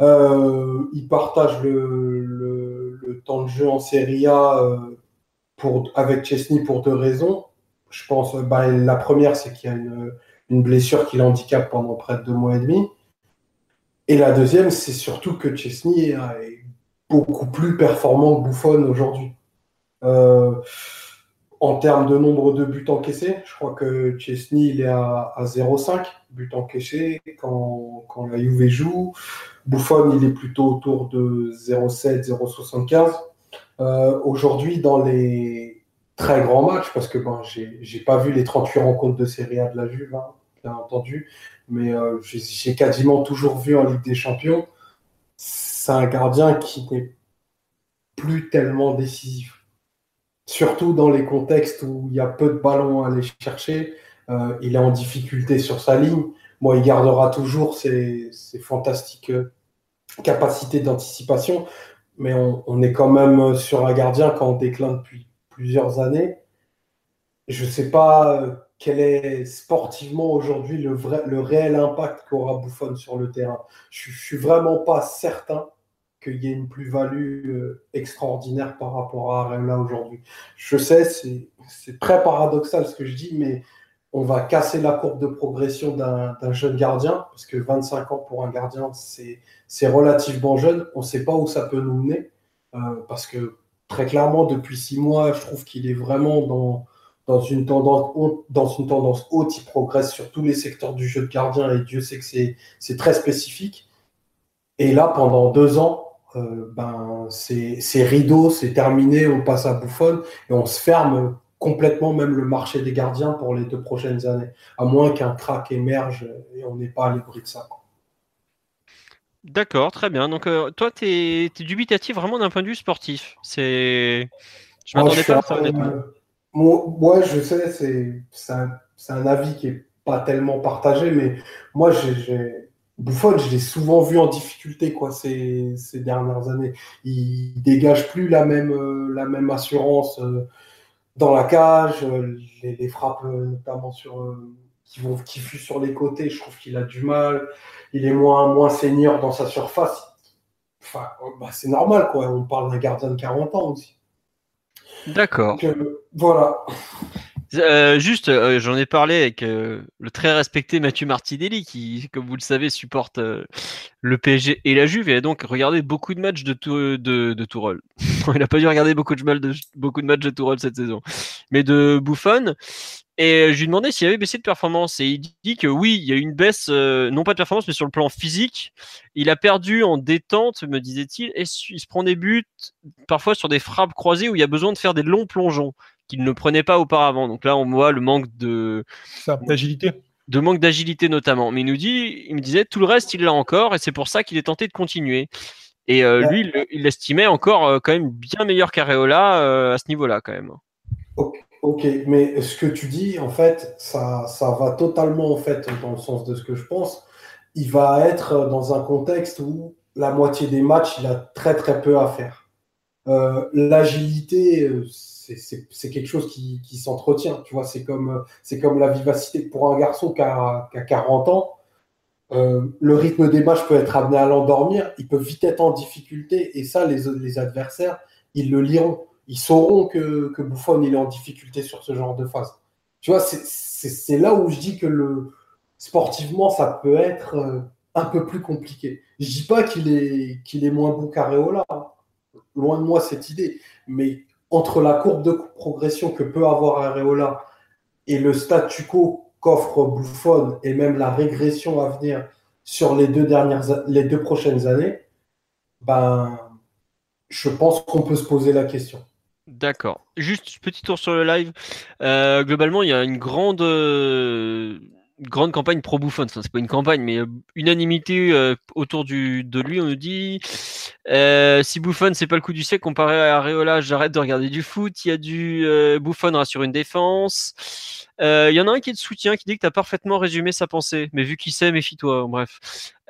Euh, il partage le, temps de jeu en Serie A euh, avec Chesney pour deux raisons. Je pense, bah, la première, c'est qu'il y a une, blessure qui l'handicape pendant près de deux mois et demi. Et la deuxième, c'est surtout que Chesney est beaucoup plus performant que Buffon aujourd'hui. Euh, en termes de nombre de buts encaissés, je crois que Chesney il est à, à 0,5 buts encaissés quand, la Juve joue. Buffon, il est plutôt autour de 0,7, 0,75. Euh, Aujourd'hui, dans les très grand match parce que ben, j'ai pas vu les 38 rencontres de Serie A de la Juve, hein, bien entendu, mais euh, j'ai quasiment toujours vu en Ligue des Champions. C'est un gardien qui n'est plus tellement décisif. Surtout dans les contextes où il y a peu de ballons à aller chercher, euh, il est en difficulté sur sa ligne. Moi, il gardera toujours ses, fantastiques euh, capacités d'anticipation, mais on, est quand même sur un gardien quand on décline depuis plusieurs années. Je ne sais pas euh, quel est sportivement aujourd'hui le, vrai, le réel impact qu'aura Buffon sur le terrain. Je ne suis vraiment pas certain qu'il y ait une plus-value euh, extraordinaire par rapport à Areola aujourd'hui. Je sais, c'est très paradoxal ce que je dis, mais on va casser la courbe de progression d'un jeune gardien, parce que 25 ans pour un gardien, c'est relativement jeune. On ne sait pas où ça peut nous mener, euh, parce que très clairement, depuis six mois, je trouve qu'il est vraiment dans, dans, une tendance, dans une tendance haute. Il progresse sur tous les secteurs du jeu de gardien et Dieu sait que c'est très spécifique. Et là, pendant deux ans, euh, ben, c'est rideau, c'est terminé, on passe à bouffonne et on se ferme complètement même le marché des gardiens pour les deux prochaines années, à moins qu'un crack émerge et on n'est pas à l'abri de ça. D'accord, très bien. Donc, euh, toi, tu es, dubitatif vraiment d'un point de vue sportif. C'est. Je m'attendais pas à ça, honnêtement. moi, je sais, c'est un, un, avis qui est pas tellement partagé, mais moi, j'ai. Bouffon, je l'ai souvent vu en difficulté quoi, ces, ces, dernières années. Il dégage plus la même, euh, la même assurance euh, dans la cage, les, frappes notamment sur, qui, vont, qui fuient sur les côtés, je trouve qu'il a du mal il est moins, moins senior dans sa surface. Enfin, bah, c'est normal, quoi. On parle d'un gardien de 40 ans aussi. D'accord. Euh, voilà. Euh, juste, euh, j'en ai parlé avec le très respecté Mathieu Martinelli, qui, comme vous le savez, supporte le PSG et la Juve, et a donc regardé beaucoup de matchs de, de, de Tourelle. [laughs] Il n'a pas dû regarder beaucoup de, de, beaucoup de matchs de Tourelle cette saison, mais de Buffon. Et je lui demandais s'il avait baissé de performance. Et il dit que oui, il y a eu une baisse, euh, non pas de performance, mais sur le plan physique. Il a perdu en détente, me disait-il, et il se prend des buts parfois sur des frappes croisées où il y a besoin de faire des longs plongeons qu'il ne prenait pas auparavant. Donc là, on voit le manque de d'agilité. De manque d'agilité notamment. Mais il nous dit, il me disait, tout le reste, il l'a encore, et c'est pour ça qu'il est tenté de continuer. Et euh, lui, il l'estimait encore euh, quand même bien meilleur qu'Areola à ce niveau-là, quand même. Ok, mais ce que tu dis, en fait, ça, ça va totalement en fait dans le sens de ce que je pense. Il va être dans un contexte où la moitié des matchs, il a très très peu à faire. Euh, L'agilité, c'est quelque chose qui, s'entretient. Tu vois, c'est comme, comme la vivacité. Pour un garçon qui a, qui a 40 ans, euh, le rythme des matchs peut être amené à l'endormir. Il peut vite être en difficulté. Et ça, les, les adversaires, ils le liront ils sauront que, que il est en difficulté sur ce genre de phase. Tu vois, c'est là où je dis que le, sportivement, ça peut être euh, un peu plus compliqué. Je dis pas qu'il est, est moins bon qu'Areola, hein. loin de moi cette idée, mais entre la courbe de progression que peut avoir Areola et le statu quo qu'offre Buffon et même la régression à venir sur les deux, dernières, les deux prochaines années, ben, je pense qu'on peut se poser la question. D'accord. Juste petit tour sur le live. Euh, globalement, il y a une grande, euh, grande campagne pro Buffon. Enfin, c'est pas une campagne, mais euh, unanimité autour du, de lui. On nous dit si Buffon c'est pas le coup du siècle comparé à Areola, j'arrête de regarder du foot. Il y a du Buffon rassure une défense. Il y en a un qui est de soutien qui dit que tu as parfaitement résumé sa pensée. Mais vu qu'il sait, méfie-toi. Bref.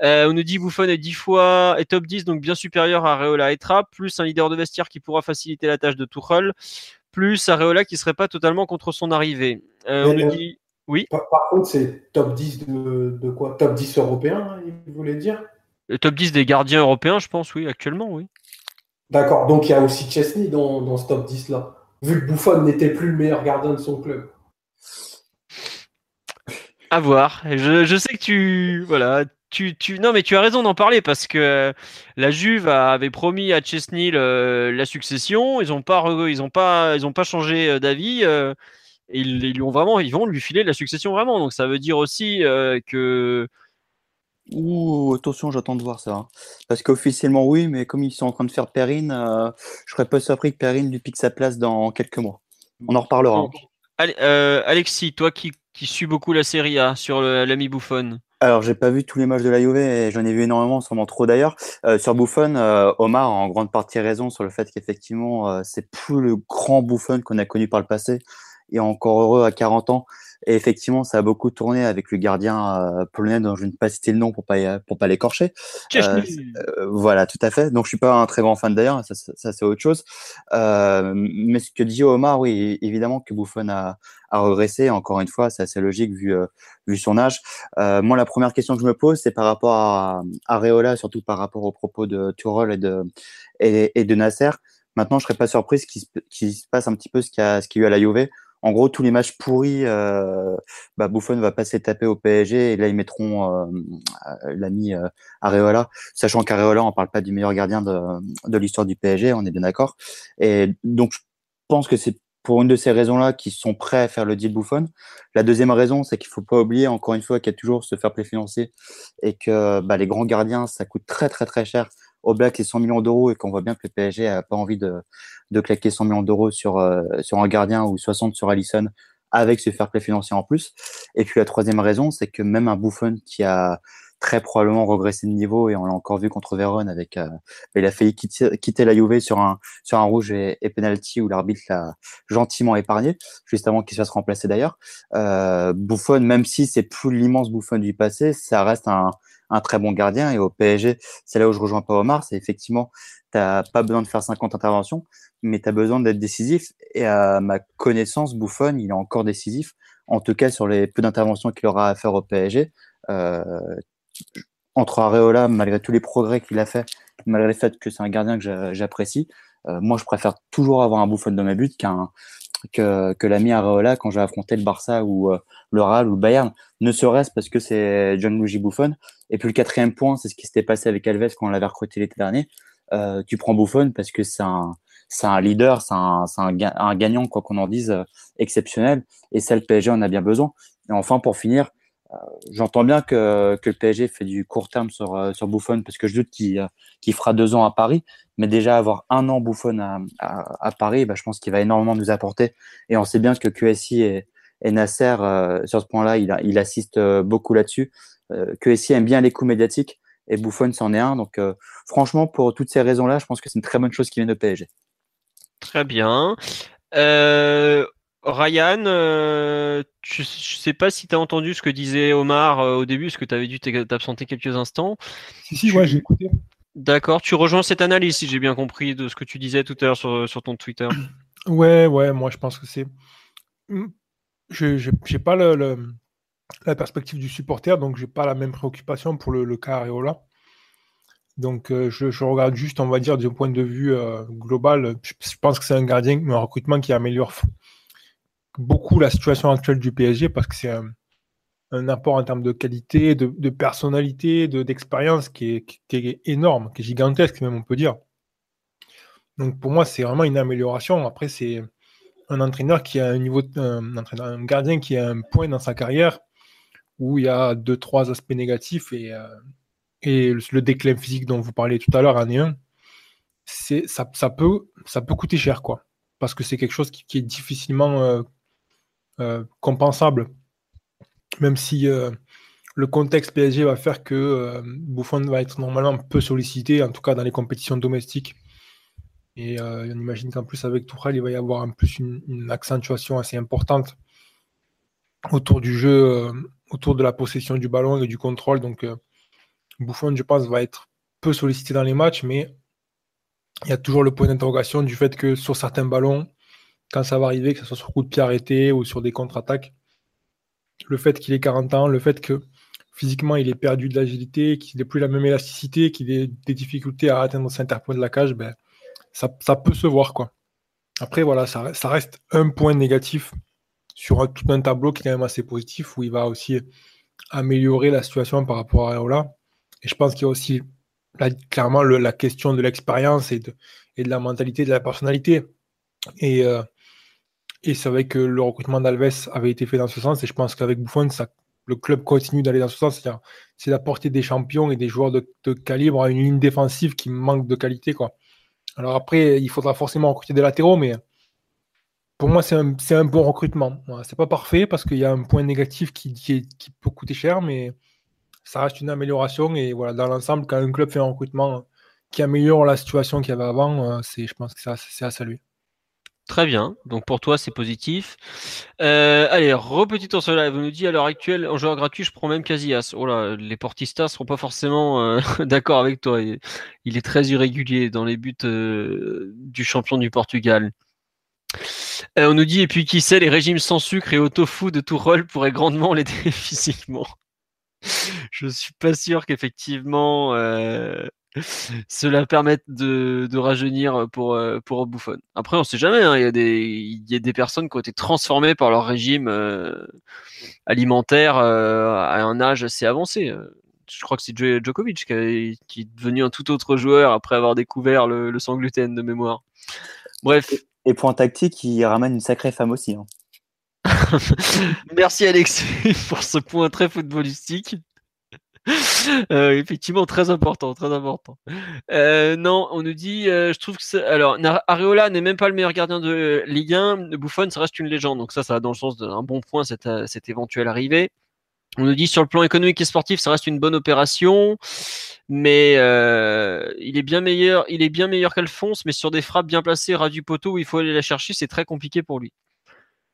Euh, on nous dit Buffon est 10 fois et top 10, donc bien supérieur à Areola et Trapp, plus un leader de vestiaire qui pourra faciliter la tâche de Tuchel, plus Areola qui serait pas totalement contre son arrivée. Euh, on nous dit oui. Par, contre, c'est top 10 de, quoi? Top 10 européen, hein, il voulait dire? Le top 10 des gardiens européens, je pense, oui, actuellement, oui. D'accord, donc il y a aussi Chesney dans, dans ce top 10 là. Vu que Buffon n'était plus le meilleur gardien de son club. À voir. Je, je sais que tu voilà, tu, tu, non, mais tu as raison d'en parler parce que la Juve avait promis à Chesney la succession. Ils n'ont pas, ils ont pas, ils ont pas changé euh, d'avis. Euh, ils, ont vraiment, ils vont lui filer la succession vraiment. Donc ça veut dire aussi euh, que. Ouh, attention, j'attends de voir ça. Hein. Parce qu'officiellement, oui, mais comme ils sont en train de faire Perrine, je serais pas surpris que Perrine lui pique sa place dans quelques mois. On en reparlera. Euh, Alexis, toi qui, qui suis beaucoup la série A sur l'ami Bouffon. Alors, j'ai pas vu tous les matchs de la Juve et j'en ai vu énormément, sûrement trop d'ailleurs. Euh, sur Bouffon, euh, Omar a en grande partie raison sur le fait qu'effectivement, c'est plus le grand Bouffon qu'on a connu par le passé. Et encore heureux à 40 ans. Et effectivement, ça a beaucoup tourné avec le gardien euh, polonais dont je ne vais pas citer le nom pour pas pour pas l'écorcher. Euh, euh, voilà, tout à fait. Donc je suis pas un très grand fan d'ailleurs, ça, ça, c'est autre chose. Euh, mais ce que dit Omar, oui, évidemment que Buffon a, a regressé. Encore une fois, c'est assez logique vu vu son âge. moi, la première question que je me pose, c'est par rapport à Areola, surtout par rapport aux propos de Turol et de et, et de Nasser. Maintenant, je serais pas surprise qu'il se, passe un petit peu ce qu'il y a, ce qu'il y a eu à la Juve en gros, tous les matchs pourris, euh, bah, Buffon va passer taper au PSG et là ils mettront euh, l'ami euh, Areola, sachant qu'Areola, on parle pas du meilleur gardien de, l'histoire du PSG, on est bien d'accord. Et donc je pense que c'est pour une de ces raisons-là qu'ils sont prêts à faire le deal Buffon. La deuxième raison, c'est qu'il faut pas oublier encore une fois qu'il y a toujours ce fair play financier et que bah, les grands gardiens, ça coûte très très très cher au Black les 100 millions d'euros et qu'on voit bien que le PSG a pas envie de, de claquer 100 millions d'euros sur, euh, sur un gardien ou 60 sur Allison avec ce fair play financier en plus. Et puis la troisième raison, c'est que même un Buffon qui a très probablement regressé de niveau et on l'a encore vu contre Vérone avec euh, il a failli quitter, la Juve sur un sur un rouge et, et penalty où l'arbitre l'a gentiment épargné juste avant qu'il se fasse remplacer d'ailleurs euh, Buffon même si c'est plus l'immense Buffon du passé ça reste un un très bon gardien. Et au PSG, c'est là où je rejoins pas Omar, c'est effectivement, tu n'as pas besoin de faire 50 interventions, mais tu as besoin d'être décisif. Et à ma connaissance, Buffon, il est encore décisif, en tout cas sur les peu d'interventions qu'il aura à faire au PSG. Euh, entre Areola, malgré tous les progrès qu'il a fait, malgré le fait que c'est un gardien que j'apprécie, euh, moi je préfère toujours avoir un Buffon dans mes buts qu'un que, que l'ami Areola quand j'ai affronté le Barça ou euh, le Real ou le Bayern, ne serait-ce parce que c'est John Luigi Buffon. Et puis le quatrième point, c'est ce qui s'était passé avec Alves quand on l'avait recruté l'été dernier. Euh, tu prends Buffon parce que c'est un, c'est un leader, c'est un, un, un, gagnant, quoi qu'on en dise, euh, exceptionnel. Et ça, le PSG en a bien besoin. Et enfin, pour finir, j'entends bien que, que le PSG fait du court terme sur, euh, sur Buffon parce que je doute qu'il qu'il fera deux ans à Paris. Mais déjà, avoir un an Buffon à, à, Paris, bah, je pense qu'il va énormément nous apporter. Et on sait bien que QSI et, Nasser, sur ce point-là, il, il assiste beaucoup là-dessus. Euh, QSI aime bien les coups médiatiques et Buffon c'en est un. Donc euh, franchement, pour toutes ces raisons-là, je pense que c'est une très bonne chose qui vient de PSG. Très bien. Euh, Ryan, je ne sais pas si tu as entendu ce que disait Omar au début, parce que tu avais dû t'absenter quelques instants. Si, si, ouais, j'ai écouté. D'accord, tu rejoins cette analyse, si j'ai bien compris, de ce que tu disais tout à l'heure sur, sur, ton Twitter. [clears throat] Ouais, ouais, moi je pense que c'est. Hmm, je n'ai pas le, la perspective du supporter, donc j'ai pas la même préoccupation pour le, le cas Areola. Donc euh, je, regarde juste, on va dire, d'un point de vue euh, global, je, pense que c'est un gardien, un recrutement qui améliore beaucoup la situation actuelle du PSG parce que c'est un, apport en termes de qualité, de, personnalité, d'expérience qui, est, énorme, qui est gigantesque même on peut dire. Donc pour moi c'est vraiment une amélioration. Après c'est un entraîneur qui a un niveau, un, un gardien qui a un point dans sa carrière où il y a deux, trois aspects négatifs et, euh, et le déclin physique dont vous parliez tout à l'heure en est un. Ça, ça, peut, ça peut coûter cher, quoi. Parce que c'est quelque chose qui, est difficilement euh, compensable. Même si le contexte PSG va faire que Buffon va être normalement peu sollicité, en tout cas dans les compétitions domestiques. Et on imagine qu'en plus avec Tourelle, il va y avoir en plus une, accentuation assez importante autour du jeu autour de la possession du ballon et du contrôle. Donc, euh, Bouffon, je pense, va être peu sollicité dans les matchs, mais il y a toujours le point d'interrogation du fait que sur certains ballons, quand ça va arriver, que ce soit sur coup de pied arrêté ou sur des contre-attaques, le fait qu'il ait 40 ans, le fait que physiquement il ait perdu de l'agilité, qu'il n'ait plus la même élasticité, qu'il ait des difficultés à atteindre cet interpoint de la cage, ben, ça, peut se voir. quoi. Après, voilà, ça, ça reste un point négatif sur tout un tableau qui est quand même assez positif, où il va aussi améliorer la situation par rapport à Areola. Et je pense qu'il y a aussi clairement la question de l'expérience et de, et de la mentalité, de la personnalité. Et, euh, et c'est vrai que le recrutement d'Alves avait été fait dans ce sens. Et je pense qu'avec Buffon, le club continue d'aller dans ce sens. C'est d'apporter des champions et des joueurs de, calibre à une ligne défensive qui manque de qualité. Quoi. Alors après, il faudra forcément recruter des latéraux, mais pour moi, c'est un, bon recrutement. C'est pas parfait parce qu'il y a un point négatif qui, peut coûter cher, mais ça reste une amélioration. Et voilà, dans l'ensemble, quand un club fait un recrutement qui améliore la situation qu'il y avait avant, euh, je pense que c'est à saluer. Très bien. Donc pour toi, c'est positif. Euh, allez, repetit tour sur live. On nous dit à l'heure actuelle, en joueur gratuit, je prends même Casillas. Oh là, les portistas seront pas forcément euh, [laughs] d'accord avec toi. Il, est très irrégulier dans les buts euh, du champion du Portugal. on nous dit, et puis qui sait, les régimes sans sucre et au tofu de tout rôle pourraient grandement [laughs] l'aider physiquement. Je suis pas sûr qu'effectivement [laughs] cela permette de, de, rajeunir pour, pour Bouffon. Après, on sait jamais, hein, il, y a des, il y a des personnes qui ont été transformées par leur régime euh, alimentaire euh, à un âge assez avancé. Je crois que c'est Djokovic qui, est devenu un tout autre joueur après avoir découvert le, le sans gluten de mémoire. Bref. Et, point tactique, il ramène une sacrée femme aussi. Hein. [laughs] Merci Alexis [laughs] pour ce point très footballistique. Euh, effectivement, très important, très important. Euh, non, on nous dit, euh, je trouve que alors Areola n'est même pas le meilleur gardien de Ligue 1. Buffon, ça reste une légende, donc ça, ça va dans le sens d'un bon point cette, cette éventuelle arrivée. On nous dit sur le plan économique et sportif, ça reste une bonne opération, mais il est bien meilleur, il est bien meilleur qu'Alphonse, mais sur des frappes bien placées, ras du poteau où il faut aller la chercher, c'est très compliqué pour lui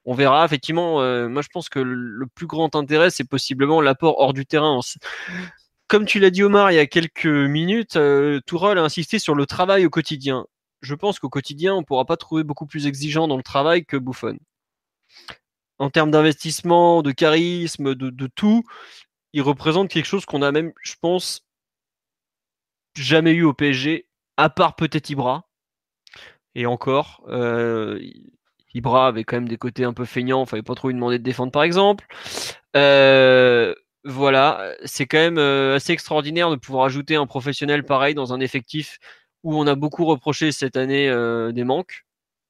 on verra. Effectivement, euh, moi je pense que le plus grand intérêt, c'est possiblement l'apport hors du terrain. Comme tu l'as dit Omar il y a quelques minutes, euh, Tourol a insisté sur le travail au quotidien. Je pense qu'au quotidien, on ne pourra pas trouver beaucoup plus exigeant dans le travail que Buffon. En termes d'investissement, de charisme, de, tout, il représente quelque chose qu'on a même, je pense, jamais eu au PSG, à part peut-être Ibra. Et encore, euh, Ibra avait quand même des côtés un peu feignants, il fallait pas trop lui demander de défendre par exemple. Euh, voilà, c'est quand même euh, assez extraordinaire de pouvoir ajouter un professionnel pareil dans un effectif où on a beaucoup reproché cette année euh, des manques,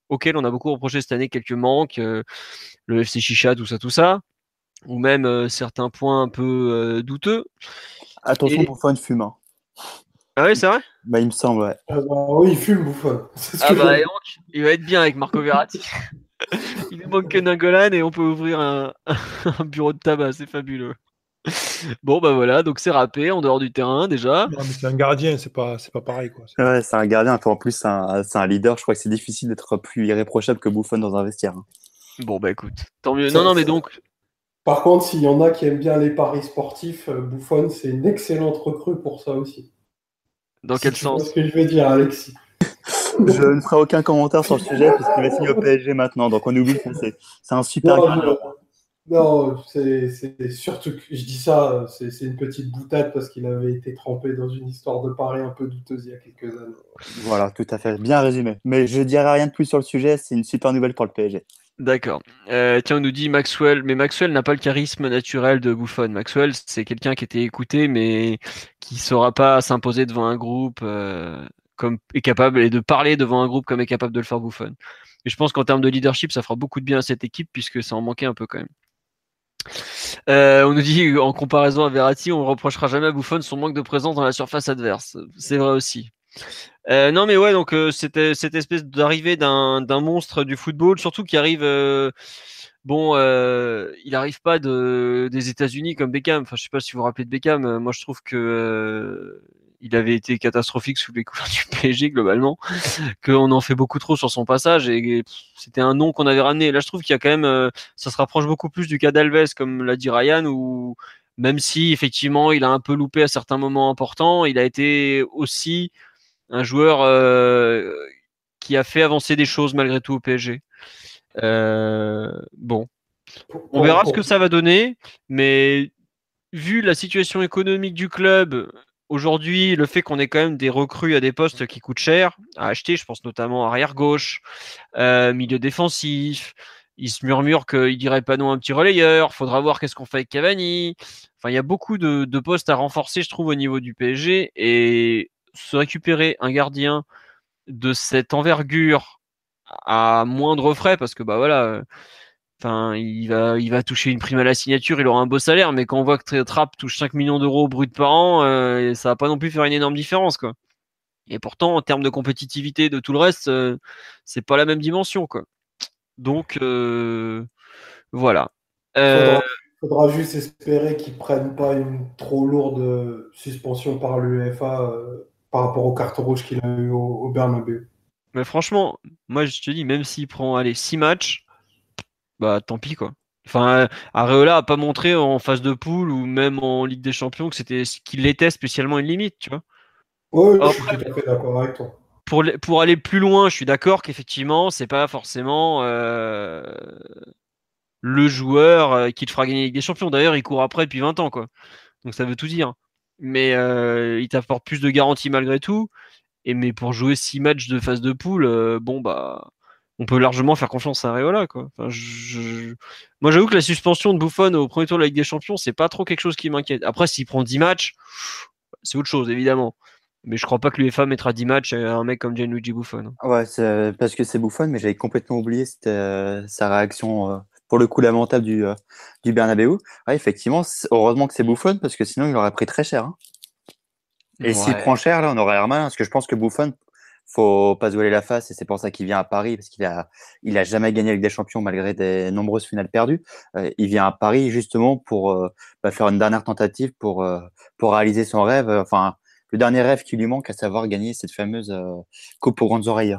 auquel on a beaucoup reproché cette année quelques manques, le FC Chicha, tout ça, tout ça, ou même certains points un peu douteux. Attention pour faire une fume. Ah oui, c'est vrai? Bah, il me semble, ouais. Ah bah, oui, il fume, Bouffon. [laughs] Ah bah, il va être bien avec Marco Verratti. [laughs] il ne manque que Nangolan et on peut ouvrir [laughs] un, bureau de tabac, c'est fabuleux. Bon, bah voilà, donc c'est râpé en dehors du terrain déjà. Non, mais c'est un gardien, c'est pas, c'est pas pareil. Quoi. Ouais, c'est un gardien, en plus, c'est un, un, leader. Je crois que c'est difficile d'être plus irréprochable que Bouffon dans un vestiaire. Hein. Bon, bah écoute, tant mieux. Non, non, mais donc. Par contre, s'il y en a qui aiment bien les paris sportifs, euh, Bouffon, c'est une excellente recrue pour ça aussi. Dans quel sens ce que je vais dire, Alexis. je ne ferai aucun commentaire sur le sujet puisqu'il va signer au PSG maintenant. Donc on oublie que c'est un super non, non, c'est surtout que je dis ça, c'est une petite boutade parce qu'il avait été trempé dans une histoire de Paris un peu douteuse il y a quelques années. Voilà, tout à fait, bien résumé. Mais je dirai rien de plus sur le sujet, c'est une super nouvelle pour le PSG. D'accord. Euh, tiens, on nous dit Maxwell, mais Maxwell n'a pas le charisme naturel de Buffon. Maxwell, c'est quelqu'un qui était écouté, mais qui saura pas s'imposer devant un groupe euh, comme est capable et de parler devant un groupe comme est capable de le faire Buffon. Et je pense qu'en termes de leadership, ça fera beaucoup de bien à cette équipe puisque ça en manquait un peu quand même. Euh, on nous dit en comparaison à Verratti, on reprochera jamais à Buffon son manque de présence dans la surface adverse. C'est vrai aussi. Euh, non, mais ouais, donc euh, c'était cette espèce d'arrivée d'un monstre du football, surtout qui arrive. Euh, bon, il n'arrive pas de, des États-Unis comme Beckham. Enfin, je sais pas si vous vous rappelez de Beckham. Moi, je trouve que il avait été catastrophique sous les [laughs] couleurs du PSG globalement, [laughs] qu'on en fait beaucoup trop sur son passage et c'était un nom qu'on avait ramené. Là, je trouve qu'il y a quand même, ça se rapproche beaucoup plus du cas d'Alves, comme l'a dit Ryan, où même si effectivement il a un peu loupé à certains moments importants, il a été aussi un joueur euh, qui a fait avancer des choses malgré tout au PSG. Euh, bon, on verra ce que ça va donner, mais vu la situation économique du club, aujourd'hui, le fait qu'on ait quand même des recrues à des postes qui coûtent cher à acheter, je pense notamment arrière gauche, euh, milieu défensif. Il se murmure qu'il dirait pas non un petit relayeur. Faudra voir qu'est-ce qu'on fait avec Cavani. Enfin, il y a beaucoup de, de, postes à renforcer, je trouve, au niveau du PSG. Et se récupérer un gardien de cette envergure à moindre frais parce que bah voilà enfin il va il va toucher une prime à la signature il aura un beau salaire mais quand on voit que Trapp touche 5 millions d'euros brut par an euh, ça va pas non plus faire une énorme différence quoi et pourtant en termes de compétitivité de tout le reste euh, c'est pas la même dimension quoi Donc euh, voilà. Il Euh, faudra, juste espérer qu'ils prennent pas une trop lourde suspension par l'UEFA euh, par rapport aux cartes rouges qu'il a eu au, au Bernabeu. mais franchement, moi je te dis, même s'il prend allez, 6 matchs, bah tant pis quoi. Enfin, euh, Areola a pas montré en phase de poule ou même en Ligue des Champions que c'était qu'il l'était spécialement une limite, tu vois. Oui, je suis tout à fait d'accord avec toi. pour, pour aller plus loin, je suis d'accord qu'effectivement, c'est pas forcément euh, le joueur euh, qui te fera gagner la Ligue des Champions. D'ailleurs, il court après depuis 20 ans, quoi. Donc ça veut tout dire. Mais euh, il t'apporte plus de garanties malgré tout. Et mais pour jouer 6 matchs de phase de poule, euh, bon bah on peut largement faire confiance à Areola, quoi. Moi, j'avoue que la suspension de Buffon au premier tour de la Ligue des Champions, c'est pas trop quelque chose qui m'inquiète. Après, s'il prend 10 matchs, c'est autre chose, évidemment. Mais je crois pas que l'UEFA mettra 10 matchs à un mec comme Gianluigi Buffon. Ouais, parce que c'est Buffon, mais j'avais complètement oublié euh, sa réaction, pour le coup lamentable du, euh, du Bernabeu. Ouais, effectivement, heureusement que c'est Buffon, parce que sinon il aurait pris très cher. hein. Et s'il Ouais. prend cher, là, on aurait malin, parce que je pense que Buffon, faut pas se voiler la face, et c'est pour ça qu'il vient à Paris, parce qu'il a, il a jamais gagné avec des champions malgré des nombreuses finales perdues. Euh, il vient à Paris justement pour euh, bah, faire une dernière tentative pour, euh, pour réaliser son rêve, enfin, le dernier rêve qui lui manque, à savoir gagner cette fameuse euh, Coupe aux grandes oreilles.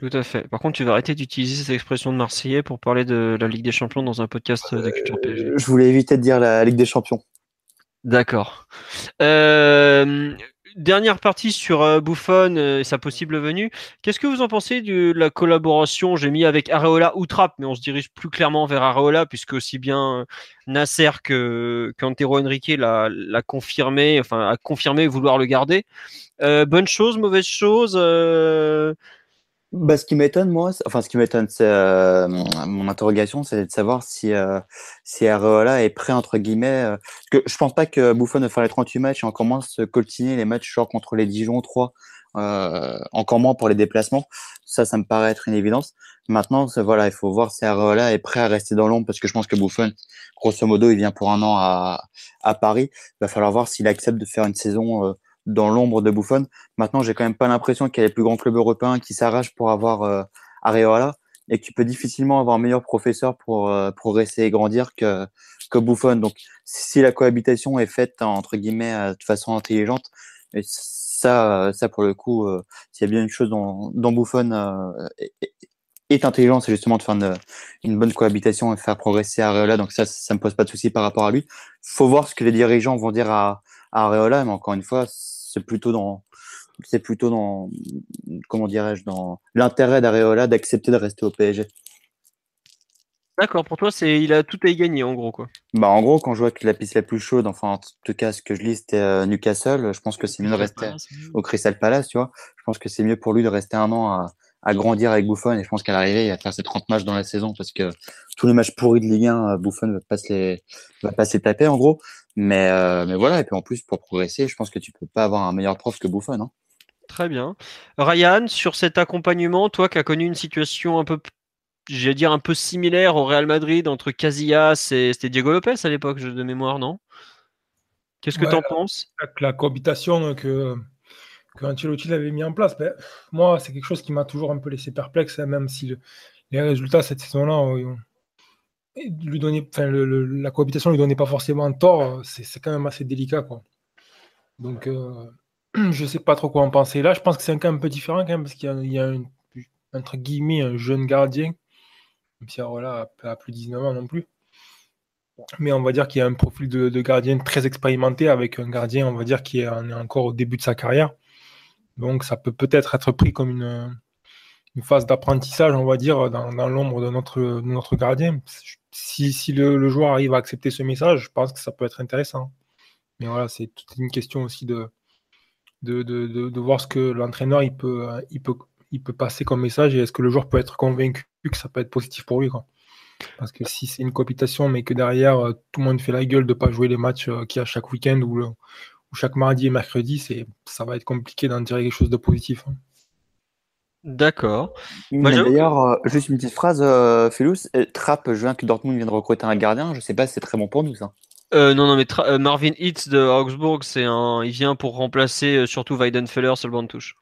Tout à fait. Par contre, tu vas arrêter d'utiliser cette expression de Marseillais pour parler de la Ligue des Champions dans un podcast de culture PSG. Euh, Je voulais éviter de dire la Ligue des Champions. D'accord. Euh, dernière partie sur euh, Buffon euh, et sa possible venue. Qu'est-ce que vous en pensez de la collaboration J'ai mis avec Areola ou Trapp, mais on se dirige plus clairement vers Areola puisque aussi bien euh, Nasser que qu'Antero Henrique l'a l'a confirmé, enfin a confirmé vouloir le garder. Euh, bonne chose, mauvaise chose. euh, Bah, ce qui m'étonne, moi, enfin, ce qui m'étonne, c'est euh, mon, interrogation, c'est de savoir si, euh, si Areola est prêt, entre guillemets. euh, que je pense pas que Buffon va faire les 38 matchs et encore moins se coltiner les matchs genre contre les Dijon 3, euh, encore moins pour les déplacements. Ça, ça me paraît être une évidence. Maintenant, voilà, il faut voir si Areola est prêt à rester dans l'ombre parce que je pense que Buffon, grosso modo, il vient pour un an à, à Paris. Il va falloir voir s'il accepte de faire une saison euh, dans l'ombre de Buffon. Maintenant, j'ai quand même pas l'impression qu'il y a les plus grands clubs européens qui s'arrachent pour avoir euh, Areola et que tu peux difficilement avoir un meilleur professeur pour euh, progresser et grandir que, que Buffon. Donc, si la cohabitation est faite entre guillemets euh, de façon intelligente, et ça, euh, ça pour le coup, euh, s'il y a bien une chose dont, dont Buffon est, est intelligent, c'est justement de faire une, une bonne cohabitation et faire progresser Areola. Donc ça, ça me pose pas de souci par rapport à lui. Faut voir ce que les dirigeants vont dire à Areola, mais encore une fois, c'est plutôt dans c'est plutôt dans comment dirais-je dans l'intérêt d'Areola d'accepter de rester au PSG. D'accord, pour toi, c'est il a tout à y gagner en gros quoi. Bah en gros, quand je vois que la piste la plus chaude, enfin en tout cas ce que je lis c'était euh, Newcastle, je pense que c'est mieux de rester au Crystal Palace, tu vois. Je pense que c'est mieux pour lui de rester un an à, à grandir avec Buffon et je pense qu'à l'arrivée, il va faire ses 30 matchs dans la saison parce que tous les matchs pourris de Ligue 1, euh, Buffon va pas se les va pas se les taper en gros. Mais euh, mais voilà, et puis en plus pour progresser, je pense que tu peux pas avoir un meilleur prof que Buffon, hein. Très bien. Ryan, sur cet accompagnement, toi qui as connu une situation un peu, j'allais dire un peu similaire au Real Madrid entre Casillas et c'était Diego Lopez à l'époque, je- de mémoire, non? Qu'est-ce que Ouais, tu en la- penses? la, la cohabitation que, que Ancelotti avait mis en place, ben, moi, c'est quelque chose qui m'a toujours un peu laissé perplexe, hein, même si le- les résultats cette saison-là ont- lui donnaient, enfin, le- la cohabitation lui donnait pas forcément tort, c'est quand même assez délicat. Quoi. Donc, euh, [clears throat] je sais pas trop quoi en penser. Là, je pense que c'est un cas un peu différent quand même, parce qu'il y a, a un- entre guillemets un jeune gardien, même si alors là, a plus de 19 ans non plus. Mais on va dire qu'il y a un profil de, gardien très expérimenté avec un gardien, on va dire, qui est, est encore au début de sa carrière. Donc ça peut peut-être être pris comme une, phase d'apprentissage, on va dire, dans, dans l'ombre de notre, de notre gardien. Si, le, joueur arrive à accepter ce message, je pense que ça peut être intéressant. Mais voilà, c'est toute une question aussi de, de, de, voir ce que l'entraîneur il peut, il, peut, il peut passer comme message et est-ce que le joueur peut être convaincu que ça peut être positif pour lui. Parce que si c'est une cohabitation, mais que derrière, euh, tout le monde fait la gueule de ne pas jouer les matchs euh, qu'il y a chaque week-end ou, chaque mardi et mercredi, ça va être compliqué d'en tirer quelque chose de positif. hein. D'accord. D'ailleurs, euh, juste une petite phrase, euh, Trapp, je viens que Dortmund vient de recruter un gardien, je sais pas si c'est très bon pour nous ça. Euh, non, non, mais Tra- euh, Marvin Hitz de Augsburg, c'est un, il vient pour remplacer surtout Weidenfeller sur le banc de touche.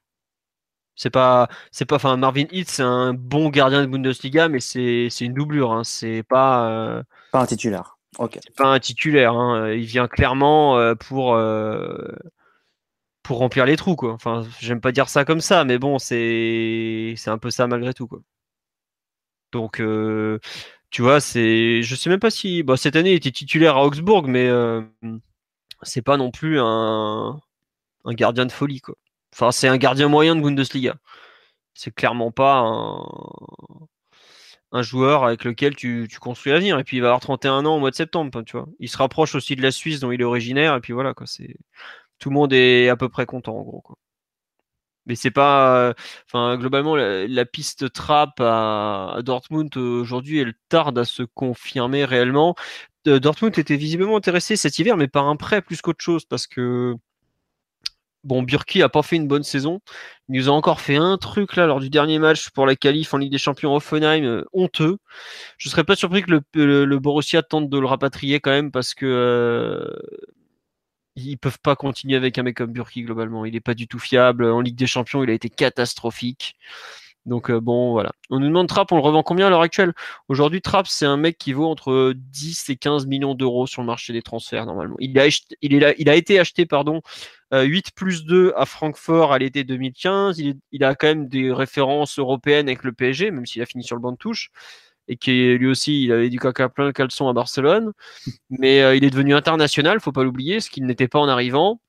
C'est pas, c'est pas, enfin Marvin Hitz, c'est un bon gardien de Bundesliga, mais c'est, une doublure. Hein. C'est pas, Pas un titulaire. Ok. c'est pas un titulaire. Hein. Il vient clairement pour, pour remplir les trous, quoi. Enfin, j'aime pas dire ça comme ça, mais bon, c'est, un peu ça malgré tout. Donc, euh, tu vois, c'est, je sais même pas si, bah, cette année était titulaire à Augsbourg, mais euh, c'est pas non plus un, gardien de folie, quoi. Enfin, c'est un gardien moyen de Bundesliga. C'est clairement pas un, un joueur avec lequel tu, tu construis l'avenir. Et puis il va avoir 31 ans au mois de septembre, tu vois. Il se rapproche aussi de la Suisse dont il est originaire, et puis voilà, quoi. C'est tout le monde est à peu près content en gros. Mais c'est pas, enfin globalement la, piste trap à, Dortmund aujourd'hui, elle tarde à se confirmer réellement. Euh, Dortmund était visiblement intéressé cet hiver, mais par un prêt plus qu'autre chose, parce que Bon, Burki a pas fait une bonne saison. Il nous a encore fait un truc là lors du dernier match pour la qualif en Ligue des Champions Offenheim, euh, honteux. Je serais pas surpris que le Borussia tente de le rapatrier quand même parce que euh, ils peuvent pas continuer avec un mec comme Burki globalement. Il est pas du tout fiable. En Ligue des Champions, il a été catastrophique. Donc euh, bon, voilà. On nous demande Trapp, on le revend combien à l'heure actuelle? Aujourd'hui, Trapp, c'est un mec qui vaut entre 10 et 15 millions d'euros sur le marché des transferts normalement. Il a, été acheté pardon, euh, 8 plus 2 à Francfort à l'été 2015. Il, est- il a quand même des références européennes avec le PSG, même s'il a fini sur le banc de touche. Et qui lui aussi, il avait du caca plein le caleçon à Barcelone. Mais euh, il est devenu international, faut pas l'oublier, ce qu'il n'était pas en arrivant.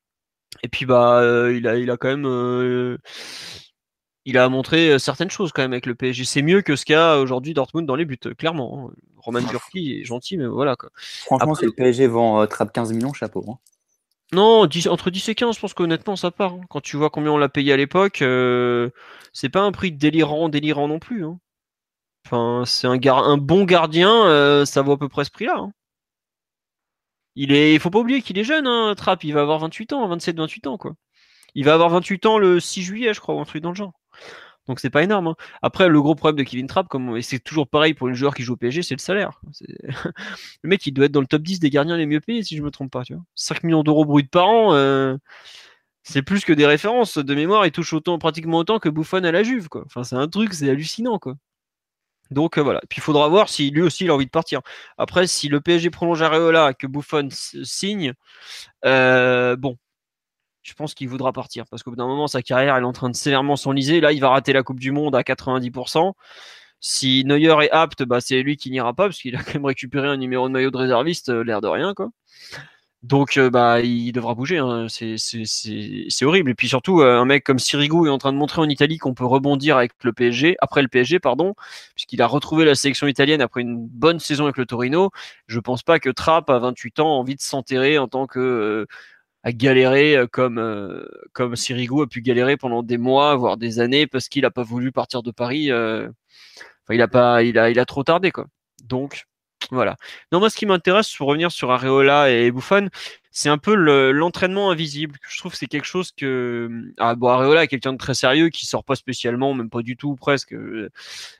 Et puis bah, euh, il a, il a quand même, euh, il a montré certaines choses quand même avec le PSG. C'est mieux que ce qu'a aujourd'hui Dortmund dans les buts, clairement. hein. Roman Burki est gentil, mais voilà quoi. Franchement, Après- si le PSG vend euh, Trapp 15 millions, chapeau. hein. Non, 10 entre 10 et 15, je pense qu'honnêtement, ça part. hein. Quand tu vois combien on l'a payé à l'époque, c'est pas un prix délirant, délirant non plus. hein. Enfin, c'est un, bon gardien, euh, ça vaut à peu près ce prix-là. hein. Il est, faut pas oublier qu'il est jeune, hein, Trapp. Il va avoir 28 ans, 27-28 ans, quoi. Il va avoir 28 ans le 6 juillet, je crois, ou un truc dans le genre. Donc c'est pas énorme. hein. Après, le gros problème de Kevin Trapp, comme et c'est toujours pareil pour une joueur qui joue au PSG, c'est le salaire. [laughs] Le mec, il doit être dans le top 10 des gardiens les mieux payés, si je me trompe pas. Tu vois. 5 millions d'euros bruts par an, euh, c'est plus que des références. De mémoire, il touche autant, pratiquement autant que Buffon à la Juve. Quoi. Enfin, c'est un truc, c'est hallucinant. Quoi. Donc euh, voilà. Puis il faudra voir si lui aussi il a envie de partir. Après, si le PSG prolonge Areola, que Buffon signe, euh, bon, je pense qu'il voudra partir parce qu'au bout d'un moment, sa carrière elle est en train de sévèrement s'enliser. Là, il va rater la Coupe du Monde à 90%. Si Neuer est apte, bah, c'est lui qui n'ira pas parce qu'il a [laughs] quand même récupéré un numéro de maillot de réserviste, euh, l'air de rien, quoi. Donc, euh, bah, il devra bouger. hein. C'est, horrible. Et puis surtout, euh, un mec comme Sirigu est en train de montrer en Italie qu'on peut rebondir avec le PSG, après le PSG, pardon, puisqu'il a retrouvé la sélection italienne après une bonne saison avec le Torino. Je pense pas que Trapp, à 28 ans, a envie de s'enterrer en tant que euh, à galérer euh, comme comme Sirigu a pu galérer pendant des mois, voire des années, parce qu'il a pas voulu partir de Paris. il a pas, il a, il a trop tardé quoi. Donc voilà. Non, moi, ce qui m'intéresse, pour revenir sur Areola et Buffon, c'est un peu le- l'entraînement invisible. Je trouve que c'est quelque chose que ah bon, Areola est quelqu'un de très sérieux qui sort pas spécialement, même pas du tout presque, euh,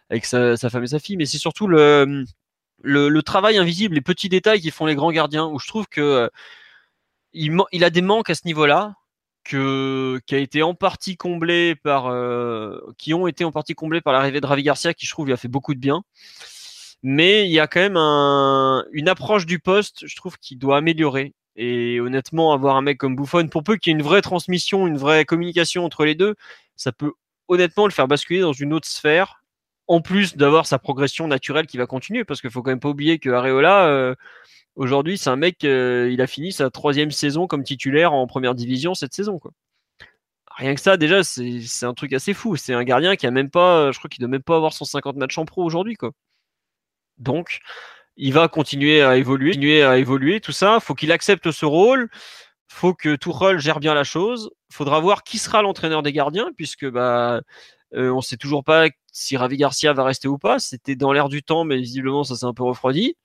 avec sa, femme et sa fille, mais c'est surtout le, le le travail invisible, les petits détails qui font les grands gardiens. Où je trouve que euh, il, il a des manques à ce niveau-là que qui a été en partie comblé par euh, qui ont été en partie comblés par l'arrivée de Ravi Garcia qui je trouve lui a fait beaucoup de bien mais il y a quand même un, une approche du poste je trouve qui doit améliorer et honnêtement avoir un mec comme Buffon pour peu qu'il y ait une vraie transmission une vraie communication entre les deux ça peut honnêtement le faire basculer dans une autre sphère en plus d'avoir sa progression naturelle qui va continuer parce qu'il faut quand même pas oublier que Areola euh, Aujourd'hui, c'est un mec, euh, il a fini sa troisième saison comme titulaire en première division cette saison. Rien que ça, déjà, c'est un truc assez fou. C'est un gardien qui a même pas, je crois qu'il doit même pas avoir 150 matchs en pro aujourd'hui. Donc, il va continuer à évoluer, continuer à évoluer, tout ça. Faut qu'il accepte ce rôle. Faut que Tuchel gère bien la chose. Faudra voir qui sera l'entraîneur des gardiens, puisque bah, euh, on sait toujours pas si Ravi Garcia va rester ou pas. C'était dans l'air du temps, mais visiblement ça s'est un peu refroidi.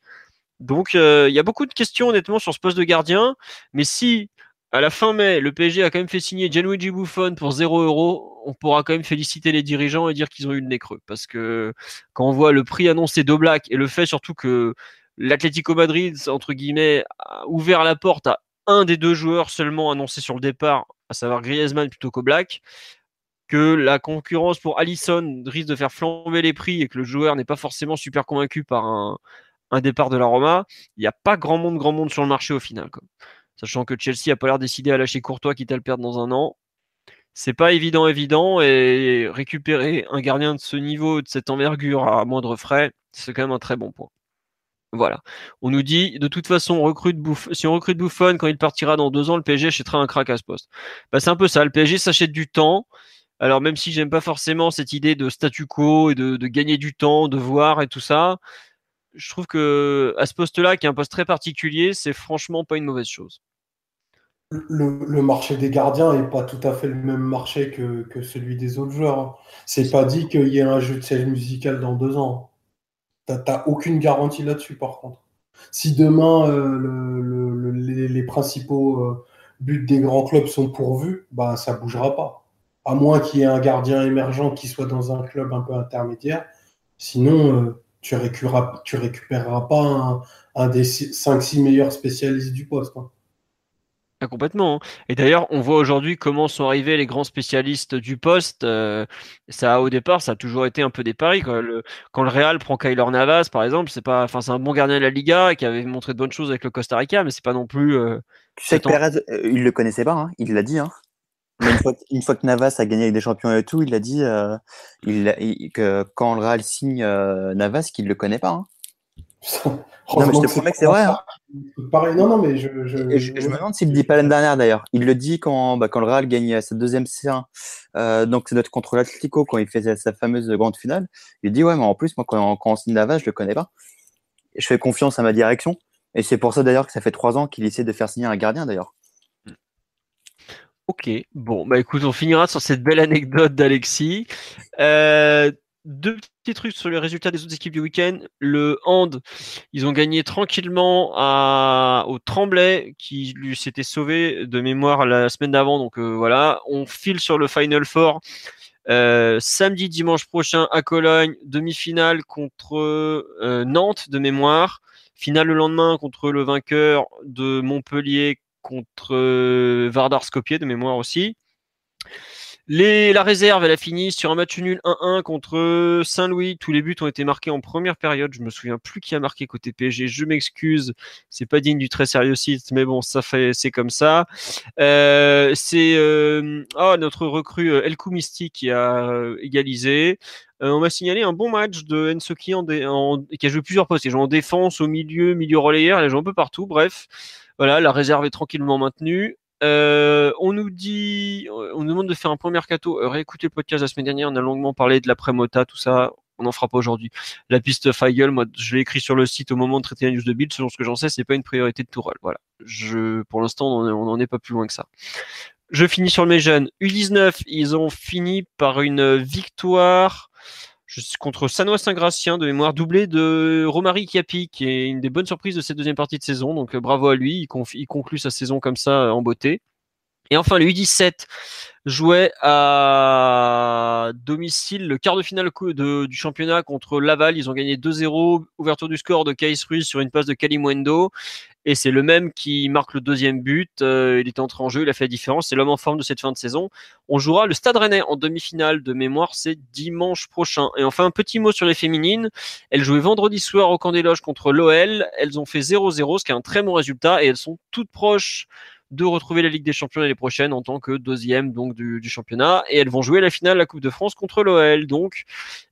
Donc euh, il y a beaucoup de questions honnêtement sur ce poste de gardien, mais si à la fin mai le PSG a quand même fait signer Gianluigi Buffon pour 0 euros, on pourra quand même féliciter les dirigeants et dire qu'ils ont eu le nez creux, parce que quand on voit le prix annoncé d'Oblak et le fait surtout que l'Atlético Madrid entre guillemets a ouvert la porte à un des deux joueurs seulement annoncés sur le départ, à savoir Griezmann plutôt qu'Oblak, que la concurrence pour Allison risque de faire flamber les prix et que le joueur n'est pas forcément super convaincu par un, départ de la Roma, il n'y a pas grand monde, grand monde sur le marché au final. Sachant que Chelsea a pas l'air décidé à lâcher Courtois quitte à le perdre dans un an. C'est pas évident, évident, et récupérer un gardien de ce niveau, de cette envergure à moindre frais, c'est quand même un très bon point. Voilà. On nous dit, de toute façon, si on recrute Bouffon, quand il partira dans deux ans, le PSG achètera un crack à ce poste. Bah, c'est un peu ça. Le PSG s'achète du temps. Alors, même si j'aime pas forcément cette idée de statu quo et de, gagner du temps, de voir et tout ça, je trouve que à ce poste-là, qui est un poste très particulier, c'est franchement pas une mauvaise chose. Le, marché des gardiens n'est pas tout à fait le même marché que, celui des autres joueurs. Hein. C'est pas dit qu'il y ait un jeu de scène musical dans deux ans. T'as aucune garantie là-dessus, par contre. Si demain euh, les, principaux euh, buts des grands clubs sont pourvus, bah ça bougera pas. À moins qu'il y ait un gardien émergent qui soit dans un club un peu intermédiaire. Sinon, euh, tu, récupéreras, tu récupéreras pas un, des 5-6 meilleurs spécialistes du poste. Hein. Ah, complètement. Hein. Et d'ailleurs, on voit aujourd'hui comment sont arrivés les grands spécialistes du poste. Euh, ça, au départ, ça a toujours été un peu des paris. Quand le, quand le Real prend Kyler Navas, par exemple, c'est pas, enfin, c'est un bon gardien de la Liga qui avait montré de bonnes choses avec le Costa Rica, mais c'est pas non plus. Euh, tu sais que Perez, euh, il le connaissait pas. Hein, il l'a dit. Hein. Une, fois, une, fois, que Navas a gagné avec des champions et tout, il a dit il, que quand le Real signe Navas, qu'il le connaît pas. Hein. [laughs] non, mais je te promets que c'est vrai. Hein. non, non, mais je, je, me demande s'il ne le dit pas l'année dernière d'ailleurs. Il le dit quand, bah, quand le Real gagne sa deuxième C1, euh, donc c'est notre contre l'Atlético quand il fait sa, fameuse grande finale. Il dit Ouais, mais en plus, moi, quand, quand on signe Navas, je le connais pas. je fais confiance à ma direction. Et c'est pour ça d'ailleurs que ça fait trois ans qu'il essaie de faire signer un gardien d'ailleurs. Ok, bon, bah écoute, on finira sur cette belle anecdote d'Alexis. Euh, deux petits trucs sur les résultats des autres équipes du week-end. Le hand, ils ont gagné tranquillement au Tremblay, qui lui s'était sauvé de mémoire la semaine d'avant. Donc euh, voilà, on file sur le Final Four. Euh, samedi, dimanche prochain à Cologne, demi-finale contre Nantes de mémoire. Finale le lendemain contre le vainqueur de Montpellier contre Vardar Skopje de mémoire aussi. Les, la réserve, elle a fini sur un match nul 1-1 contre Saint-Louis. Tous les buts ont été marqués en première période. Je me souviens plus qui a marqué côté PSG. Je m'excuse. C'est pas digne du très sérieux site, mais bon, ça fait, c'est comme ça. Euh, c'est euh, oh, notre recrue euh, El Koumisti qui a euh, égalisé. on m'a signalé un bon match de Ensoki en, en, qui a joué plusieurs postes. Il a joué en défense, au milieu, milieu relayeur. Il a un peu partout. Bref, voilà, la réserve est tranquillement maintenue. Euh, on nous dit, on nous demande de faire un point mercato. Euh, réécoutez le podcast la semaine dernière, on a longuement parlé de la prémota, tout ça. On n'en fera pas aujourd'hui. La piste Feigl, moi, je l'ai écrit sur le site au moment de traiter la news de Bill. Selon ce que j'en sais, c'est pas une priorité de Tourelle. Voilà. Je, pour l'instant, on n'en est pas plus loin que ça. Je finis sur mes jeunes. U19, ils ont fini par une victoire contre Sanois Saint-Gratien de mémoire doublé de Romary Kiapi, qui est une des bonnes surprises de cette deuxième partie de saison. Donc euh, bravo à lui, il, conclut sa saison comme ça euh, en beauté. Et enfin, le U17 jouait à domicile le quart de finale du championnat contre Laval. Ils ont gagné 2-0. Ouverture du score de Kais Ruiz sur une passe de Kalimwendo. Et c'est le même qui marque le deuxième but. Euh, il est entré en jeu, il a fait la différence. C'est l'homme en forme de cette fin de saison. On jouera le Stade Rennais en demi-finale de mémoire. C'est dimanche prochain. Et enfin, un petit mot sur les féminines. Elles jouaient vendredi soir au camp des loges contre l'OL. Elles ont fait 0-0, ce qui est un très bon résultat. Et elles sont toutes proches de retrouver la Ligue des Champions l'année prochaine en tant que deuxième donc du, championnat et elles vont jouer la finale de la Coupe de France contre l'OL. Donc,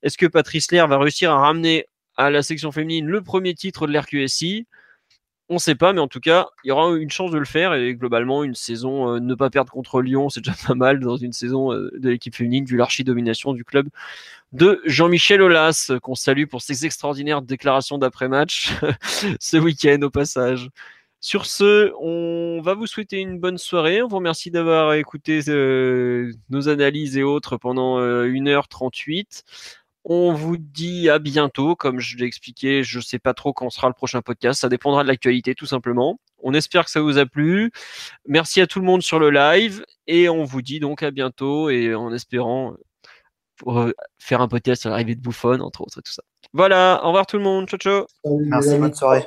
est-ce que Patrice Lair va réussir à ramener à la section féminine le premier titre de l'RQSI on ne sait pas, mais en tout cas, il y aura une chance de le faire. Et globalement, une saison euh, ne pas perdre contre Lyon, c'est déjà [laughs] pas mal dans une saison euh, de l'équipe féminine, du l'archi-domination du club de Jean-Michel Aulas, qu'on salue pour ses extraordinaires déclarations d'après-match [laughs] ce week-end au passage. Sur ce, on va vous souhaiter une bonne soirée. On vous remercie d'avoir écouté euh, nos analyses et autres pendant 1h38. On vous dit à bientôt. Comme je l'ai expliqué, je ne sais pas trop quand sera le prochain podcast. Ça dépendra de l'actualité, tout simplement. On espère que ça vous a plu. Merci à tout le monde sur le live. Et on vous dit donc à bientôt et en espérant euh, faire un podcast sur l'arrivée de Bouffon, entre autres, et tout ça. Voilà, au revoir tout le monde. Ciao, ciao. Merci, bonne soirée.